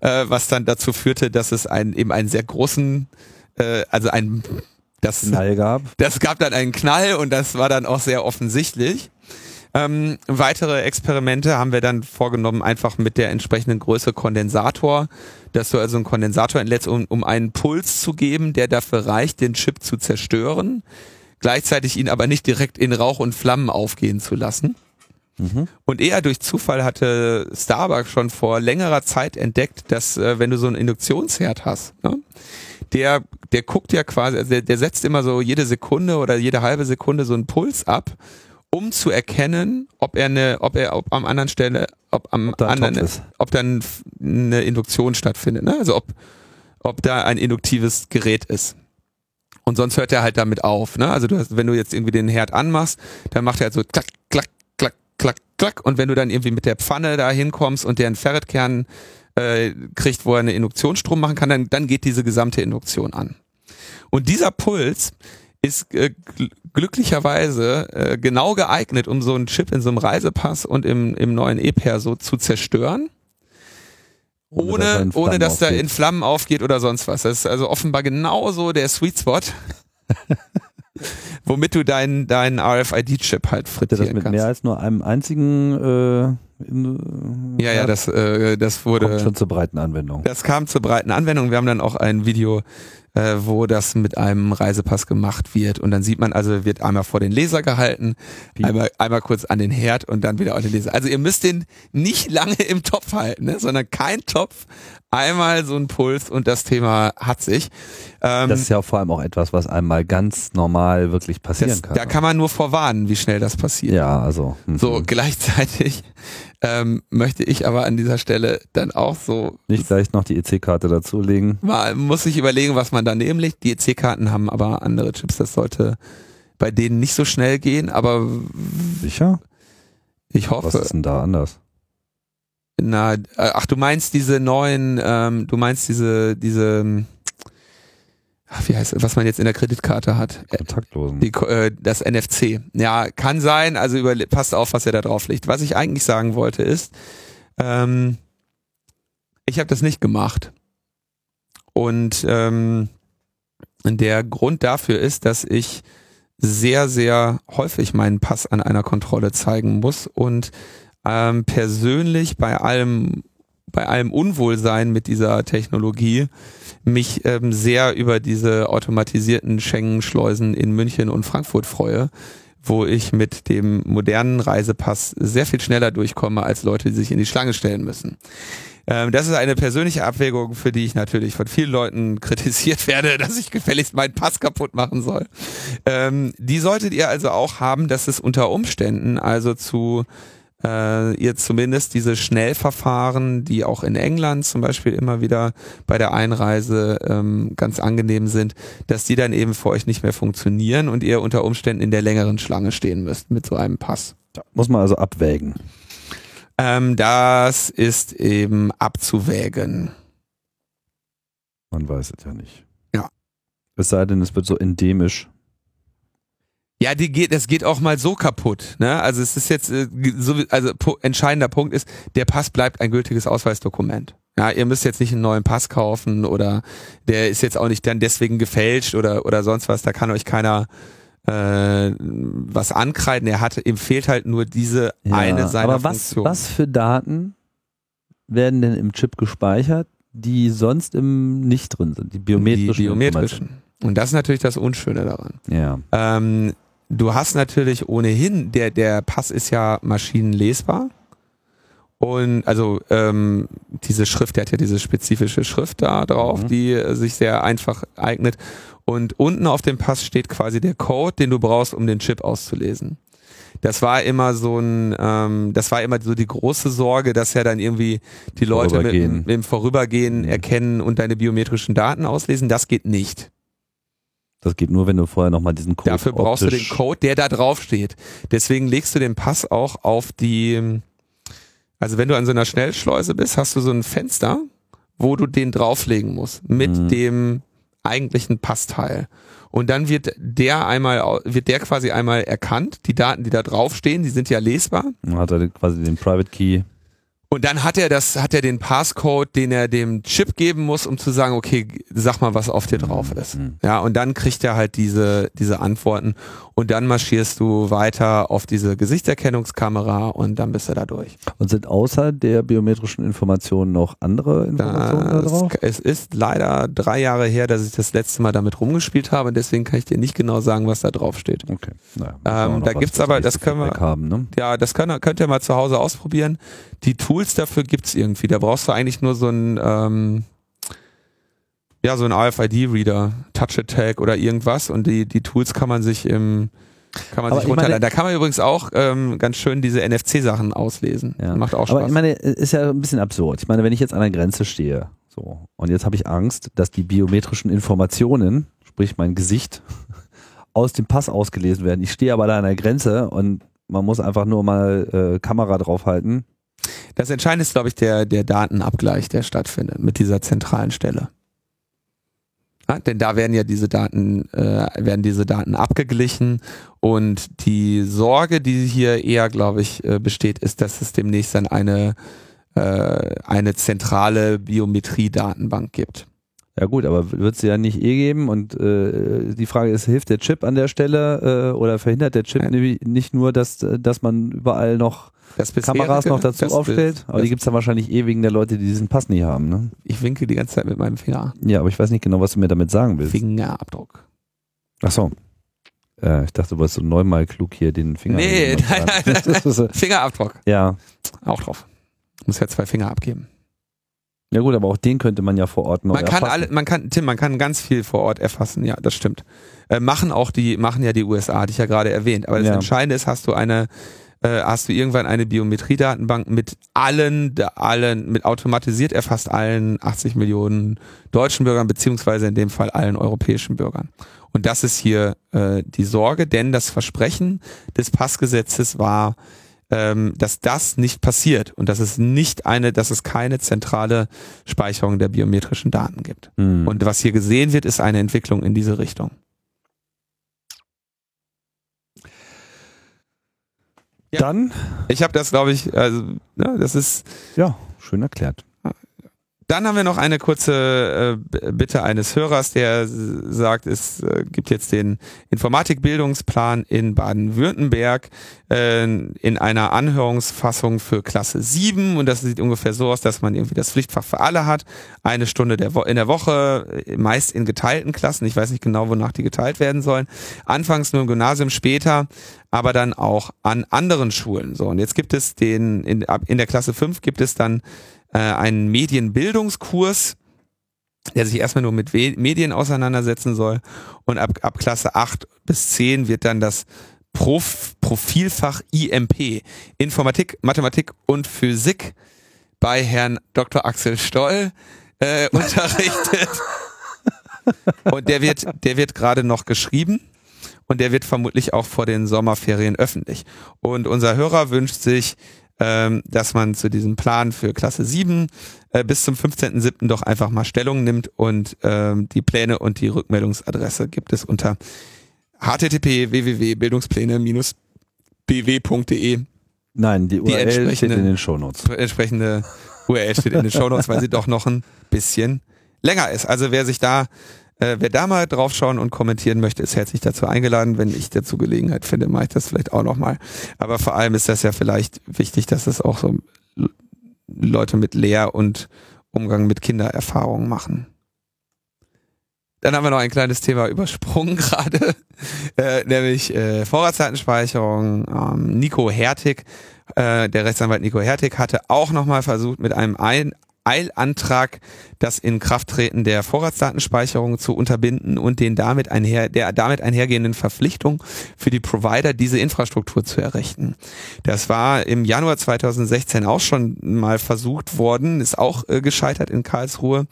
äh, was dann dazu führte, dass es einen, eben einen sehr großen, äh, also ein, das, Knall gab. das gab dann einen Knall und das war dann auch sehr offensichtlich. Ähm, weitere Experimente haben wir dann vorgenommen, einfach mit der entsprechenden Größe Kondensator, dass du also einen Kondensator entlädst, um, um einen Puls zu geben, der dafür reicht, den Chip zu zerstören, gleichzeitig ihn aber nicht direkt in Rauch und Flammen aufgehen zu lassen. Und eher durch Zufall hatte Starbucks schon vor längerer Zeit entdeckt, dass äh, wenn du so einen Induktionsherd hast, ne, der, der guckt ja quasi, also der, der setzt immer so jede Sekunde oder jede halbe Sekunde so einen Puls ab, um zu erkennen, ob er eine, ob er ob am anderen Stelle, ob am Ob anderen, ist. ob dann eine Induktion stattfindet, ne? Also ob, ob da ein induktives Gerät ist. Und sonst hört er halt damit auf, ne? Also du hast, wenn du jetzt irgendwie den Herd anmachst, dann macht er halt so klack, klack, klack, klack, klack. Und wenn du dann irgendwie mit der Pfanne da hinkommst und der einen Ferritkern äh, kriegt, wo er eine Induktionsstrom machen kann, dann, dann geht diese gesamte Induktion an. Und dieser Puls ist äh, glücklicherweise äh, genau geeignet, um so einen Chip in so einem Reisepass und im, im neuen E-Pair so zu zerstören, ohne, dass ohne dass da in Flammen aufgeht oder sonst was. Das ist also offenbar genauso der Sweet Spot, <laughs> womit du deinen deinen RFID-Chip halt Hätte das frittieren mit kannst. mehr als nur einem einzigen äh, in, ja, ja, das, äh, das kommt wurde, schon zur breiten Anwendung. das kam zur breiten Anwendung. Wir haben dann auch ein Video, äh, wo das mit einem Reisepass gemacht wird. Und dann sieht man also, wird einmal vor den Laser gehalten, Wie? einmal, einmal kurz an den Herd und dann wieder auf den Laser. Also ihr müsst den nicht <laughs> lange im Topf halten, ne? sondern kein Topf, einmal so ein Puls und das Thema hat sich. Ähm, Das ist ja vor allem auch etwas, was einmal ganz normal wirklich passieren das, kann. da kann man nur vorwarnen, wie schnell das passiert. ja, also. mhm. So, gleichzeitig ähm, möchte ich aber an dieser Stelle dann auch so Nicht gleich noch die EC-Karte dazulegen. mal muss ich überlegen, was man daneben legt. Die EC-Karten haben aber andere Chips, das sollte bei denen nicht so schnell gehen, aber Sicher? ich Was hoffe. ist denn da anders? Na, äh, ach, du meinst diese neuen, ähm, du meinst diese, diese, ähm, ach, wie heißt was man jetzt in der Kreditkarte hat? Äh, Kontaktlosen. Die, äh, das NFC. Ja, kann sein, also über, passt auf, was er da drauf legt. Was ich eigentlich sagen wollte ist, ähm, ich habe das nicht gemacht. Und ähm, der Grund dafür ist, dass ich sehr, sehr häufig meinen Pass an einer Kontrolle zeigen muss und ähm, persönlich bei allem bei allem Unwohlsein mit dieser Technologie mich ähm, sehr über diese automatisierten Schengen-Schleusen in München und Frankfurt freue, wo ich mit dem modernen Reisepass sehr viel schneller durchkomme als Leute, die sich in die Schlange stellen müssen. Ähm, das ist eine persönliche Abwägung, für die ich natürlich von vielen Leuten <laughs> kritisiert werde, dass ich gefälligst meinen Pass kaputt machen soll. Ähm, die solltet ihr also auch haben, dass es unter Umständen also zu äh, ihr zumindest diese Schnellverfahren, die auch in England zum Beispiel immer wieder bei der Einreise ähm, ganz angenehm sind, dass die dann eben für euch nicht mehr funktionieren und ihr unter Umständen in der längeren Schlange stehen müsst mit so einem Pass. Muss man also abwägen. Ähm, das ist eben abzuwägen. Man weiß es ja nicht. Ja. Es sei denn, es wird so endemisch. Ja, die geht, das geht auch mal so kaputt. Ne? Also es ist jetzt äh, so, also entscheidender Punkt ist, der Pass bleibt ein gültiges Ausweisdokument. Ja, ihr müsst jetzt nicht einen neuen Pass kaufen oder der ist jetzt auch nicht dann deswegen gefälscht oder oder sonst was. Da kann euch keiner äh, was ankreiden. Er hat, ihm fehlt halt nur diese eine seiner aber was, Funktionen. was für Daten werden denn im Chip gespeichert, die sonst im nicht drin sind? Die biometrischen. die biometrischen. Und das ist natürlich das Unschöne daran. Informationen. Ähm, du hast natürlich ohnehin, der, der Pass ist ja maschinenlesbar. Und also ähm, diese Schrift, der hat ja diese spezifische Schrift da drauf, Mhm. die äh, sich sehr einfach eignet. Und unten auf dem Pass steht quasi der Code, den du brauchst, um den Chip auszulesen. Das war immer so ein, ähm, das war immer so die große Sorge, dass ja dann irgendwie die Leute mit, mit dem Vorübergehen Mhm. erkennen und deine biometrischen Daten auslesen. Das geht nicht. Das geht nur, wenn du vorher nochmal diesen Code Dafür brauchst du den Code, der da drauf steht. Deswegen legst du den Pass auch auf die, also wenn du an so einer Schnellschleuse bist, hast du so ein Fenster, wo du den drauflegen musst mit Mhm. dem eigentlichen Passteil. Und dann wird der einmal, wird der quasi einmal erkannt. Die Daten, die da draufstehen, die sind ja lesbar. Dann hat er quasi den Private Key. Und dann hat er das, hat er den Passcode, den er dem Chip geben muss, um zu sagen, okay, sag mal, was auf dir drauf ist. Mhm. Ja, und dann kriegt er halt diese, diese Antworten und dann marschierst du weiter auf diese Gesichtserkennungskamera und dann bist du da durch. Und sind außer der biometrischen Informationen noch andere Informationen da Das, drauf? es ist leider drei Jahre her, dass ich das letzte Mal damit rumgespielt habe, deswegen kann ich dir nicht genau sagen, was da drauf steht. Okay. Naja, Ähm, da gibt's aber- das können wir- haben, ne? Ja, das könnt, könnt ihr mal zu Hause ausprobieren. Die Tools dafür gibt's irgendwie. Da brauchst du eigentlich nur so ein, ähm, ja, so ein RFID-Reader, Touch Attack oder irgendwas und die, die Tools kann man sich im, kann man Aber sich ich meine- runterladen. Da kann man übrigens auch ähm, ganz schön diese NFC-Sachen auslesen. Ja. Macht auch Aber Spaß. ich meine, ist ja ein bisschen absurd. Ich meine, wenn ich jetzt an der Grenze stehe, so, und jetzt habe ich Angst, dass die biometrischen Informationen, sprich mein Gesicht, <laughs> aus dem Pass ausgelesen werden. Ich stehe aber da an der Grenze und man muss einfach nur mal äh, Kamera draufhalten. Das Entscheidende ist, glaube ich, der, der Datenabgleich, der stattfindet mit dieser zentralen Stelle. Ja, denn da werden ja diese Daten, äh, werden diese Daten abgeglichen und die Sorge, die hier eher, glaube ich, äh, besteht, ist, dass es demnächst dann eine, äh, eine zentrale Biometrie-Datenbank gibt. Ja gut, aber wird es ja nicht eh geben und äh, die Frage ist, hilft der Chip an der Stelle äh, oder verhindert der Chip nämlich nicht nur, dass, äh, dass man überall noch Kameras noch dazu das- aufstellt? Aber die gibt's dann wahrscheinlich eh wegen der Leute, die diesen Pass nie haben, ne? Ich winke die ganze Zeit mit meinem Finger. Ja, aber ich weiß nicht genau, was du mir damit sagen willst. Fingerabdruck. Ach so. Äh, ich dachte, du wolltest so neunmal klug hier den Finger. Nee, <laughs> nein, nein, nein. <laughs> Das ist, äh, Fingerabdruck. ja. Auch drauf. Muss ja zwei Finger abgeben. Ja gut, aber auch den könnte man ja vor Ort noch Man kann erfassen. alle, man kann, Tim, man kann ganz viel vor Ort erfassen, ja, das stimmt. Äh, machen auch die, machen ja die USA, hatte ich ja gerade erwähnt. Aber das Ja. Entscheidende ist, hast du eine, äh, hast du irgendwann eine Biometriedatenbank mit allen, allen, mit automatisiert erfasst allen 80 Millionen deutschen Bürgern, beziehungsweise in dem Fall allen europäischen Bürgern. Und das ist hier äh, die Sorge, denn das Versprechen des Passgesetzes war, ähm, dass das nicht passiert und dass es nicht eine, dass es keine zentrale Speicherung der biometrischen Daten gibt. Hm. Und was hier gesehen wird, ist eine Entwicklung in diese Richtung. Ja. Dann, Ich habe das, glaube ich, also, ne, das ist. ja, schön erklärt. Dann haben wir noch eine kurze äh, Bitte eines Hörers, der sagt, es äh, gibt jetzt den Informatikbildungsplan in Baden-Württemberg äh, in einer Anhörungsfassung für Klasse 7 und das sieht ungefähr so aus, dass man irgendwie das Pflichtfach für alle hat, eine Stunde der in der Woche, äh, meist in geteilten Klassen, ich weiß nicht genau, wonach die geteilt werden sollen, anfangs nur im Gymnasium, später aber dann auch an anderen Schulen. So, und jetzt gibt es den, in, in der Klasse 5 gibt es dann äh, einen Medienbildungskurs, der sich erstmal nur mit We Medien auseinandersetzen soll. Und ab, ab Klasse 8 bis 10 wird dann das Prof Profilfach IMP, Informatik, Mathematik und Physik bei Herrn Dr. Axel Stoll äh, unterrichtet. <laughs> Und der wird, der wird gerade noch geschrieben und der wird vermutlich auch vor den Sommerferien öffentlich. Und unser Hörer wünscht sich, ähm, dass man zu diesem Plan für Klasse 7 äh, bis zum 15.07. doch einfach mal Stellung nimmt und ähm, die Pläne und die Rückmeldungsadresse gibt es unter http www.bildungspläne-bw.de. Nein, die URL steht entsprechende- in den Shownotes. Entsprechende URL steht in den Shownotes, weil sie doch noch ein bisschen länger ist. Also wer sich da äh, wer da mal draufschauen und kommentieren möchte, ist herzlich dazu eingeladen. Wenn ich dazu Gelegenheit finde, mache ich das vielleicht auch nochmal. Aber vor allem ist das ja vielleicht wichtig, dass es auch so Leute mit Lehr- und Umgang mit Kindererfahrungen machen. Dann haben wir noch ein kleines Thema übersprungen <laughs> gerade, äh, nämlich äh, Vorratsdatenspeicherung. Ähm, Nico Hertig, äh, der Rechtsanwalt Nico Hertig, hatte auch nochmal versucht, mit einem ein Eilantrag, das Inkrafttreten der Vorratsdatenspeicherung zu unterbinden und den damit einher, der damit einhergehenden Verpflichtung für die Provider, diese Infrastruktur zu errichten. Das war im Januar 2016 auch schon mal versucht worden, ist auch äh, gescheitert in Karlsruhe.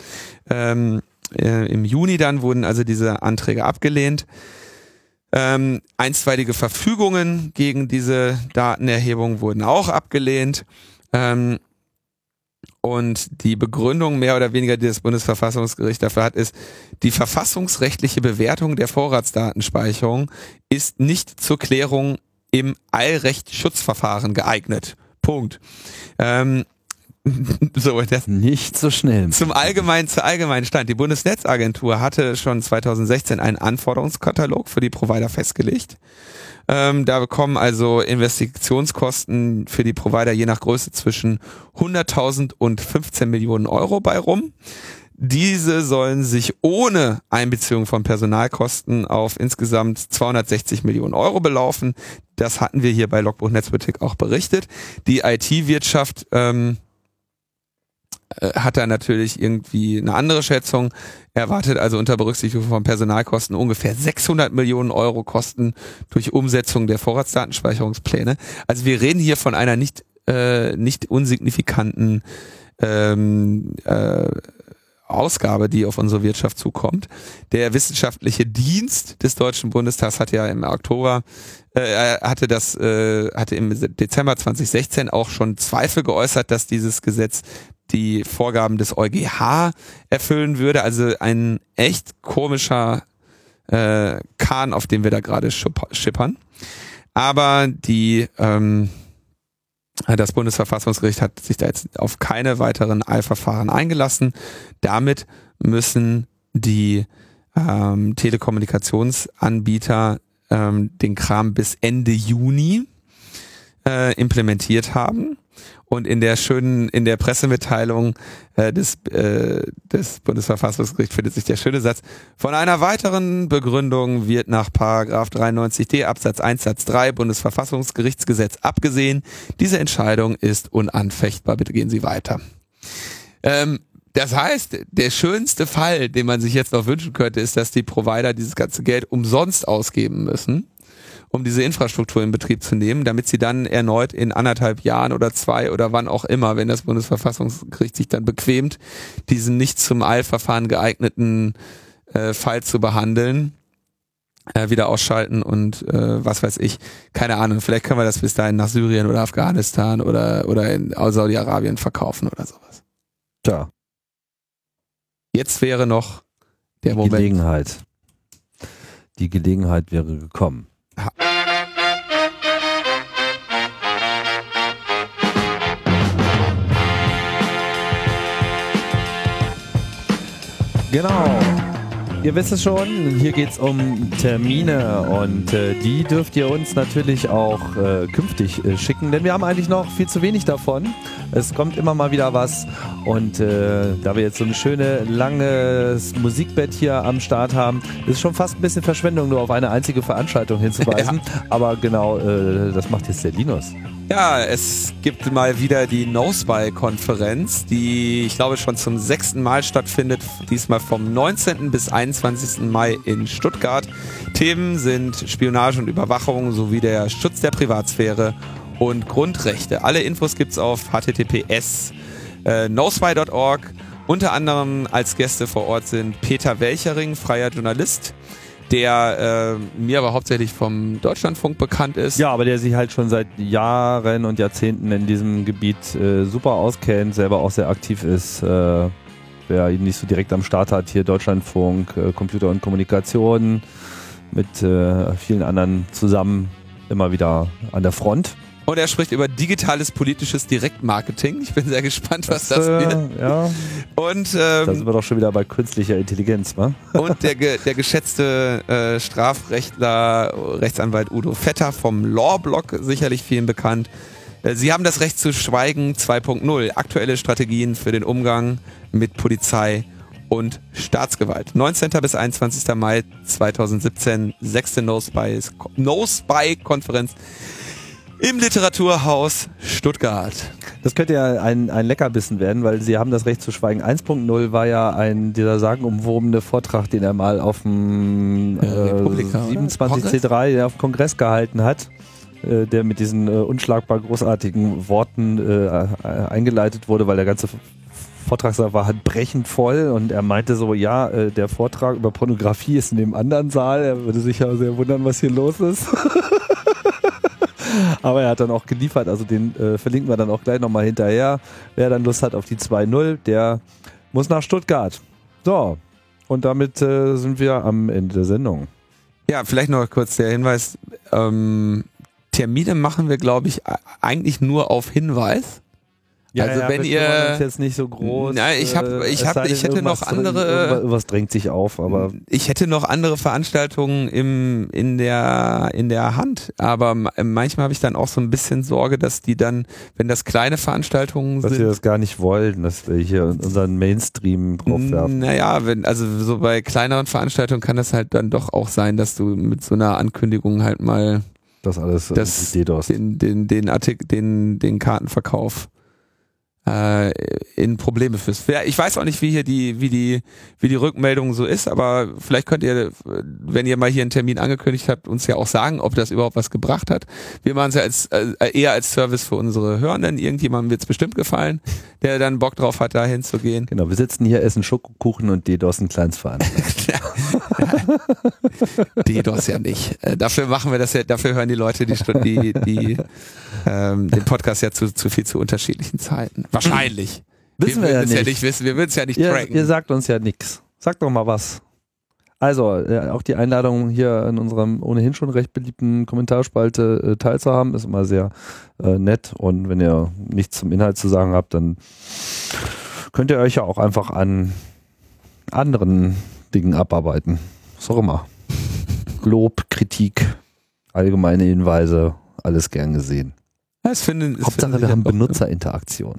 Ähm, äh, Im Juni dann wurden also diese Anträge abgelehnt. Ähm, einstweilige Verfügungen gegen diese Datenerhebung wurden auch abgelehnt. Ähm, und die Begründung mehr oder weniger, die das Bundesverfassungsgericht dafür hat, ist, die verfassungsrechtliche Bewertung der Vorratsdatenspeicherung ist nicht zur Klärung im Eilrechtsschutzverfahren geeignet. Punkt. Ähm, <laughs> so, das nicht so schnell. Zum allgemeinen, zu allgemeinen Stand. Die Bundesnetzagentur hatte schon 2016 einen Anforderungskatalog für die Provider festgelegt. Ähm, da bekommen also Investitionskosten für die Provider je nach Größe zwischen 100.000 und 15 Millionen Euro bei rum. Diese sollen sich ohne Einbeziehung von Personalkosten auf insgesamt 260 Millionen Euro belaufen. Das hatten wir hier bei Logbuch Netzpolitik auch berichtet. Die IT-Wirtschaft ähm, äh, hat er natürlich irgendwie eine andere Schätzung. erwartet also unter Berücksichtigung von Personalkosten ungefähr 600 Millionen Euro Kosten durch Umsetzung der Vorratsdatenspeicherungspläne. Also wir reden hier von einer nicht, äh, nicht unsignifikanten ähm, äh, Ausgabe, die auf unsere Wirtschaft zukommt. Der wissenschaftliche Dienst des Deutschen Bundestags hat ja im Oktober äh, hatte das äh, hatte im Dezember 2016 auch schon Zweifel geäußert, dass dieses Gesetz die Vorgaben des EuGH erfüllen würde. Also ein echt komischer äh, Kahn, auf dem wir da gerade schippern. Aber die ähm, das Bundesverfassungsgericht hat sich da jetzt auf keine weiteren Eilverfahren eingelassen. Damit müssen die ähm, Telekommunikationsanbieter ähm, den Kram bis Ende Juni äh, implementiert haben. Und in der schönen, in der Pressemitteilung äh, des, äh, des Bundesverfassungsgerichts findet sich der schöne Satz, von einer weiteren Begründung wird nach Paragraph 93d Absatz 1 Satz 3 Bundesverfassungsgerichtsgesetz abgesehen. Diese Entscheidung ist unanfechtbar. Bitte gehen Sie weiter. Ähm, das heißt, der schönste Fall, den man sich jetzt noch wünschen könnte, ist, dass die Provider dieses ganze Geld umsonst ausgeben müssen um diese Infrastruktur in Betrieb zu nehmen, damit sie dann erneut in anderthalb Jahren oder zwei oder wann auch immer, wenn das Bundesverfassungsgericht sich dann bequemt, diesen nicht zum Eilverfahren geeigneten äh, Fall zu behandeln, äh, wieder ausschalten und äh, was weiß ich, keine Ahnung, vielleicht können wir das bis dahin nach Syrien oder Afghanistan oder, oder in Saudi-Arabien verkaufen oder sowas. Tja. Jetzt wäre noch der Die Moment. Gelegenheit. Die Gelegenheit wäre gekommen. Genau. Ihr wisst es schon, hier geht es um Termine und äh, die dürft ihr uns natürlich auch äh, künftig äh, schicken, denn wir haben eigentlich noch viel zu wenig davon. Es kommt immer mal wieder was und äh, da wir jetzt so ein schönes, langes Musikbett hier am Start haben, ist schon fast ein bisschen Verschwendung, nur auf eine einzige Veranstaltung hinzuweisen. <laughs> Ja. Aber genau, äh, das macht jetzt der Linus. Ja, es gibt mal wieder die NoSpy-Konferenz, die ich glaube schon zum sechsten Mal stattfindet, diesmal vom 19. bis 21. Mai in Stuttgart. Themen sind Spionage und Überwachung sowie der Schutz der Privatsphäre und Grundrechte. Alle Infos gibt's auf https äh, nospy.org. Unter anderem als Gäste vor Ort sind Peter Welchering, freier Journalist, der äh, mir aber hauptsächlich vom Deutschlandfunk bekannt ist. Ja, aber der sich halt schon seit Jahren und Jahrzehnten in diesem Gebiet äh, super auskennt, selber auch sehr aktiv ist. Äh, wer ihn nicht so direkt am Start hat, hier Deutschlandfunk, äh, Computer und Kommunikation mit äh, vielen anderen zusammen immer wieder an der Front. Und er spricht über digitales politisches Direktmarketing. Ich bin sehr gespannt, was das, das wird. Ja. Und ähm, da sind wir doch schon wieder bei künstlicher Intelligenz, wa? <laughs> Und der, der geschätzte äh, Strafrechtler, Rechtsanwalt Udo Vetter vom Lawblog, sicherlich vielen bekannt. Äh, Sie haben das Recht zu schweigen 2.0. Aktuelle Strategien für den Umgang mit Polizei und Staatsgewalt. 19. bis 21. Mai 2017, sechste No-Spy-Konferenz. No im Literaturhaus Stuttgart. Das könnte ja ein, ein Leckerbissen werden, weil Sie haben das Recht zu schweigen. 1.0 war ja ein dieser sagenumwobene Vortrag, den er mal auf dem äh, 27C3 ja, auf dem Kongress gehalten hat, äh, der mit diesen äh, unschlagbar großartigen Worten äh, eingeleitet wurde, weil der ganze Vortragssaal war halt brechend voll und er meinte so, ja, äh, der Vortrag über Pornografie ist in dem anderen Saal. Er würde sich ja sehr wundern, was hier los ist. <laughs> Aber er hat dann auch geliefert, also den äh, verlinken wir dann auch gleich nochmal hinterher. Wer dann Lust hat auf die 2.0, der muss nach Stuttgart. So, und damit äh, sind wir am Ende der Sendung. Ja, vielleicht noch kurz der Hinweis. Ähm, Termine machen wir, glaube ich, eigentlich nur auf Hinweis. Ja, also ja, wenn ihr jetzt nicht so groß. Na, ich habe, äh, ich habe, ich hätte noch andere. Was drängt sich auf, aber ich hätte noch andere Veranstaltungen im in der in der Hand. Aber manchmal habe ich dann auch so ein bisschen Sorge, dass die dann, wenn das kleine Veranstaltungen dass sind, dass wir das gar nicht wollen, dass wir hier unseren Mainstream draufwerfen. Naja, wenn also so bei kleineren Veranstaltungen kann das halt dann doch auch sein, dass du mit so einer Ankündigung halt mal das alles das, den den den Artikel den den Kartenverkauf äh, in Probleme fürs. Ich weiß auch nicht, wie hier die, wie die, wie die Rückmeldung so ist, aber vielleicht könnt ihr, wenn ihr mal hier einen Termin angekündigt habt, uns ja auch sagen, ob das überhaupt was gebracht hat. Wir machen es ja als, äh, eher als Service für unsere Hörenden. Irgendjemandem wird es bestimmt gefallen, der dann Bock drauf hat, da hinzugehen. Genau, wir sitzen hier, essen Schokokuchen und DDoSen Kleinstverein. <laughs> DDoS ja nicht. Äh, dafür machen wir das ja, dafür hören die Leute die, die, die ähm, den Podcast ja zu, zu viel zu unterschiedlichen Zeiten. Wahrscheinlich. Wissen wir, wir ja, nicht. ja nicht. wissen. Wir würden es ja nicht ihr, tracken. Ihr sagt uns ja nichts. Sagt doch mal was. Also, äh, auch die Einladung hier in unserem ohnehin schon recht beliebten Kommentarspalte äh, teilzuhaben, ist immer sehr äh, nett. Und wenn ihr nichts zum Inhalt zu sagen habt, dann könnt ihr euch ja auch einfach an anderen Dingen abarbeiten. Was auch immer. <laughs> Lob, Kritik, allgemeine Hinweise, alles gern gesehen. Das finden, Hauptsache, wir haben Benutzerinteraktion.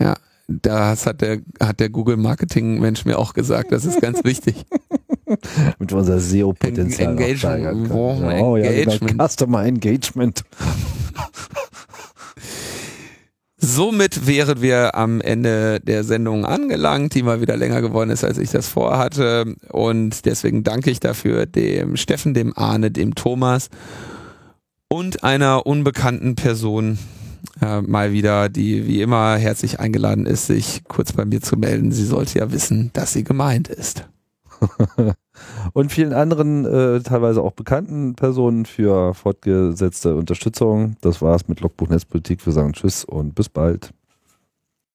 Ja, das hat der, hat der Google Marketing Mensch mir auch gesagt. Das ist ganz wichtig. <laughs> Mit unser SEO-Potenzial. Engagement. Oh, oh, Engagement. Ja, Customer Engagement. Somit wären wir am Ende der Sendung angelangt, die mal wieder länger geworden ist, als ich das vorhatte. Und deswegen danke ich dafür dem Steffen, dem Arne, dem Thomas und einer unbekannten Person äh, mal wieder, die wie immer herzlich eingeladen ist, sich kurz bei mir zu melden. Sie sollte ja wissen, dass sie gemeint ist. <laughs> und vielen anderen, äh, teilweise auch bekannten Personen für fortgesetzte Unterstützung. Das war's mit Logbuch Netzpolitik. Wir sagen Tschüss und bis bald.